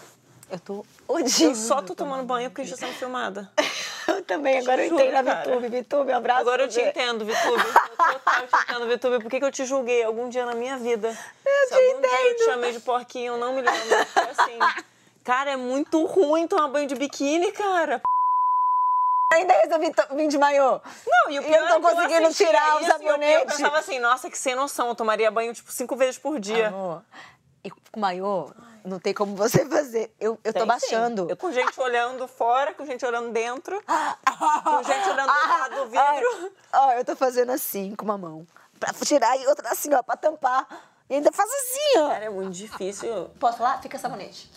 Eu tô odiando. Eu só tô tomando banho porque a gente tá sendo filmada. Eu também, agora eu na cara. VTube. VTube, um abraço. Agora eu te entendo, Vitube. Eu total te entendo, Vitube. Por que, que eu te julguei algum dia na minha vida? Eu Se te algum dia eu entendo. te chamei de porquinho, eu não me lembro. Foi assim. Cara, é muito ruim tomar banho de biquíni, cara. Ainda resolvi vir de maiô. Não, e o E pior eu não é que conseguindo assistia tirar o isso e eu- Eu sabonete. pensava assim, nossa, que sem noção. Eu tomaria banho, tipo, cinco vezes por dia. Amor, e com maiô, não tem como você fazer. Eu, eu tô baixando. Eu com gente olhando fora, com gente olhando dentro, com gente olhando do lado do vidro. Ó, ó, eu tô fazendo assim com uma mão. Pra tirar e outra assim, ó, pra tampar. E ainda faço assim, ó. Cara, é muito difícil. Posso falar? Fica sabonete.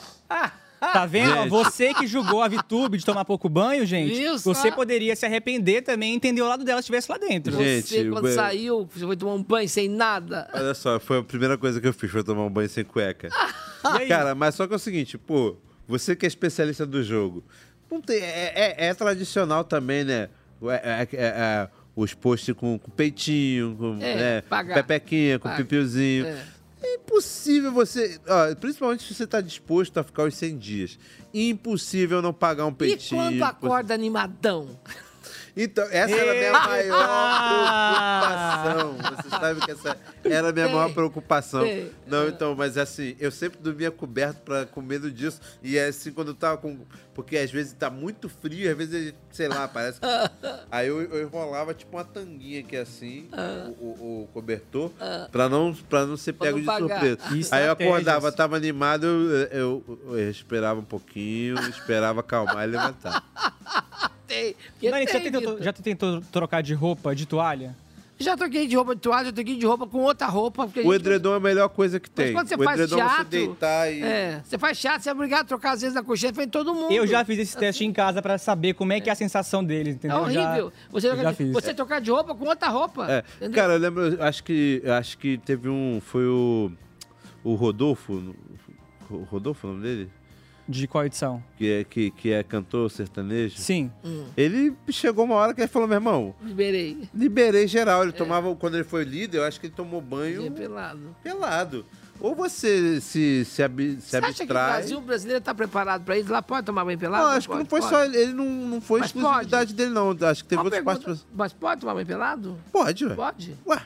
Tá vendo? Gente. Você que julgou a Vitube de tomar pouco banho, gente, Isso, você ah. poderia se arrepender também e entender o lado dela se estivesse lá dentro. Gente, Você, quando saiu, você foi tomar um banho sem nada. Olha só, foi a primeira coisa que eu fiz, foi tomar um banho sem cueca. Cara, mas só que é o seguinte, pô, você que é especialista do jogo, não tem, é, é- é tradicional também, né? É, é- é- é, os posts com, com peitinho, com É, né, pepequinha, com Paga. pipiozinho. É. Impossível você. ó, principalmente se você tá disposto a ficar os 100 dias. Impossível não pagar um E peitinho. quando acorda animadão? Então, essa era a minha maior preocupação. Você sabe que essa era a minha maior preocupação. Não, então, mas assim, eu sempre dormia coberto pra, com medo disso. E é assim, quando eu tava com. Porque às vezes tá muito frio, às vezes, sei lá, parece que. Aí eu, eu enrolava tipo uma tanguinha aqui assim, Ah. o, o- o cobertor, pra, não, pra não ser pego de surpresa. Isso, Aí eu acordava, tava animado, eu, eu, eu esperava um pouquinho, esperava acalmar e levantar. Tem. porque Dani, já tem, tentou, já tentou trocar de roupa, de toalha? Já troquei de roupa de toalha, já troquei de roupa com outra roupa. O gente- edredom é a melhor coisa que Mas tem. quando você o faz edredom é você teatro, deitar e. É, você faz teatro, você é obrigado a trocar às vezes na coxinha, foi em todo mundo. Eu já fiz esse teste em casa pra saber como é que é a sensação deles, É entendeu? horrível. Já, você, eu trocar já de, fiz. você trocar de roupa com outra roupa. É. entendeu? Cara, eu lembro, acho que acho que teve um. Foi o. O Rodolfo. o Rodolfo, o nome dele? De qual edição? Que é, que, que é cantor sertanejo. Sim. Hum. Ele chegou uma hora que ele falou, meu irmão, Liberei. liberei geral. É. Ele tomava, quando ele foi líder, eu acho que ele tomou banho Dia pelado. pelado. Ou você se, se, abi- se Você acha que o abstrai. Brasil brasileiro tá preparado pra isso? Lá pode tomar banho pelado? Não, acho que não Pode, foi pode. só ele. Ele não, não foi Mas exclusividade dele, não. Acho que teve Uma outras partes. Mas pode tomar banho pelado? Pode, ué. Pode? Ué,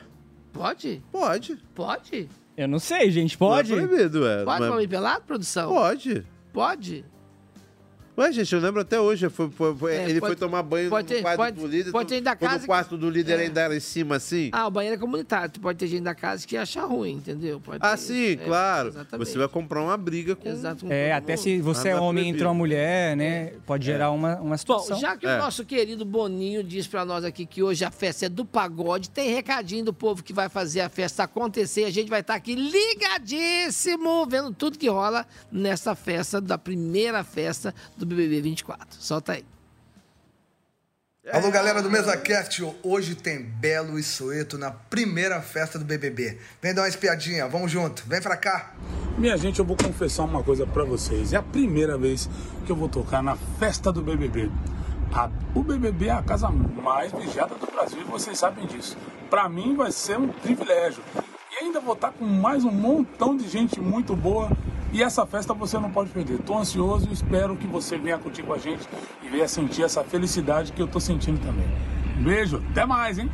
Pode? pode. Pode? Eu não sei, gente, pode? Não é proibido, ué. Pode Não é- tomar banho pelado, produção? Pode. Pode? Ué, gente, eu lembro até hoje. Foi, foi- foi- É, ele pode- foi tomar banho pode no ter- quarto pode- do líder. pode ter da casa o quarto do líder É. ainda era em cima, assim. Ah, o banheiro é comunitário. Tu pode ter gente da casa que acha ruim, entendeu? Pode Ah, ter sim. É, claro. exatamente. Você vai comprar uma briga com... Exato. com É, até mundo. se você Ah, é é homem e entra uma mulher, né? Pode gerar uma, uma Bom, situação. já que É. o nosso querido Boninho diz pra nós aqui que hoje a festa é do pagode, tem recadinho do povo que vai fazer a festa acontecer. A gente vai estar aqui ligadíssimo, vendo tudo que rola nessa festa, da primeira festa do BBB 24. Solta aí. Alô, galera do MesaCast. Hoje tem Belo e Soeto na primeira festa do BBB. Vem dar uma espiadinha, vamos junto. Vem pra cá. Minha gente, eu vou confessar uma coisa pra vocês. É a primeira vez que eu vou tocar na festa do BBB. A- o BBB é a casa mais vigiada do Brasil e vocês sabem disso. Pra mim vai ser um privilégio. E ainda vou estar com mais um montão de gente muito boa. E essa festa você não pode perder. Tô ansioso e espero que você venha curtir com a gente e venha sentir essa felicidade que eu tô sentindo também. Um beijo, até mais, hein?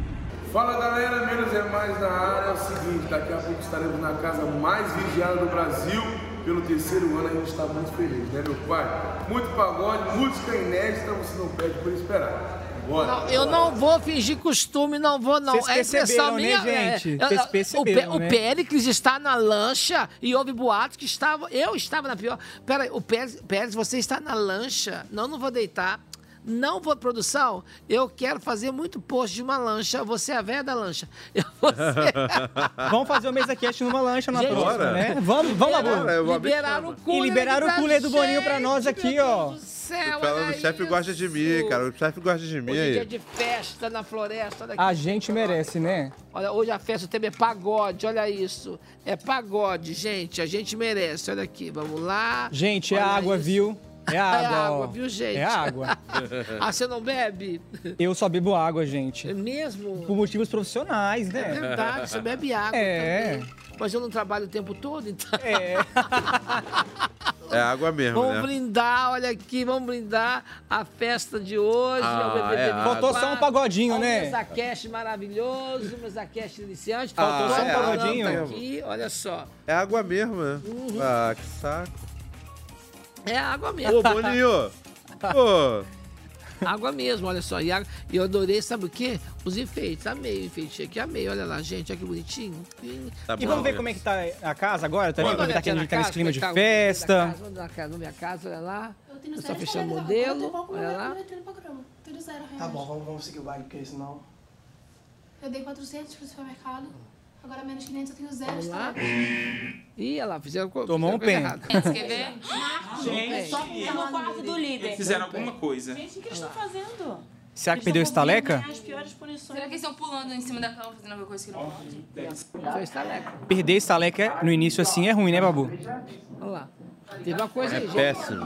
Fala galera, menos é mais na área. É o seguinte, daqui a pouco estaremos na casa mais vigiada do Brasil. Pelo terceiro ano a gente está muito feliz, né meu pai? Muito pagode, música inédita, você não perde por esperar. Não, eu não vou fingir costume, não vou, não. Vocês é impressão né, minha. gente? é, Vocês é, o, né? o Péricles está na lancha e houve boatos que estava. Eu estava na pior. Peraí, o Pérez, Pérez, você está na lancha. Não, não vou deitar. Não vou, produção. Eu quero fazer muito post de uma lancha. Você é a velha da lancha. Eu vou ser- Vamos fazer o mesa cast numa lancha na Gente, próxima, né? Vamos, vamos, Liberaram- Babu. liberaram o cooler E liberaram o cooler do Boninho pra nós aqui, ó. céu, Falando, olha o chefe gosta de mim, cara. O chefe gosta de mim Hoje é dia de festa na floresta. Olha aqui. A gente merece, né? Olha, hoje a festa, o tema é pagode, olha isso. É pagode, gente, a gente merece. Olha aqui, vamos lá. Gente, é água, isso. viu? É água, É água, ó. viu, gente? É água. ah, você não bebe? Eu só bebo água, gente. É mesmo? Por motivos profissionais, né? É verdade, você bebe água É. também. Mas eu não trabalho o tempo todo, então. É. É água mesmo, Vamos né? brindar, olha aqui, vamos brindar a festa de hoje. Ah, é é 24. Faltou só um pagodinho, né? O Mesacash maravilhoso, o Mesacash iniciante. Faltou só um Olha a pagodinho. lampa aqui, olha só. É água mesmo, né? Uhum. Ah, que saco. É água mesmo. Ô, Boninho! Pô! Água mesmo, olha só. E água- e eu adorei, sabe o quê? Os enfeites. Amei o enfeite aqui, amei. Olha lá, gente, olha que bonitinho. Tá e vamos ver como é que tá a casa agora também, Vamos aproveitar que a olhar gente tá na nesse clima de é tá festa. casa, Vamos na casa, vamos ver a casa, olha lá. Eu só fechando o modelo, olha lá. Tudo zero. Tá bom, vamos, vamos seguir o baile, porque senão. Eu dei 400 pro supermercado. Agora menos 500 eu tenho zero. Vamos lá. está? Ih, olha lá, fizeram co- Tomou um coisa pé. errada. Quer ver? Gente. Só porque no quarto do líder. Fizeram alguma coisa. Gente, o que eles estão fazendo? Será que perdeu estaleca? As piores punições. Será que eles estão pulando em cima da cama fazendo alguma coisa que não pode? Foi estaleca. Perder estaleca no início assim é ruim, né, Babu? Vamos lá. Teve uma coisa É aí, gente. péssimo.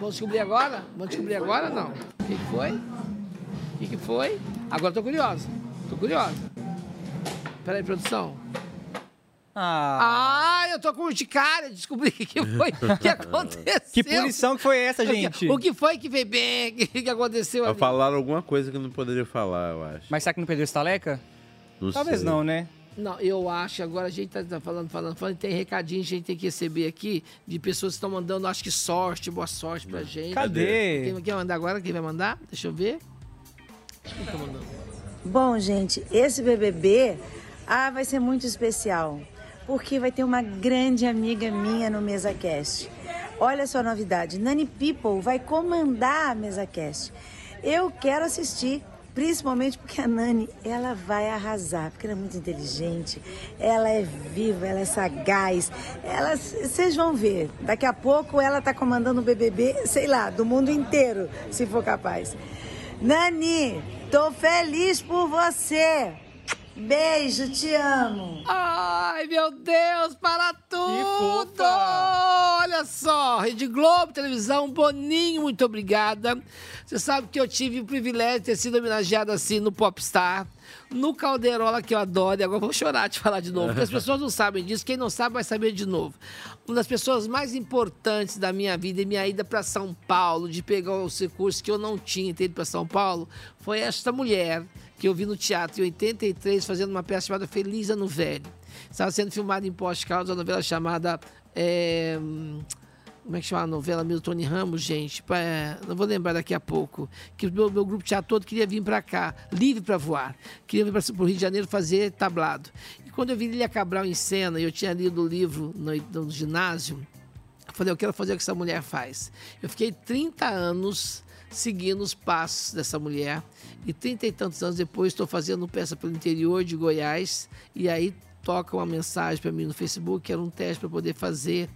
Vamos descobrir agora? Vamos descobrir agora não? O que, que foi? O que, que foi? Agora tô curiosa. Tô curiosa. Peraí, produção. Ah. Ah, eu tô com de cara, descobri o que, foi, o que aconteceu. Que punição que foi essa, O que- gente? O que foi que fez bem? O que, que aconteceu ali? Falaram alguma coisa que eu não poderia falar, eu acho. Mas será que não perdeu estaleca? Não Talvez sei. não, né? Não, eu acho, agora a gente tá, tá falando, falando, falando, tem recadinho que a gente tem que receber aqui de pessoas que estão mandando, acho que sorte, boa sorte pra gente. Cadê? Quem quer mandar agora? Quem vai mandar? Deixa eu ver. Quem tá mandando? Bom, gente, esse BBB ah, vai ser muito especial, porque vai ter uma grande amiga minha no MesaCast. Olha só a novidade, Nani People vai comandar a MesaCast. Eu quero assistir, principalmente porque a Nani, ela vai arrasar, porque ela é muito inteligente, ela é viva, ela é sagaz, ela, vocês vão ver, daqui a pouco ela tá comandando o BBB, sei lá, do mundo inteiro, se for capaz. Nani, tô feliz por você. Beijo, te amo. Ai, meu Deus, para tudo! Olha só, Rede Globo, televisão, Boninho, muito obrigada. Você sabe que eu tive o privilégio de ter sido homenageado assim no Popstar, no Calderola, que eu adoro, e agora eu vou chorar de falar de novo, porque as pessoas não sabem disso, quem não sabe vai saber de novo. Uma das pessoas mais importantes da minha vida e minha ida para São Paulo, de pegar os recursos que eu não tinha ter ido para São Paulo, foi esta mulher que eu vi no teatro em 83 fazendo uma peça chamada Feliz Ano Velho. Estava sendo filmada em Poste Caldas, uma novela chamada. é, como é que chama a novela? Tony Ramos, gente. É, não vou lembrar daqui a pouco. Que o meu, meu grupo teatro todo queria vir para cá, livre para voar. Queria vir para o Rio de Janeiro fazer tablado. E quando eu vi Lilia Cabral em cena, eu tinha lido o livro no, no ginásio, falei, eu quero fazer o que essa mulher faz. Eu fiquei 30 anos seguindo os passos dessa mulher. E 30 e tantos anos depois estou fazendo peça pelo interior de Goiás. E aí toca uma mensagem para mim no Facebook, que era um teste para poder fazer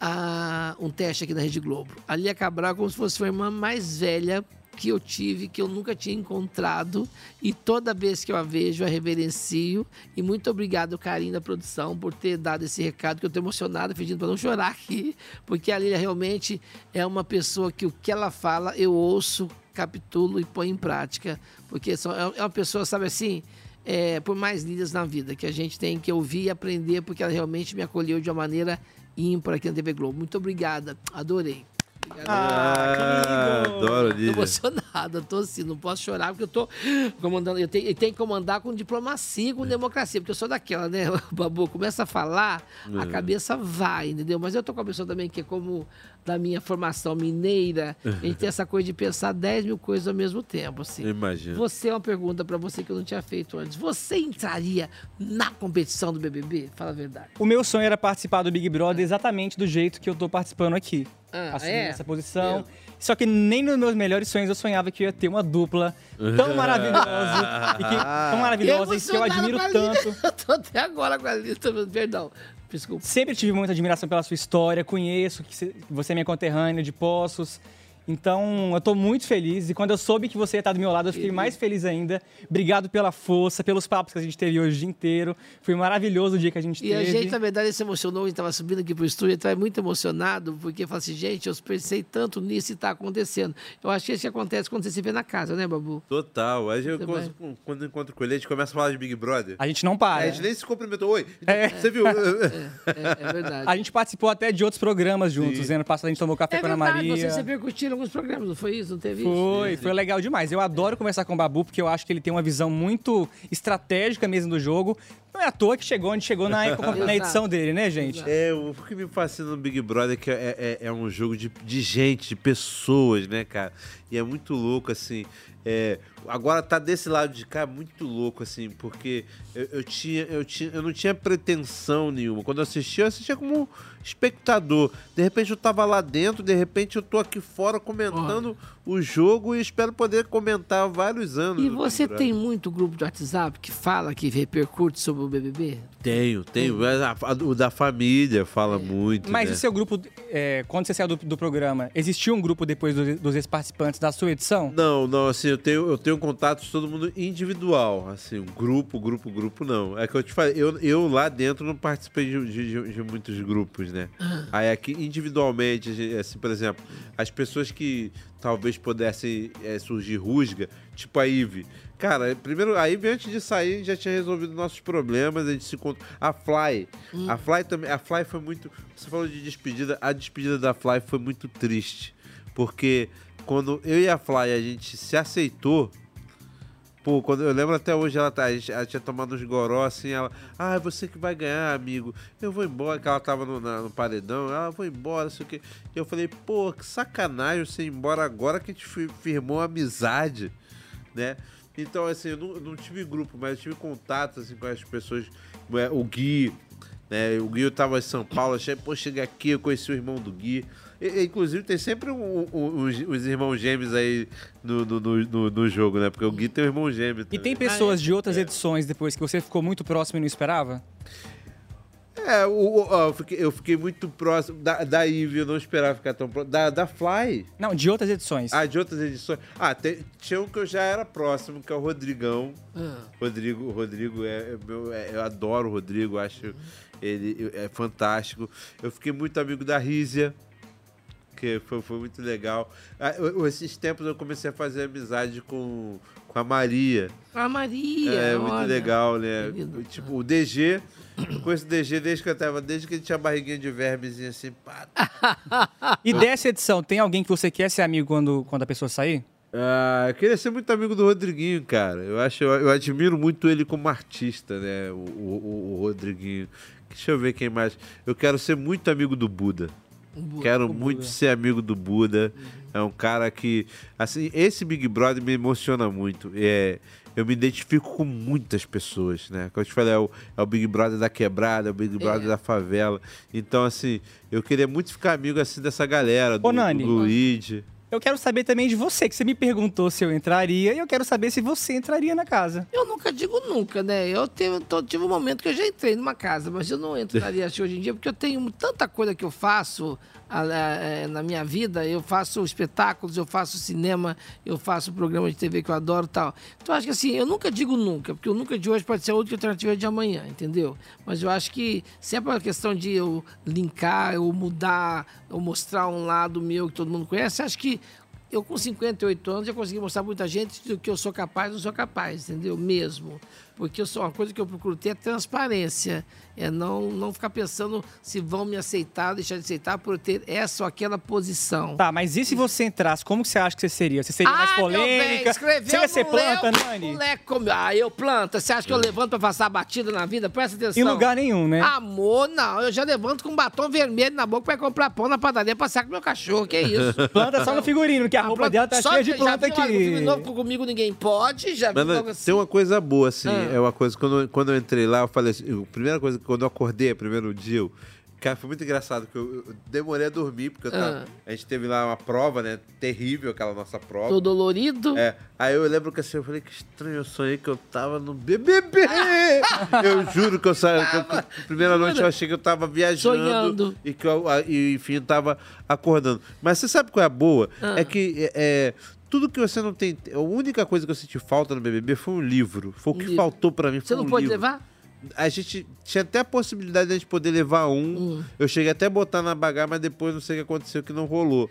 ah, um teste aqui na Rede Globo. A Lia Cabral é como se fosse uma irmã mais velha que eu tive, que eu nunca tinha encontrado. E toda vez que eu a vejo, a reverencio. E muito obrigado, carinho da produção, por ter dado esse recado, que eu estou emocionado, pedindo para não chorar aqui, porque a Lilia realmente é uma pessoa que o que ela fala, eu ouço, capitulo e põe em prática. Porque são- é uma pessoa, sabe assim, é, por mais lidas na vida, que a gente tem que ouvir e aprender, porque ela realmente me acolheu de uma maneira ímpar aqui na TV Globo. Muito obrigada, adorei. Ah, adoro, Tô Lídia. emocionado, eu tô assim, não posso chorar, porque eu tô comandando, eu tenho, eu tenho que comandar com diplomacia, com democracia, porque eu sou daquela, né, Babu, começa a falar, a É. cabeça vai, entendeu? Mas eu tô com a pessoa também que é como da minha formação mineira, a gente tem essa coisa de pensar 10 mil coisas ao mesmo tempo, assim. Imagina. Você é uma pergunta pra você que eu não tinha feito antes. Você entraria na competição do BBB? Fala a verdade. O meu sonho era participar do Big Brother exatamente do jeito que eu tô participando aqui. Ah, assumindo é? essa posição. Só que nem nos meus melhores sonhos eu sonhava que eu ia ter uma dupla tão maravilhosa e que, tão maravilhosa e que eu admiro tanto. Eu tô até agora com a lista, perdão. Desculpa. Sempre tive muita admiração pela sua história, conheço que você- é minha conterrânea de Poços. Então, eu tô muito feliz. E quando eu soube que você ia estar do meu lado, eu fiquei mais feliz ainda. Obrigado pela força, pelos papos que a gente teve hoje o dia inteiro. Foi maravilhoso o dia que a gente E teve. a gente, na verdade, se emocionou, a gente estava subindo aqui pro estúdio, estava muito emocionado, porque falou assim, gente, eu pensei tanto nisso e está acontecendo. Eu acho que isso acontece quando você se vê na casa, né, Babu? Total. Aí eu, quando, quando eu encontro com ele, a gente começa a falar de Big Brother. A gente não para. A gente nem se cumprimentou. Oi, É. você viu? É verdade. A gente participou até de outros programas juntos. Ano passado a gente tomou café É com a Ana verdade, Maria. vocês se repercutiram alguns programas, não foi isso? Não teve isso? Foi, foi legal demais. Eu adoro conversar com o Babu, porque eu acho que ele tem uma visão muito estratégica mesmo do jogo. Não é à toa que chegou onde chegou na, na edição dele, né, gente? É, o que me fascina no Big Brother é que é, é, é um jogo de, de gente, de pessoas, né, cara? E é muito louco, assim. É, agora tá desse lado de cá muito louco, assim, porque eu, eu tinha, eu tinha, eu não tinha pretensão nenhuma. Quando eu assistia, eu assistia como espectador. De repente eu tava lá dentro, de repente eu tô aqui fora comentando o jogo e espero poder comentar há vários anos. E você Brother. tem muito grupo de WhatsApp que fala, que repercute sobre o BBB? Tenho, tenho. A- a- O da família fala muito. Mas né? o seu grupo, é, quando você saiu do, do programa, existiu um grupo depois do- dos ex-participantes da sua edição? Não, não, assim, eu tenho, eu tenho contato com todo mundo individual, assim, grupo, grupo, grupo, não. É que eu te falei, eu, eu lá dentro não participei de, de- de muitos grupos, né? Aí aqui, individualmente, assim, por exemplo, as pessoas que talvez pudessem é, surgir rusga, tipo a Ive. Cara, primeiro, a Ive, antes de sair, já tinha resolvido nossos problemas, a gente se encontrou. A Fly, a Fly também, a Fly foi muito... Você falou de despedida, a despedida da Fly foi muito triste, porque quando eu e a Fly, a gente se aceitou, Pô, quando eu lembro até hoje, ela, tá, ela tinha tomado uns goró assim, ela, ah, é você que vai ganhar, amigo. Eu vou embora, que ela tava no, na- no paredão, ela vou embora, sei o quê. E eu falei, pô, que sacanagem você ir embora agora que a gente fi- firmou amizade, né? Então, assim, eu não, não tive grupo, mas eu tive contato assim, com as pessoas, é, o Gui, né? O Gui eu tava em São Paulo, achei, pô, cheguei aqui, eu conheci o irmão do Gui. E- inclusive, tem sempre um- um- os, os irmãos gêmeos aí no, no, no- no- jogo, né? Porque o Gui tem um irmão gêmeo. E tem pessoas de outras edições depois que você ficou muito próximo e não esperava? É, o, o- ó, eu, fiquei, eu fiquei muito próximo da, da Eve, eu não esperava ficar tão próximo. Da, da Fly. Não, de outras edições. Ah, de outras edições. Ah, tem- tinha um que eu já era próximo, que é o Rodrigão. Ah. Rodrigo, Rodrigo é, é meu, é- eu adoro o Rodrigo, acho ele é fantástico. Eu fiquei muito amigo da Rízia, que foi, foi muito legal. Ah, eu- esses tempos eu comecei a fazer amizade com, com a Maria. A Maria, É muito olha. legal, né? Tipo, o DG, eu conheço o DG desde que eu tava, desde que ele tinha barriguinha de vermezinha assim, pá. E dessa edição, tem alguém que você quer ser amigo quando, quando a pessoa sair? Ah, eu queria ser muito amigo do Rodriguinho, cara. Eu acho, eu, eu admiro muito ele como artista, né? O, o, o- o Rodriguinho. Deixa eu ver quem mais. Eu quero ser muito amigo do Buda. Buda, quero muito Buda. ser amigo do Buda. É um cara que, assim, esse Big Brother me emociona muito. É, eu me identifico com muitas pessoas, né? Como eu te falei, é o, é o Big Brother da quebrada, é o Big Brother da favela. Então, assim, eu queria muito ficar amigo assim dessa galera, do, Ô, Nani. do Luigi. Eu quero saber também de você, que você me perguntou se eu entraria, e eu quero saber se você entraria na casa. Eu nunca digo nunca, né? Eu tive, tô- tive um momento que eu já entrei numa casa, mas eu não entraria assim hoje em dia, porque eu tenho tanta coisa que eu faço na minha vida. Eu faço espetáculos, eu faço cinema, eu faço programa de TV que eu adoro tal. Então, acho que assim, eu nunca digo nunca, porque o nunca de hoje pode ser outra alternativa de amanhã, entendeu? Mas eu acho que sempre é uma questão de eu linkar, eu mudar, eu mostrar um lado meu que todo mundo conhece, acho que eu com 58 anos já consegui mostrar muita gente do que eu sou capaz, não sou capaz, entendeu? Mesmo. Porque eu sou uma coisa que eu procuro ter é transparência. É não, não ficar pensando se vão me aceitar ou deixar de aceitar por ter essa ou aquela posição. Tá, mas e se você entrasse, como que você acha que você seria? Você seria mais Ah, meu bem, polêmica? escreveu você ia ser planta, Léo, Nani? moleque como- Ah, eu planta. Você acha que eu levanto pra passar a batida na vida? Presta atenção. Em lugar nenhum, né? Amor, não. Eu já levanto com um batom vermelho na boca pra ir comprar pão na padaria pra passear com meu cachorro. Que isso? Planta só no figurino, que a roupa dela tá Só cheia de já planta viu, olha, aqui. filme novo, comigo ninguém pode. Já vi Mas logo assim. tem uma coisa boa, assim, Ah. É uma coisa, quando, eu- quando eu entrei lá, eu falei assim, a primeira coisa, quando eu acordei, o primeiro dia, eu, cara, foi muito engraçado, que eu, eu demorei a dormir, porque tava- Ah. a gente teve lá uma prova, né, terrível, aquela nossa prova. Tô dolorido. É, aí eu lembro que assim, eu falei, que estranho, eu sonhei que eu tava no BBB! eu juro que eu saí, primeira noite eu achei que eu tava viajando. Sonhando. E que eu, e, enfim, eu tava acordando. Mas você sabe qual é a boa? Ah. É que é, é, tudo que você não tem. A única coisa que eu senti falta no BBB foi um livro. Foi o que livro. faltou pra mim. Você não um pode livro. levar? A gente tinha até a possibilidade de a gente poder levar um. Hum. Eu cheguei até a botar na bagagem, mas depois não sei o que aconteceu, que não rolou.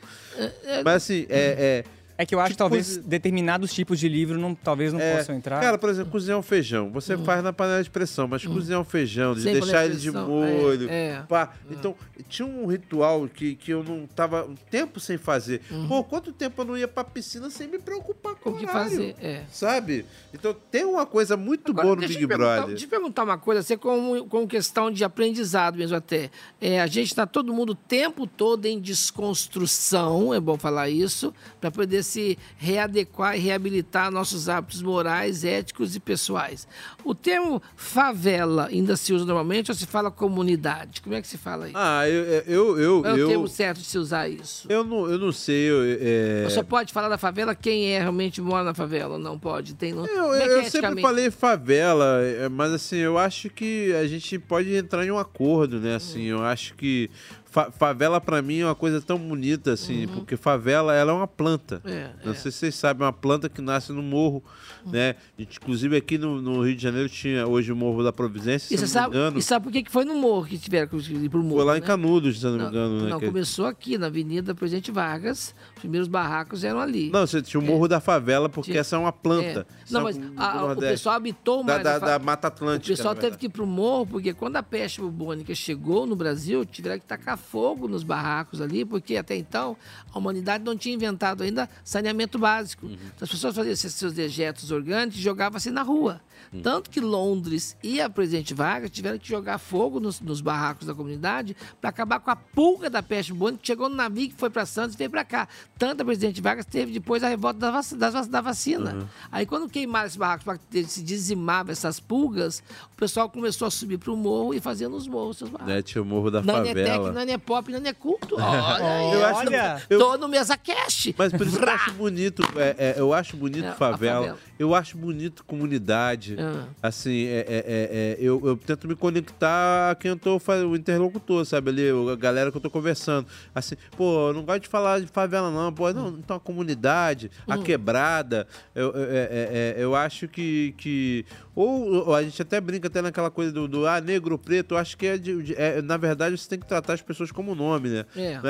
Mas assim, é. é É que eu acho que Tipo, talvez determinados tipos de livro não, talvez não é, possam entrar. Cara, por exemplo, cozinhar um feijão. Você faz na panela de pressão, mas cozinhar um feijão, de Sem deixar ele de molho. é, é. pá. Então, tinha um ritual que, que eu não tava um tempo sem fazer. Uhum. Pô, quanto tempo eu não ia pra piscina sem me preocupar com O que horário, fazer, é. Sabe? Então, tem uma coisa muito Agora, boa no Big Brother. Deixa eu perguntar uma coisa, você como, como questão de aprendizado mesmo até. É, a gente está todo mundo o tempo todo em desconstrução, é bom falar isso, para poder se readequar e reabilitar nossos hábitos morais, éticos e pessoais. O termo favela ainda se usa normalmente ou se fala comunidade? Como é que se fala isso? Ah, eu. eu, eu, Qual é o eu, termo certo de se usar isso? eu, não, eu não sei. Eu, é... Só pode falar da favela quem é realmente mora na favela? Não pode. Tem, não, Eu, é eu é sempre falei favela, é, mas assim, eu acho que a gente pode entrar em um acordo, né? Assim, eu acho que fa- favela pra mim é uma coisa tão bonita, assim, porque favela ela é uma planta. Uhum. É, Não é. sei se vocês sabem, é uma planta que nasce no morro, né? Inclusive aqui no, no Rio de Janeiro tinha hoje o Morro da Providência, E se não sabe, e sabe por que que foi no morro que tiveram que ir pro morro? Foi lá em né? Canudos, se eu não me Não, engano, né? não, que- começou aqui, na Avenida Presidente Vargas. Os primeiros barracos eram ali. Não, você tinha o Morro da Favela, porque Tinha- essa é uma planta. É. Isso Não, é mas a- o pessoal habitou da, mais da, a fa- da Mata Atlântica. O pessoal teve que ir pro morro, porque quando a peste bubônica chegou no Brasil, tiveram que tacar fogo nos barracos ali, porque até então a humanidade não tinha inventado ainda saneamento básico. Uhum. Então, as pessoas faziam esses seus dejetos orgânicos e jogavam assim na rua. Uhum. Tanto que Londres e a Presidente Vargas tiveram que jogar fogo nos, nos barracos da comunidade para acabar com a pulga da peste bubônica que chegou no navio que foi para Santos e veio para cá. Tanto a Presidente Vargas teve depois a revolta da, vac- das da vacina. Uhum. Aí quando queimaram esses barracos para se dizimava essas pulgas, o pessoal começou a subir para o morro e fazer nos morros seus barracos. Né, tinha o Morro da Nani é tech, Favela. Nani é pop, Nani é culto. Olha, Eu acho- olha. eu- Tô no mesa cash. Mas por isso que eu acho bonito, é, é, eu acho bonito É, a favela, favela. Eu acho bonito comunidade. Ah. Assim, é, é, é, é, eu, eu tento me conectar a quem eu tô o interlocutor, sabe? Ali, a galera que eu tô conversando. Assim, pô, eu não gosto de falar de favela, não. Pô, não, então a comunidade, a Hum. quebrada. Eu, eu- é, é, eu acho que. que ou, ou a gente até brinca até naquela coisa do, do ah, negro, preto, eu acho que é, de- na verdade você tem que tratar as pessoas como nome, né?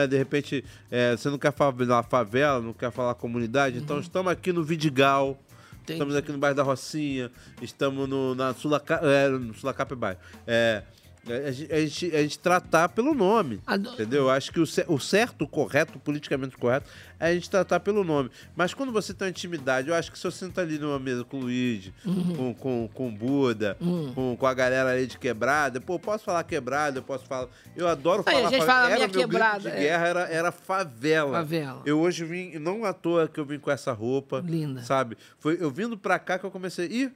De repente, você não quer falar favela, não quer falar comunidade, Uhum. então estamos aqui no Vidigal, estamos aqui no bairro da Rocinha, estamos no, na Sulacap, é, no Sulacap bairro. É, a, gente, a, gente, a gente tratar pelo nome, entendeu? Eu acho que o, o certo, o correto, o politicamente correto, é a gente tratar pelo nome. Mas quando você tem uma intimidade, eu acho que se eu sento ali numa mesa com o Luigi, Uhum. com, com, com o Buda, Uhum. com, com a galera ali de quebrada, pô, eu posso falar quebrada, eu posso falar... Eu adoro Aí, falar a gente favela. fala Era minha quebrada, de é. guerra, era, era favela. Favela. Eu hoje vim, não à toa que eu vim com essa roupa. Linda. Sabe? Foi eu vindo pra cá que eu comecei. Ih,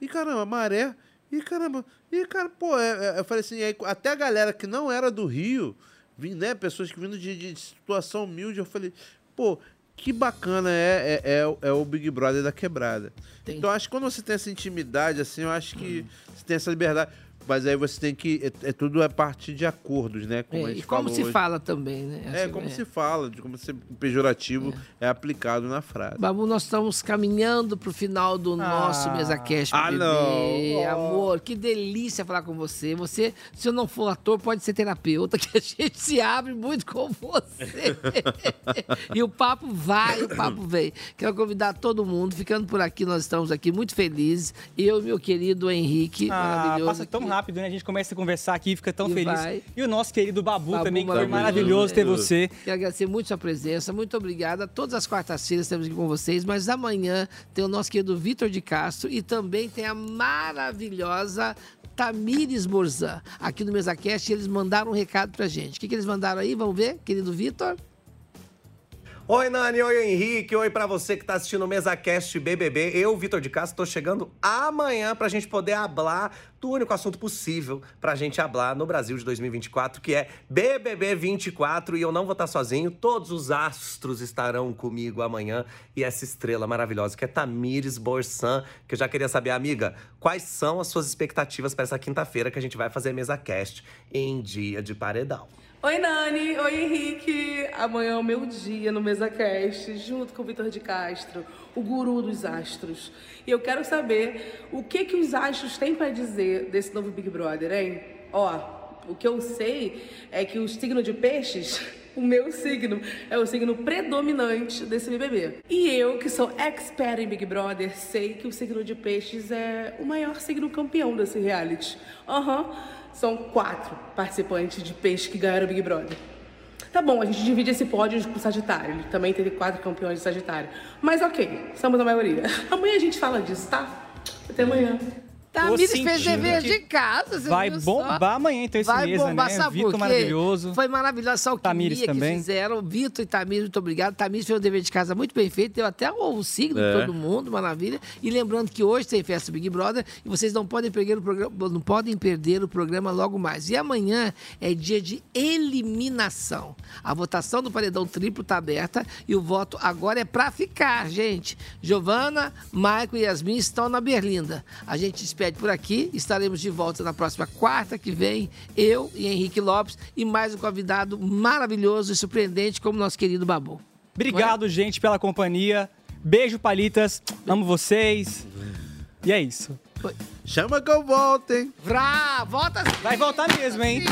ih caramba, maré. Ih, caramba. Ih, cara, pô, é- é- eu falei assim, aí, até a galera que não era do Rio, vim, né? Pessoas que vindo de, de situação humilde, eu falei, pô. Que bacana é, é, é, o- é o Big Brother da quebrada. Então, acho que quando você tem essa intimidade, assim, eu acho que você tem essa liberdade. Mas aí você tem que. É, é tudo a partir de acordos, né? Como É, a e como falou se hoje. fala também, né? É, Assim, como é. se fala, de como se, o pejorativo é. aplicado na frase. Babu, nós estamos caminhando pro final do nosso Ah. Mesa Cash, Ah, bebê. não. Amor, que delícia falar com você. Você, se eu não for ator, pode ser terapeuta, que a gente se abre muito com você. e o papo vai, o papo vem. Quero convidar todo mundo, ficando por aqui, nós estamos aqui muito felizes. Eu e meu querido Henrique, Ah, maravilhoso. passa tão rápido, né? A gente começa a conversar aqui, fica tão E feliz. vai. E o nosso querido Babu, Babu também, que foi maravilhoso. ter você. Quero agradecer muito sua presença, muito obrigada. Todas as quartas-feiras estamos aqui com vocês, mas amanhã tem o nosso querido Vitor de Castro e também tem a maravilhosa Tamires Morzan, aqui no MesaCast. Eles mandaram um recado pra gente. O que, que eles mandaram aí? Vamos ver, querido Vitor? Oi, Nani, oi, Henrique, oi pra você que tá assistindo o MesaCast BBB. Eu, Vitor de Castro, tô chegando amanhã pra gente poder hablar do único assunto possível pra gente hablar no Brasil de 2024, que é BBB 24. E eu não vou estar sozinho, todos os astros estarão comigo amanhã. E essa estrela maravilhosa, que é Tamires Borsan, que eu já queria saber, amiga, quais são as suas expectativas pra essa quinta-feira que a gente vai fazer MesaCast em dia de paredão? Oi, Nani. Oi, Henrique. Amanhã é o meu dia no MesaCast, junto com o Vitor de Castro, o guru dos astros. E eu quero saber o que que os astros têm pra dizer desse novo Big Brother, hein? Ó, o que eu sei é que o signo de peixes, o meu signo, é o signo predominante desse BBB. E eu, que sou expert em Big Brother, sei que o signo de peixes é o maior signo campeão desse reality. Aham. São quatro participantes de peixe que ganharam o Big Brother. Tá bom, a gente divide esse pódio com o Sagitário. Ele também teve quatro campeões de Sagitário. Mas ok, somos a maioria. Amanhã a gente fala disso, tá? Até amanhã. Tamires fez dever de casa, você Vai viu bombar só? amanhã, então, esse Vai mesa, bombar, né? sabe Vitor maravilhoso. Foi maravilhosa essa alquimia que também. fizeram. Vitor e Tamires, muito obrigado. Tamires fez o dever de casa muito bem feito, deu até o signo de É. todo mundo, maravilha. E lembrando que hoje tem festa Big Brother e vocês não podem perder o programa, não podem perder o programa logo mais. E amanhã é dia de eliminação. A votação do paredão triplo está aberta e o voto agora é para ficar, gente. Giovana, Maico e Yasmin estão na Berlinda. A gente despede por aqui. Estaremos de volta na próxima quarta que vem. Eu e Henrique Lopes e mais um convidado maravilhoso e surpreendente como nosso querido Babu. Obrigado, gente, pela companhia. Beijo, palitas. Amo vocês. E é isso. Chama que eu volto, hein? Vrá, volta Vai voltar mesmo, hein?